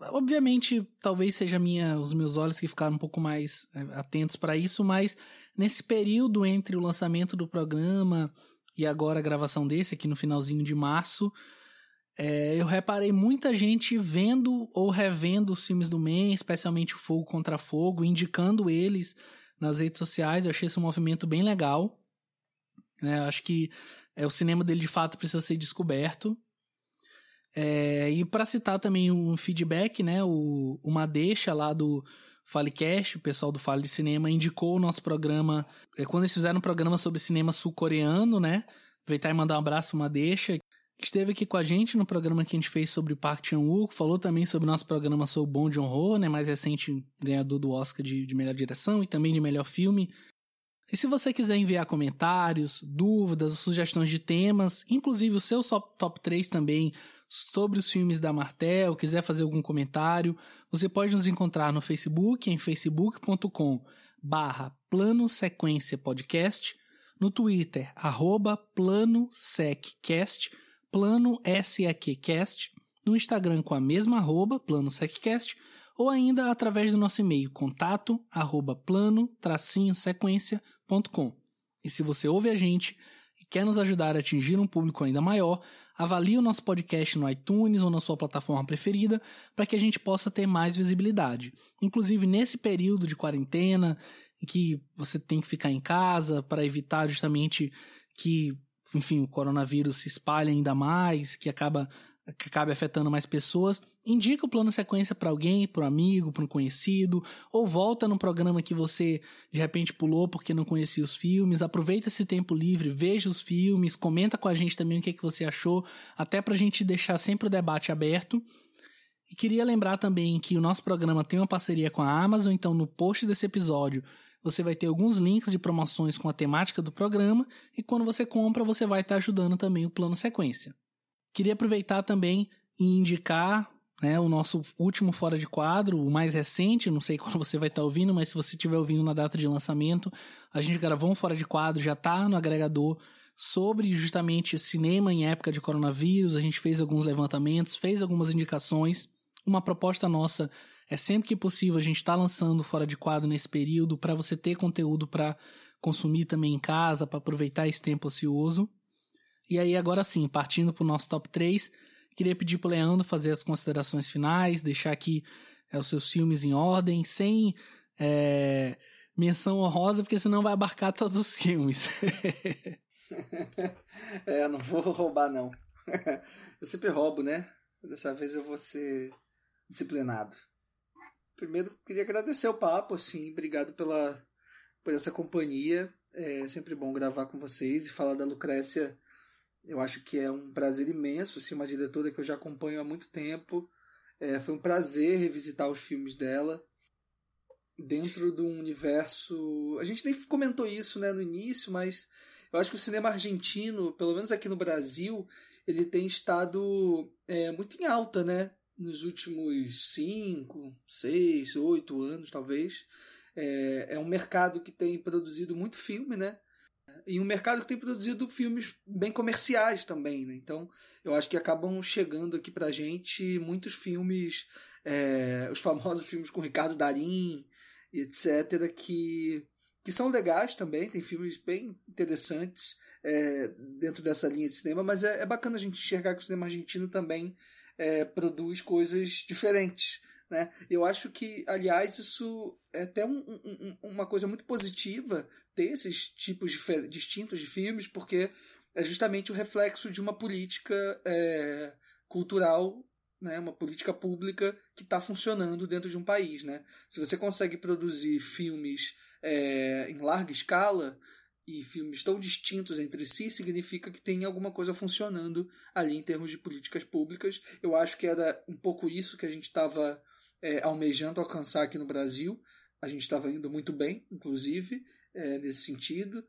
obviamente talvez seja minha, os meus olhos que ficaram um pouco mais é, atentos para isso, mas nesse período entre o lançamento do programa e agora a gravação desse aqui no finalzinho de março, é, eu reparei muita gente vendo ou revendo os filmes do Man, especialmente o Fogo contra Fogo, indicando eles nas redes sociais. Eu achei esse um movimento bem legal. É, acho que é, o cinema dele de fato precisa ser descoberto. É, e para citar também um feedback, né, o, uma deixa lá do Falecast, o pessoal do Fale de Cinema, indicou o nosso programa, é, quando eles fizeram um programa sobre cinema sul-coreano, né, aproveitar e mandar um abraço, uma deixa, que esteve aqui com a gente no programa que a gente fez sobre Park Chan-wook, falou também sobre o nosso programa sobre Bong Joon-ho, né, mais recente ganhador do Oscar de, de melhor direção e também de melhor filme, e se você quiser enviar comentários, dúvidas, sugestões de temas, inclusive o seu top 3 também sobre os filmes da Martel, quiser fazer algum comentário, você pode nos encontrar no Facebook, em facebook.com barra Plano Sequência Podcast, no Twitter, arroba Plano SecCast, Plano SEQcast, no Instagram com a mesma arroba, Plano SecCast, ou ainda através do nosso e-mail contato arroba plano-sequência.com. E se você ouve a gente e quer nos ajudar a atingir um público ainda maior, avalie o nosso podcast no iTunes ou na sua plataforma preferida para que a gente possa ter mais visibilidade. Inclusive nesse período de quarentena, em que você tem que ficar em casa para evitar justamente que, enfim, o coronavírus se espalhe ainda mais, que acaba que acabe afetando mais pessoas, indica o plano sequência para alguém, para um amigo, para um conhecido, ou volta num programa que você de repente pulou porque não conhecia os filmes, aproveita esse tempo livre, veja os filmes, comenta com a gente também o que, é que você achou, até para a gente deixar sempre o debate aberto. E queria lembrar também que o nosso programa tem uma parceria com a Amazon, então no post desse episódio você vai ter alguns links de promoções com a temática do programa e quando você compra você vai estar ajudando também o plano sequência. Queria aproveitar também e indicar né? O nosso último fora de quadro, o mais recente, não sei quando você vai estar tá ouvindo, mas se você estiver ouvindo na data de lançamento, a gente gravou um fora de quadro, já está no agregador sobre justamente cinema em época de coronavírus. A gente fez alguns levantamentos, fez algumas indicações. Uma proposta nossa é sempre que possível a gente está lançando fora de quadro nesse período para você ter conteúdo para consumir também em casa, para aproveitar esse tempo ocioso. E aí agora sim, partindo para o nosso top 3, queria pedir para Leandro fazer as considerações finais, deixar aqui é, os seus filmes em ordem, sem é, menção honrosa, porque senão vai abarcar todos os filmes. é, não vou roubar não. eu sempre roubo, né? Dessa vez eu vou ser disciplinado. Primeiro, queria agradecer o papo, assim, obrigado pela, por essa companhia. É sempre bom gravar com vocês e falar da Lucrécia. Eu acho que é um prazer imenso, assim, uma diretora que eu já acompanho há muito tempo. É, foi um prazer revisitar os filmes dela dentro de um universo. A gente nem comentou isso né, no início, mas eu acho que o cinema argentino, pelo menos aqui no Brasil, ele tem estado é, muito em alta, né? nos últimos cinco, seis, oito anos, talvez. É, é um mercado que tem produzido muito filme, né? E um mercado que tem produzido filmes bem comerciais também, né? Então, eu acho que acabam chegando aqui pra gente muitos filmes, é, os famosos filmes com Ricardo Darim, etc., que, que são legais também, tem filmes bem interessantes é, dentro dessa linha de cinema, mas é, é bacana a gente enxergar que o cinema argentino também é, produz coisas diferentes. Né? Eu acho que, aliás, isso é até um, um, uma coisa muito positiva ter esses tipos de, distintos de filmes, porque é justamente o reflexo de uma política é, cultural, né? uma política pública que está funcionando dentro de um país. Né? Se você consegue produzir filmes é, em larga escala, e filmes tão distintos entre si significa que tem alguma coisa funcionando ali em termos de políticas públicas. Eu acho que era um pouco isso que a gente estava é, almejando alcançar aqui no Brasil. A gente estava indo muito bem, inclusive, é, nesse sentido,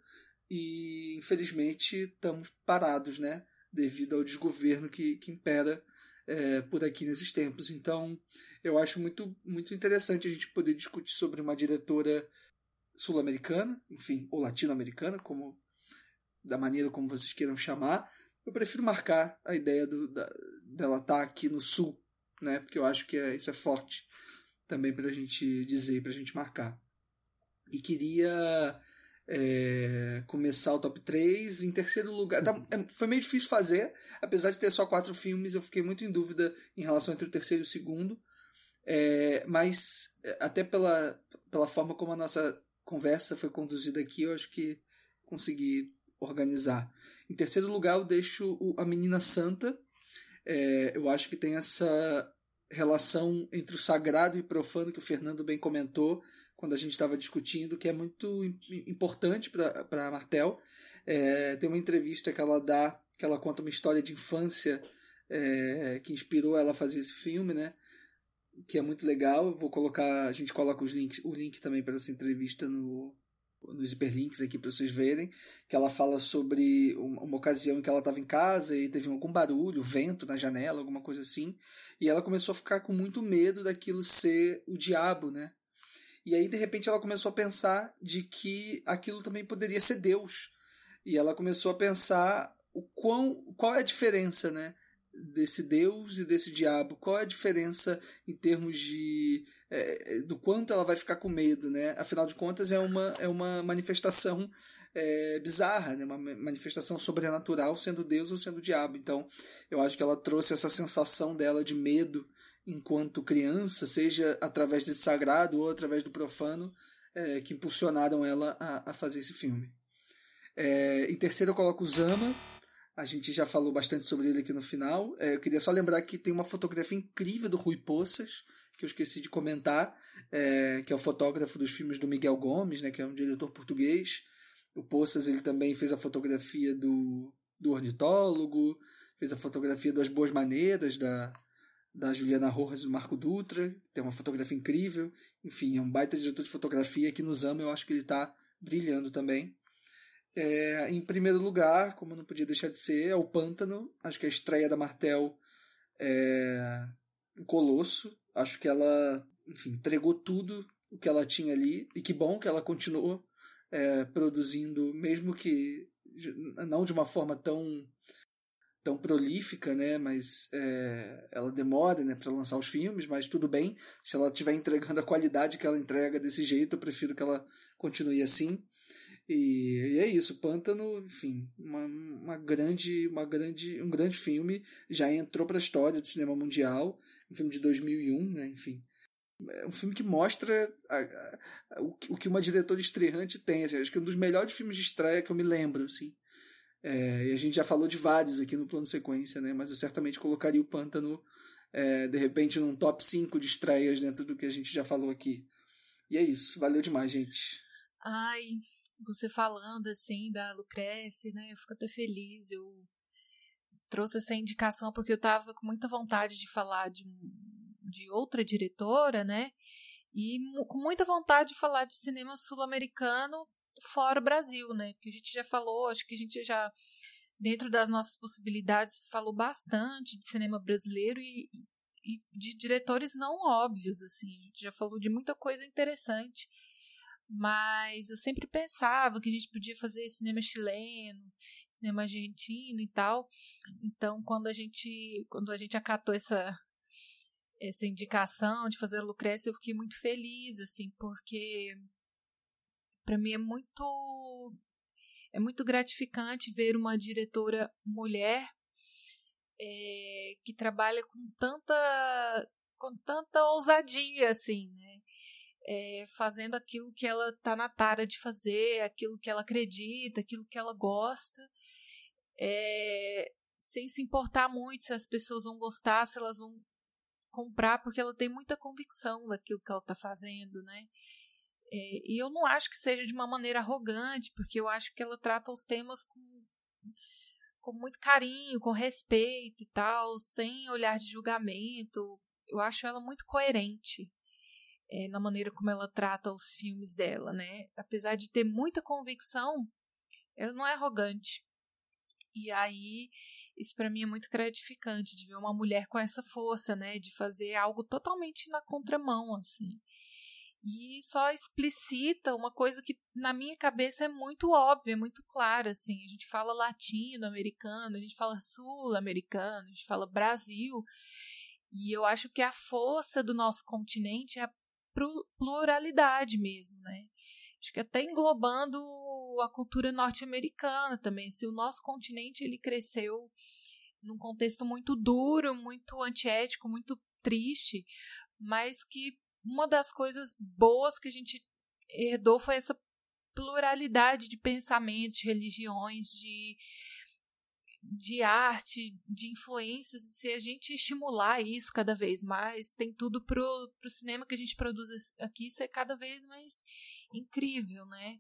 e infelizmente estamos parados, né? Devido ao desgoverno que, que impera é, por aqui nesses tempos. Então, eu acho muito, muito interessante a gente poder discutir sobre uma diretora sul-americana, enfim, ou latino-americana, como da maneira como vocês queiram chamar. Eu prefiro marcar a ideia do, da, dela estar tá aqui no sul, né? Porque eu acho que é, isso é forte também para a gente dizer, para a gente marcar. E queria é, começar o top 3 em terceiro lugar. Tá, é, foi meio difícil fazer, apesar de ter só quatro filmes, eu fiquei muito em dúvida em relação entre o terceiro e o segundo. É, mas é, até pela, pela forma como a nossa conversa foi conduzida aqui, eu acho que consegui organizar. Em terceiro lugar, eu deixo A Menina Santa. É, eu acho que tem essa relação entre o sagrado e profano que o Fernando bem comentou quando a gente estava discutindo, que é muito importante para a Martel. É, tem uma entrevista que ela dá, que ela conta uma história de infância é, que inspirou ela a fazer esse filme, né? que é muito legal. Vou colocar, a gente coloca os links, o link também para essa entrevista no nos hiperlinks aqui para vocês verem, que ela fala sobre uma, uma ocasião em que ela estava em casa e teve algum barulho, vento na janela, alguma coisa assim, e ela começou a ficar com muito medo daquilo ser o diabo, né? E aí de repente ela começou a pensar de que aquilo também poderia ser Deus. E ela começou a pensar o quão, qual é a diferença, né? desse Deus e desse diabo? Qual é a diferença em termos de é, do quanto ela vai ficar com medo, né? Afinal de contas é uma é uma manifestação é, bizarra, né? Uma manifestação sobrenatural sendo Deus ou sendo diabo. Então eu acho que ela trouxe essa sensação dela de medo enquanto criança, seja através desse sagrado ou através do profano, é, que impulsionaram ela a, a fazer esse filme. É, em terceiro eu coloco Zama, a gente já falou bastante sobre ele aqui no final. É, eu queria só lembrar que tem uma fotografia incrível do Rui Poças, que eu esqueci de comentar, é, que é o fotógrafo dos filmes do Miguel Gomes, né, que é um diretor português. O Poças ele também fez a fotografia do, do Ornitólogo, fez a fotografia das Boas Maneiras, da, da Juliana Rojas e do Marco Dutra, tem uma fotografia incrível. Enfim, é um baita diretor de fotografia que nos ama, eu acho que ele está brilhando também. É, em primeiro lugar, como não podia deixar de ser, é o Pântano. Acho que a estreia da Martel é, um colosso. Acho que ela, enfim, entregou tudo o que ela tinha ali. E que bom que ela continuou é, produzindo, mesmo que não de uma forma tão tão prolífica, né? Mas é, ela demora, né, para lançar os filmes, mas tudo bem. Se ela estiver entregando a qualidade que ela entrega desse jeito, eu prefiro que ela continue assim. E, e é isso, Pântano, enfim, uma, uma grande, uma grande, um grande filme, já entrou para a história do cinema mundial, um filme de 2001, né? Enfim, é um filme que mostra a, a, o, que uma diretora estreante tem. Assim, acho que é um dos melhores filmes de estreia que eu me lembro, assim. É, e a gente já falou de vários aqui no plano sequência, né? Mas eu certamente colocaria o Pântano, é, de repente, num top 5 de estreias dentro do que a gente já falou aqui. E é isso. Valeu demais, gente. Ai, você falando assim da Lucrece, né? Eu fico até feliz. Eu trouxe essa indicação porque eu tava com muita vontade de falar de, de outra diretora, né? E com muita vontade de falar de cinema sul-americano fora o Brasil, né? Porque a gente já falou, acho que a gente já, dentro das nossas possibilidades, falou bastante de cinema brasileiro e, e de diretores não óbvios, assim. A gente já falou de muita coisa interessante. Mas eu sempre pensava que a gente podia fazer cinema chileno, cinema argentino e tal. Então, quando a gente, quando a gente acatou essa essa indicação de fazer a eu fiquei muito feliz, assim, porque para mim é muito é muito gratificante ver uma diretora mulher é, que trabalha com tanta com tanta ousadia assim né é, fazendo aquilo que ela está na tara de fazer aquilo que ela acredita aquilo que ela gosta. É, sem se importar muito se as pessoas vão gostar se elas vão comprar porque ela tem muita convicção daquilo que ela está fazendo né? É, e eu não acho que seja de uma maneira arrogante, porque eu acho que ela trata os temas com, com muito carinho, com respeito e tal, sem olhar de julgamento. Eu acho ela muito coerente é, na maneira como ela trata os filmes dela, né? Apesar de ter muita convicção, ela não é arrogante. E aí, isso para mim é muito gratificante de ver uma mulher com essa força, né, de fazer algo totalmente na contramão, assim e só explicita uma coisa que na minha cabeça é muito óbvia, muito clara, assim, a gente fala latino-americano, a gente fala sul-americano, a gente fala Brasil, e eu acho que a força do nosso continente é a pluralidade mesmo, né? Acho que até englobando a cultura norte-americana também, se o nosso continente ele cresceu num contexto muito duro, muito antiético, muito triste, mas que uma das coisas boas que a gente herdou foi essa pluralidade de pensamentos, de religiões, de, de arte, de influências. E se a gente estimular isso cada vez mais, tem tudo pro, pro cinema que a gente produz aqui ser cada vez mais incrível, né?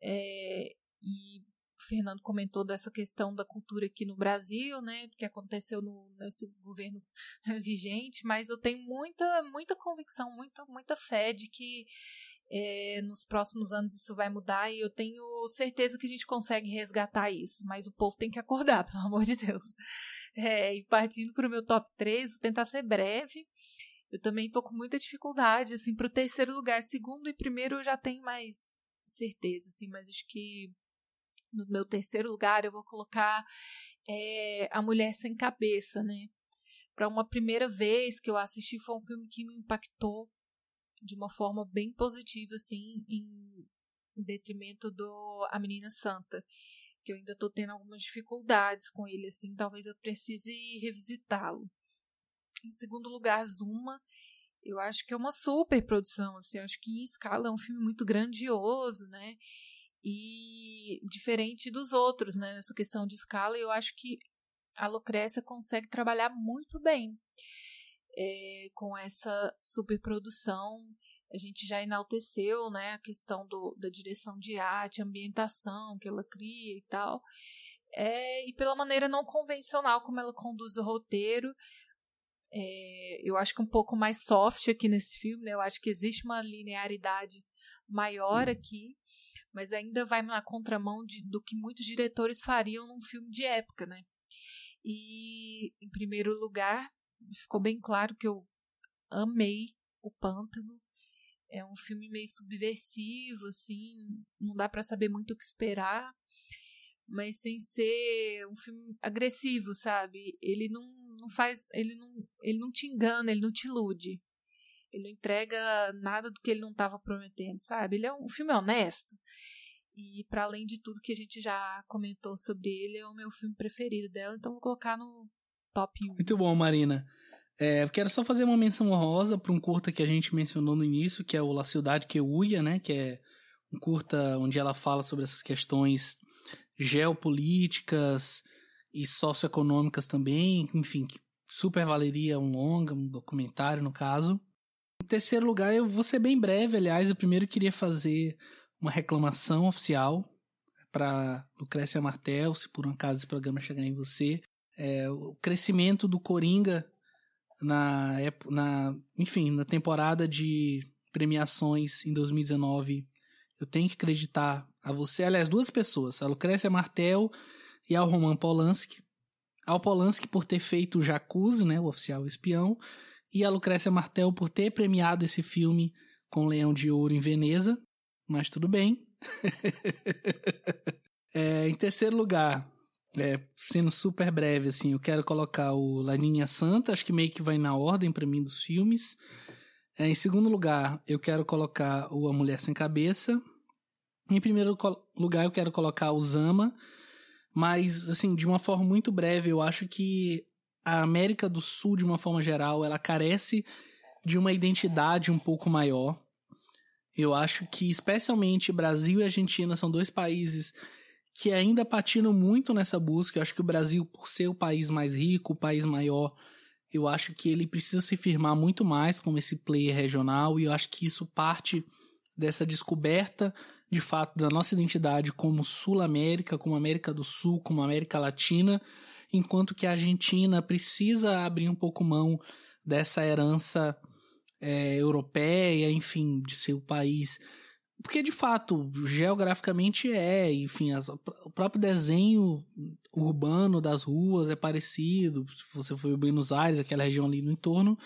É, e o Fernando comentou dessa questão da cultura aqui no Brasil, né, que aconteceu no, nesse governo vigente, mas eu tenho muita, muita convicção, muita, muita fé de que é, nos próximos anos isso vai mudar e eu tenho certeza que a gente consegue resgatar isso, mas o povo tem que acordar, pelo amor de Deus. É, e partindo para o meu top 3, vou tentar ser breve. Eu também estou com muita dificuldade, assim, para o terceiro lugar. Segundo e primeiro eu já tenho mais certeza, assim, mas acho que no meu terceiro lugar, eu vou colocar é, A Mulher Sem Cabeça, né? Para uma primeira vez que eu assisti, foi um filme que me impactou de uma forma bem positiva, assim, em, detrimento do A Menina Santa, que eu ainda estou tendo algumas dificuldades com ele, assim, talvez eu precise revisitá-lo. Em segundo lugar, Zuma, eu acho que é uma super produção, assim, eu acho que em escala é um filme muito grandioso, né? E diferente dos outros, né, nessa questão de escala, eu acho que a Lucrécia consegue trabalhar muito bem é, com essa superprodução. A gente já enalteceu né, a questão do, da direção de arte, ambientação que ela cria e tal. É, e pela maneira não convencional como ela conduz o roteiro. É, eu acho que um pouco mais soft aqui nesse filme, né? Eu acho que existe uma linearidade maior aqui mas ainda vai na contramão de, do que muitos diretores fariam num filme de época, né? E, em primeiro lugar, ficou bem claro que eu amei o Pântano. É um filme meio subversivo, assim, não dá para saber muito o que esperar, mas sem ser um filme agressivo, sabe? Ele não, não faz, ele não, ele não te engana, ele não te ilude. Ele não entrega nada do que ele não estava prometendo, sabe? Ele é um, um filme honesto. E para além de tudo que a gente já comentou sobre ele, é o meu filme preferido dela, então vou colocar no top 1. Muito bom, Marina. É, quero só fazer uma menção honrosa para um curta que a gente mencionou no início, que é o La Cidade que Uia, né? Que é um curta onde ela fala sobre essas questões geopolíticas e socioeconômicas também, enfim, super valeria um longa, um documentário no caso. Em terceiro lugar, eu vou ser bem breve, aliás, eu primeiro queria fazer uma reclamação oficial para Lucrécia Martel, se por um acaso esse programa chegar em você. É, o crescimento do Coringa na, na, enfim, na temporada de premiações em 2019, eu tenho que acreditar a você, aliás, duas pessoas, a Lucrécia Martel e ao Roman Polanski. Ao Polanski por ter feito o Jacuzzi, né, o oficial espião, e a Lucrécia Martel por ter premiado esse filme com Leão de Ouro em Veneza mas tudo bem. é, em terceiro lugar, é, sendo super breve, assim, eu quero colocar o Laninha Santa, acho que meio que vai na ordem para mim dos filmes. É, em segundo lugar, eu quero colocar o A Mulher Sem Cabeça. Em primeiro lugar, eu quero colocar o Zama, mas, assim, de uma forma muito breve, eu acho que a América do Sul, de uma forma geral, ela carece de uma identidade um pouco maior. Eu acho que, especialmente, Brasil e Argentina são dois países que ainda patinam muito nessa busca. Eu acho que o Brasil, por ser o país mais rico, o país maior, eu acho que ele precisa se firmar muito mais como esse player regional, e eu acho que isso parte dessa descoberta, de fato, da nossa identidade como Sul-América, como América do Sul, como América Latina, enquanto que a Argentina precisa abrir um pouco mão dessa herança é, europeia, enfim, de ser o país. Porque de fato, geograficamente é, enfim, as, o próprio desenho urbano das ruas é parecido. Se você for Buenos Aires, aquela região ali no entorno.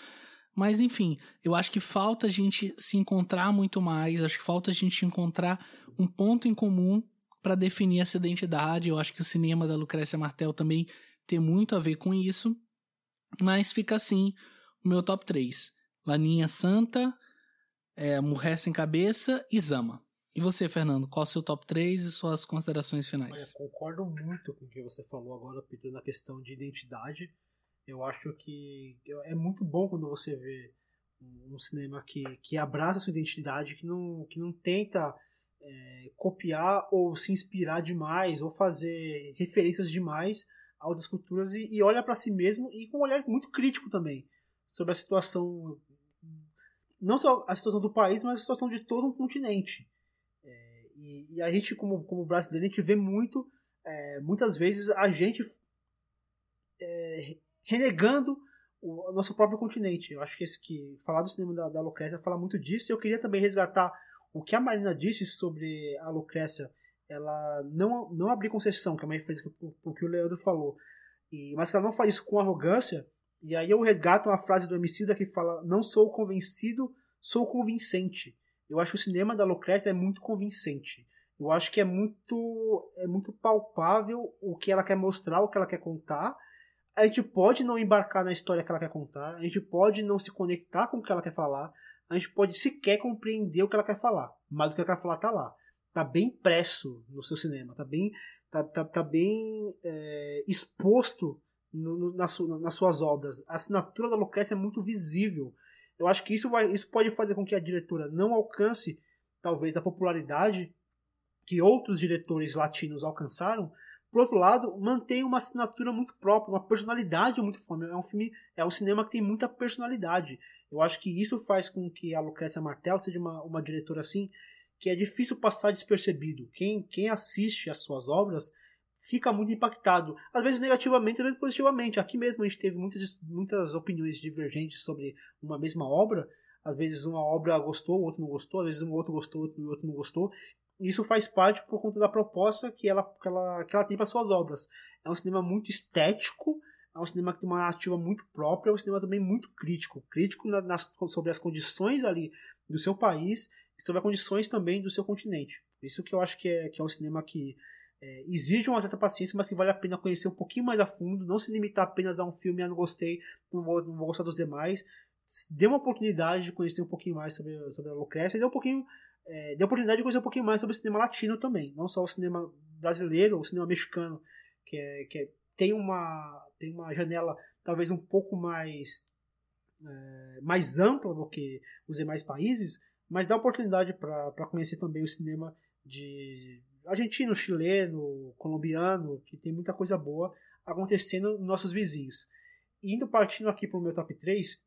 Mas enfim, eu acho que falta a gente se encontrar muito mais, acho que falta a gente encontrar um ponto em comum para definir essa identidade. Eu acho que o cinema da Lucrécia Martel também tem muito a ver com isso. Mas fica assim o meu top 3. Laninha Santa, é, Mulher Sem Cabeça e Zama. E você, Fernando, qual é o seu top 3 e suas considerações finais? Olha, concordo muito com o que você falou agora, Pedro, na questão de identidade. Eu acho que é muito bom quando você vê um cinema que, que abraça a sua identidade, que não, que não tenta é, copiar ou se inspirar demais, ou fazer referências demais a outras culturas e, e olha para si mesmo e com um olhar muito crítico também sobre a situação não só a situação do país, mas a situação de todo um continente. É, e, e, a gente, como, como brasileiro, a gente vê muito, é, muitas vezes, a gente é, renegando o, o, nosso próprio continente. Eu acho que, esse, que falar do cinema da, da Lucrécia fala muito disso. Eu queria também resgatar o que a Marina disse sobre a Lucrécia. Ela não, não abrir concessão, que é uma referência o que o Leandro falou. E, mas que ela não faz isso com arrogância, e aí eu resgato uma frase do Emicida que fala: Não sou convencido, sou convincente. Eu acho que o cinema da Lucrécia é muito convincente. Eu acho que é muito, é muito palpável o que ela quer mostrar, o que ela quer contar. A gente pode não embarcar na história que ela quer contar, a gente pode não se conectar com o que ela quer falar, a gente pode sequer compreender o que ela quer falar, mas o que ela quer falar tá lá. Tá bem impresso no seu cinema, tá bem, tá, tá, tá bem é, exposto no, no, nas, nas suas obras. A assinatura da Lucrécia é muito visível. Eu acho que isso, vai, isso pode fazer com que a diretora não alcance, talvez, a popularidade que outros diretores latinos alcançaram. Por outro lado, mantém uma assinatura muito própria, uma personalidade muito forte. É um filme, é um cinema que tem muita personalidade. Eu acho que isso faz com que a Lucrécia Martel seja uma, uma diretora assim que é difícil passar despercebido. Quem, quem assiste às suas obras fica muito impactado. Às vezes negativamente, às vezes positivamente. Aqui mesmo a gente teve muitas, muitas opiniões divergentes sobre uma mesma obra. Às vezes uma obra gostou, o outro não gostou, às vezes um outro gostou, o outro não gostou. Isso faz parte por conta da proposta que ela, que ela, que ela tem para suas obras. É um cinema muito estético, é um cinema que tem uma narrativa muito própria, é um cinema também muito crítico. Crítico na, nas, sobre as condições ali do seu país sobre as condições também do seu continente. Isso que eu acho que é, que é um cinema que é, exige uma certa paciência, mas que vale a pena conhecer um pouquinho mais a fundo, não se limitar apenas a um filme, ah, não gostei, não vou, não vou gostar dos demais. Dê uma oportunidade de conhecer um pouquinho mais sobre, sobre a Lucrécia e dê um pouquinho é, dê a oportunidade de conhecer um pouquinho mais sobre o cinema latino também, não só o cinema brasileiro, o cinema mexicano, que, é, que é, tem, uma, tem uma janela talvez um pouco mais, é, mais ampla do que os demais países, mas dá oportunidade para conhecer também o cinema de argentino, chileno, colombiano, que tem muita coisa boa acontecendo nos nossos vizinhos. Indo partindo aqui para o meu top 3,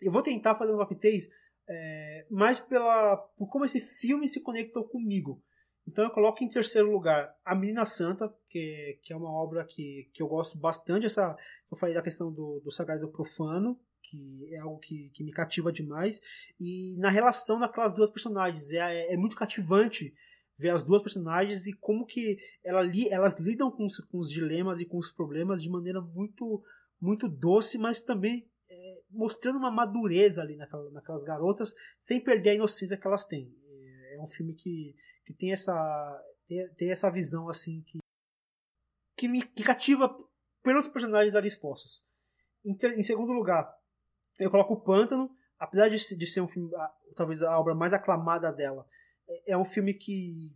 eu vou tentar fazer um top 3 é, mais pela, por como esse filme se conectou comigo. Então eu coloco em terceiro lugar A Menina Santa, que, que é uma obra que, que eu gosto bastante. Essa, eu falei da questão do, do sagrado do profano, que é algo que, que me cativa demais. E na relação daquelas duas personagens, é, é muito cativante ver as duas personagens e como que ela li, elas lidam com os, com os dilemas e com os problemas de maneira muito muito doce, mas também é, mostrando uma madureza ali naquela, naquelas garotas, sem perder a inocência que elas têm. É, é um filme que, que tem essa tem, tem essa visão assim que que me que cativa pelos personagens ali expostos. Em, em segundo lugar, eu coloco o Pântano, apesar de, de ser um filme, talvez a obra mais aclamada dela, é, é um filme que,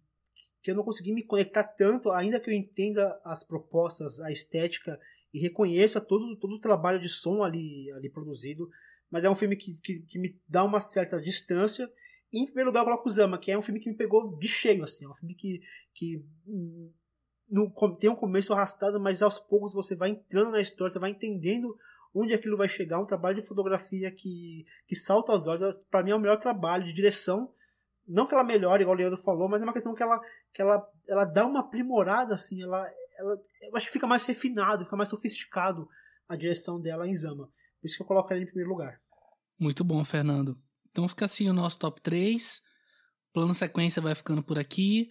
que eu não consegui me conectar tanto, ainda que eu entenda as propostas, a estética e reconheça todo, todo o trabalho de som ali, ali produzido, mas é um filme que, que, que me dá uma certa distância. E, em primeiro lugar, eu coloco o Zama, que é um filme que me pegou de cheio, assim, é um filme que, que hum, no, tem um começo arrastado, mas aos poucos você vai entrando na história, você vai entendendo onde aquilo vai chegar. Um trabalho de fotografia que, que salta aos olhos. Para mim é o melhor trabalho de direção. Não que ela melhore, igual o Leandro falou, mas é uma questão que ela, que ela, ela dá uma aprimorada, assim. Ela, ela, eu acho que fica mais refinado, fica mais sofisticado a direção dela em Zama. Por isso que eu coloco ela em primeiro lugar. Muito bom, Fernando. Então fica assim o nosso top 3. Plano sequência vai ficando por aqui.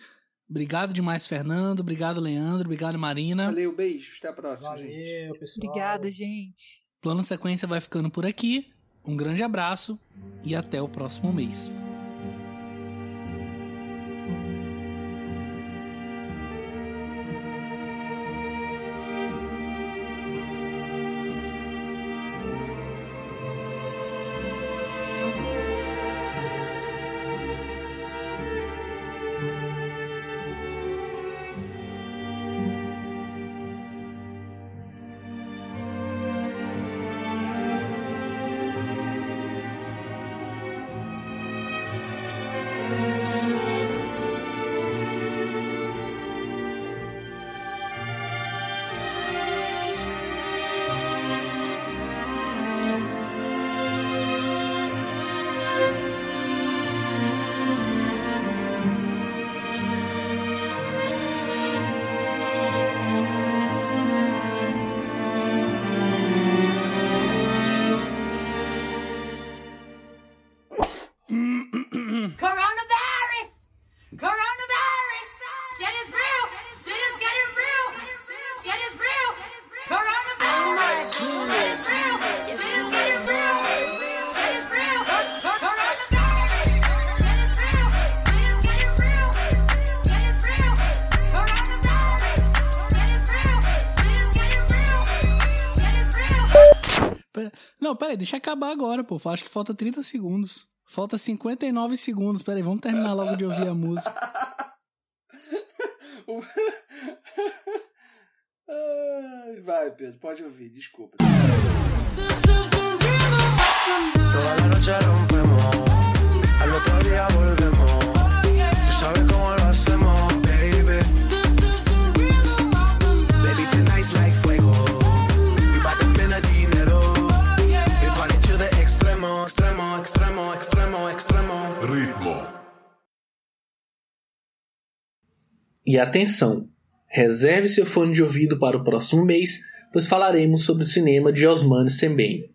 Obrigado demais, Fernando. Obrigado, Leandro. Obrigado, Marina. Valeu, beijo. Até a próxima, Valeu, gente. pessoal. Obrigada, gente. Plano sequência vai ficando por aqui. Um grande abraço e até o próximo mês. Peraí, deixa acabar agora, pô. Acho que falta 30 segundos. Falta 59 segundos. Peraí, vamos terminar logo de ouvir a música. Vai, Pedro, pode ouvir, desculpa. Toda la noche rompemos, al otro día volvemos. Tú sabes cómo lo hacemos. Baby, extremo, extremo, extremo, extremo. Ritmo. E atenção! Reserve seu fone de ouvido para o próximo mês, pois falaremos sobre o cinema de Osmane Sembem.